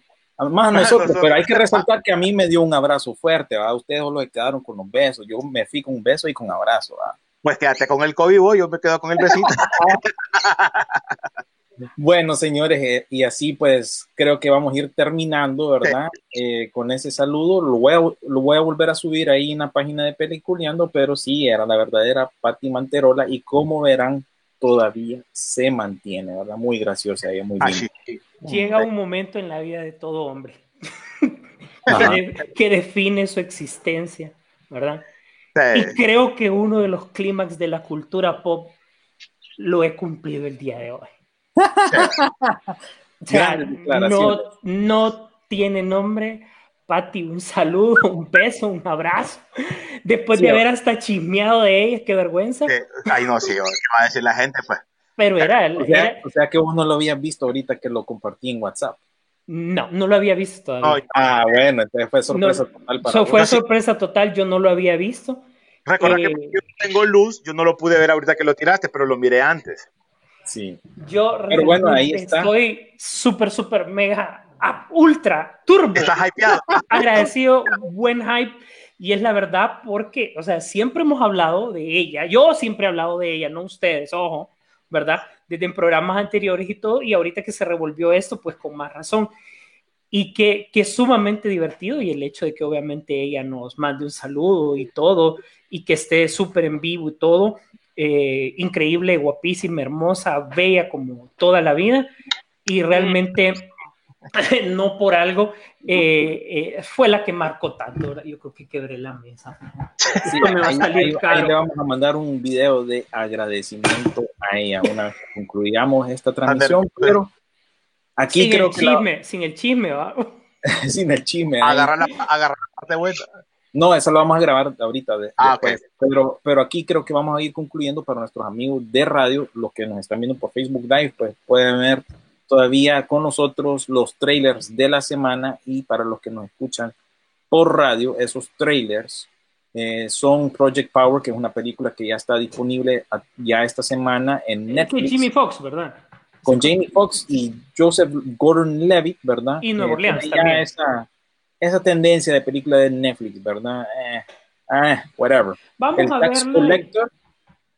Más a nosotros, pero hay que resaltar que a mí me dio un abrazo fuerte, ¿verdad? Ustedes solo se quedaron con los besos. Yo me fui con un beso y con abrazo, ¿verdad? Pues quédate con el COVID, vos, yo me quedo con el besito. bueno, señores, eh, y así pues creo que vamos a ir terminando, ¿verdad? Sí. Eh, con ese saludo. Lo voy, a, lo voy a volver a subir ahí en la página de Peliculeando, pero sí, era la verdadera Patti Manterola y como verán, todavía se mantiene, ¿verdad? Muy graciosa ella, muy bien. Ah, Llega un momento en la vida de todo hombre que, de, que, define su existencia, ¿verdad? Sí. Y creo que uno de los clímax de la cultura pop lo he cumplido el día de hoy. o sea, no, no tiene nombre. Patti, un saludo, un beso, un abrazo. Después sí, de haber hasta chismeado de ella, qué vergüenza. Sí. Ay, no, sí, ¿qué va a decir la gente? Pues. Pero era, o sea, era... o sea que vos no lo habías visto ahorita que lo compartí en WhatsApp. No, no lo había visto todavía. ah, bueno, entonces fue sorpresa no, total para so, Fue sorpresa total, yo no lo había visto. Recuerda eh, que yo tengo luz, yo no lo pude ver ahorita que lo tiraste, pero lo miré antes. Sí. Yo pero bueno, ahí está. estoy súper, súper, mega, ultra, turbo. Estás hypeado. Agradecido, buen hype. Y es la verdad porque, o sea, siempre hemos hablado de ella. Yo siempre he hablado de ella, no ustedes, ojo, ¿verdad? Desde en programas anteriores y todo. Y ahorita que se revolvió esto, pues con más razón. Y que, que es sumamente divertido. Y el hecho de que obviamente ella nos mande un saludo y todo. Y que esté súper en vivo y todo. Eh, increíble, guapísima, hermosa, bella como toda la vida. Y realmente no por algo, eh, eh, fue la que marcó tanto. Yo creo que quebré la mesa. Sí, me va a salir ahí, caro. ahí, le vamos a mandar un video de agradecimiento a ella una vez que concluyamos esta transmisión, pero aquí sin creo el que chisme, la... sin el chisme, ¿va? sin el chisme. Agarrar la, agarrar la parte buena. No, eso lo vamos a grabar ahorita. De, ah, okay. pero, pero aquí creo que vamos a ir concluyendo para nuestros amigos de radio, los que nos están viendo por Facebook Live, pues pueden ver todavía con nosotros los trailers de la semana y para los que nos escuchan por radio, esos trailers eh, son Project Power, que es una película que ya está disponible a, ya esta semana en Netflix. Con Jimmy Fox, ¿verdad? Con Jamie Foxx y Joseph Gordon-Levitt, ¿verdad? Y Nueva Orleans eh, también. Esa, esa tendencia de película de Netflix, ¿verdad? Eh, eh, whatever. Vamos El a Tax verla. Collector,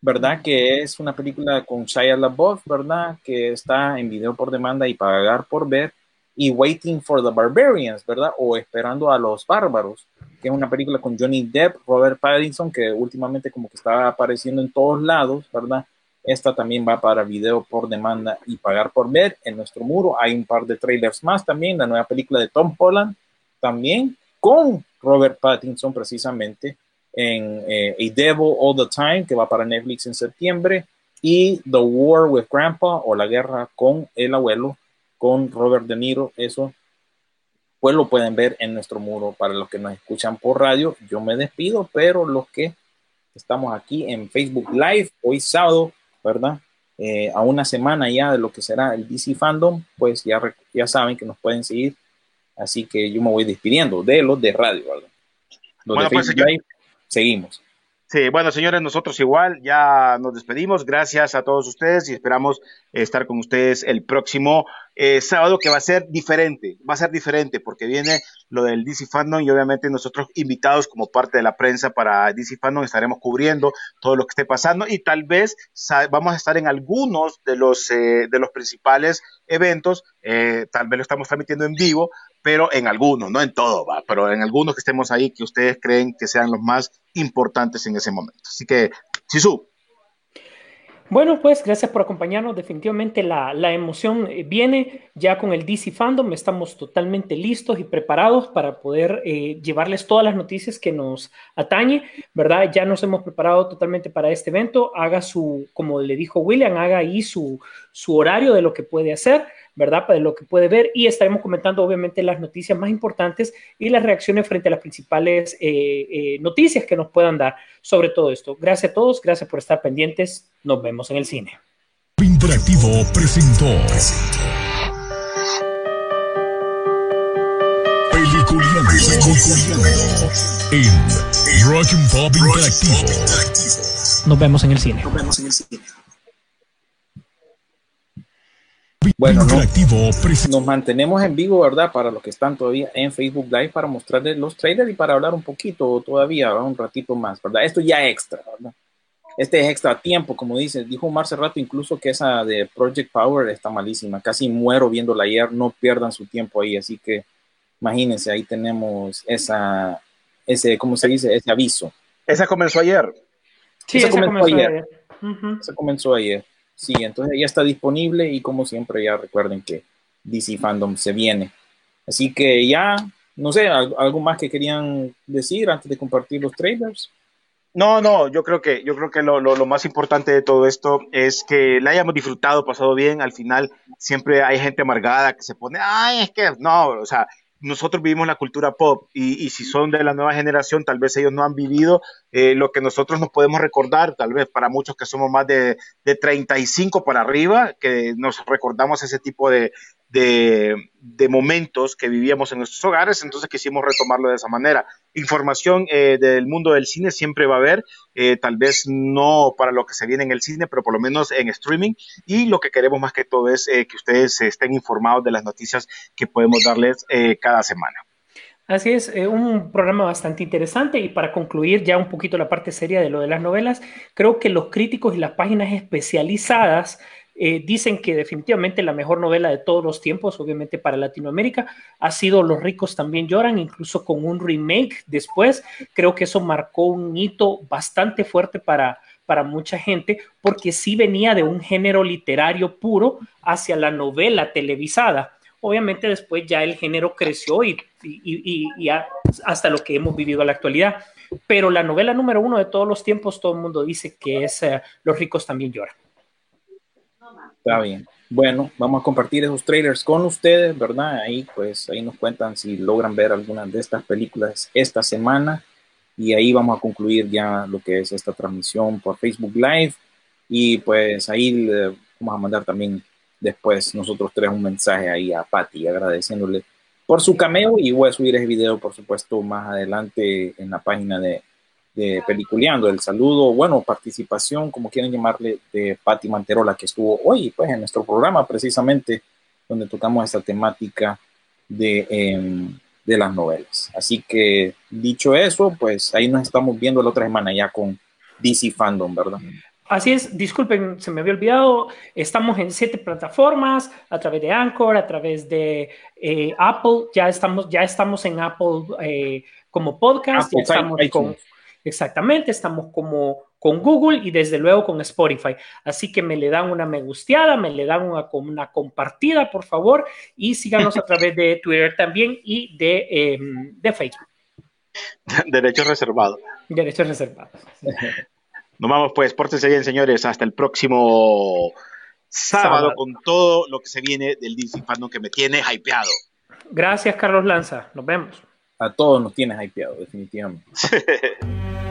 ¿verdad? Que es una película con Shia LaBeouf, ¿verdad? Que está en video por demanda y pagar por ver. Y Waiting for the Barbarians, ¿verdad? O Esperando a los Bárbaros, que es una película con Johnny Depp, Robert Pattinson, que últimamente como que está apareciendo en todos lados, ¿verdad? Esta también va para video por demanda y pagar por ver. En nuestro muro hay un par de trailers más también, la nueva película de Tom Holland, también con Robert Pattinson precisamente, en eh, A Devil All the Time, que va para Netflix en septiembre, y The War with Grandpa, o La Guerra con el Abuelo, con Robert De Niro. Eso, pues lo pueden ver en nuestro muro para los que nos escuchan por radio. Yo me despido, pero los que estamos aquí en Facebook Live, hoy sábado, ¿verdad? Eh, a una semana ya de lo que será el DC Fandom, pues ya, ya saben que nos pueden seguir. Así que yo me voy despidiendo de los de radio, ¿verdad? Los bueno, de pues, Facebook Live, seguimos. Sí, bueno, señores, nosotros igual ya nos despedimos. Gracias a todos ustedes y esperamos estar con ustedes el próximo eh, sábado, que va a ser diferente. Va a ser diferente porque viene lo del DC Fandom y obviamente nosotros invitados como parte de la prensa para DC Fandom estaremos cubriendo todo lo que esté pasando y tal vez vamos a estar en algunos de los, eh, de los principales eventos. Eh, tal vez lo estamos transmitiendo en vivo, pero en algunos, no en todo, ¿va? pero en algunos que estemos ahí que ustedes creen que sean los más importantes en ese momento. Así que, Sisu. Bueno, pues gracias por acompañarnos. Definitivamente la, la, emoción eh, viene ya con el DC Fandom. Estamos totalmente listos y preparados para poder eh, llevarles todas las noticias que nos atañe, ¿verdad? Ya nos hemos preparado totalmente para este evento. Haga su, como le dijo William, haga ahí su, su horario de lo que puede hacer. ¿Verdad? Para lo que puede ver y estaremos comentando obviamente las noticias más importantes y las reacciones frente a las principales eh, eh, noticias que nos puedan dar sobre todo esto. Gracias a todos, gracias por estar pendientes, nos vemos en el cine. Interactivo presentó Peliculiano, en Rock and Pop Interactivo. Nos vemos en el cine. Nos vemos en el cine. Bueno, no, nos mantenemos en vivo, ¿verdad? Para los que están todavía en Facebook Live, para mostrarles los trailers y para hablar un poquito todavía, un ratito más, ¿verdad? Esto ya extra, ¿verdad? Este es extra tiempo, como dice, dijo Marce Rato incluso que esa de Project Power está malísima, casi muero viéndola ayer, no pierdan su tiempo ahí, así que imagínense, ahí tenemos esa, ese, ¿cómo se dice? Ese aviso. Esa comenzó ayer. Sí, esa, comenzó, ayer. Esa comenzó ayer. Sí, entonces ya está disponible y como siempre ya recuerden que DC Fandom se viene. Así que ya, no sé, algo más que querían decir antes de compartir los trailers. No, no, yo creo que, yo creo que lo, lo, lo, más importante de todo esto es que la hayamos disfrutado, pasado bien. Al final siempre hay gente amargada que se pone, ay, es que no, o sea, nosotros vivimos la cultura pop y, y, si son de la nueva generación, tal vez ellos no han vivido eh, lo que nosotros nos podemos recordar, tal vez para muchos que somos más de, de 35 para arriba, que nos recordamos ese tipo de, de, momentos que vivíamos en nuestros hogares, entonces quisimos retomarlo de esa manera. Información eh, del mundo del cine siempre va a haber, eh, tal vez no para lo que se viene en el cine, pero por lo menos en streaming, y lo que queremos más que todo es eh, que ustedes estén informados de las noticias que podemos darles cada semana. Así es, un programa bastante interesante y para concluir ya un poquito la parte seria de lo de las novelas, creo que los críticos y las páginas especializadas eh, dicen que definitivamente la mejor novela de todos los tiempos, obviamente para Latinoamérica, ha sido Los ricos también lloran, incluso con un remake después. Creo que eso marcó un hito bastante fuerte para, para mucha gente, porque sí venía de un género literario puro hacia la novela televisada. Obviamente después ya el género creció y, y, hasta lo que hemos vivido en la actualidad. Pero la novela número uno de todos los tiempos, todo el mundo dice que es uh, Los ricos también lloran. Está bien. Bueno, vamos a compartir esos trailers con ustedes, ¿verdad? Ahí pues ahí nos cuentan si logran ver algunas de estas películas esta semana y ahí vamos a concluir ya lo que es esta transmisión por Facebook Live y pues ahí le vamos a mandar también después nosotros tres un mensaje ahí a Patty agradeciéndole por su cameo y voy a subir ese video por supuesto más adelante en la página de de Peliculeando, el saludo, bueno, participación, como quieren llamarle, de Patti Manterola, que estuvo hoy pues, en nuestro programa precisamente, donde tocamos esta temática de, eh, de las novelas. Así que, dicho eso, pues ahí nos estamos viendo la otra semana ya con DC Fandom, ¿verdad? Así es, disculpen, se me había olvidado, estamos en siete plataformas, a través de Anchor, a través de eh, Apple, ya estamos, ya estamos en Apple eh, como podcast, Apple, ya estamos con, Exactamente, estamos como con Google y desde luego con Spotify. Así que me le dan una me gusteada, me le dan una, una compartida, por favor, y síganos a través de Twitter también y de, eh, de Facebook. Derechos reservados. Derechos reservados. Nos vamos pues, pórtense bien, señores, hasta el próximo sábado, sábado. con todo lo que se viene del DC Fandom que me tiene hypeado. Gracias, Carlos Lanza. Nos vemos. A todos nos tienes hypeado, definitivamente.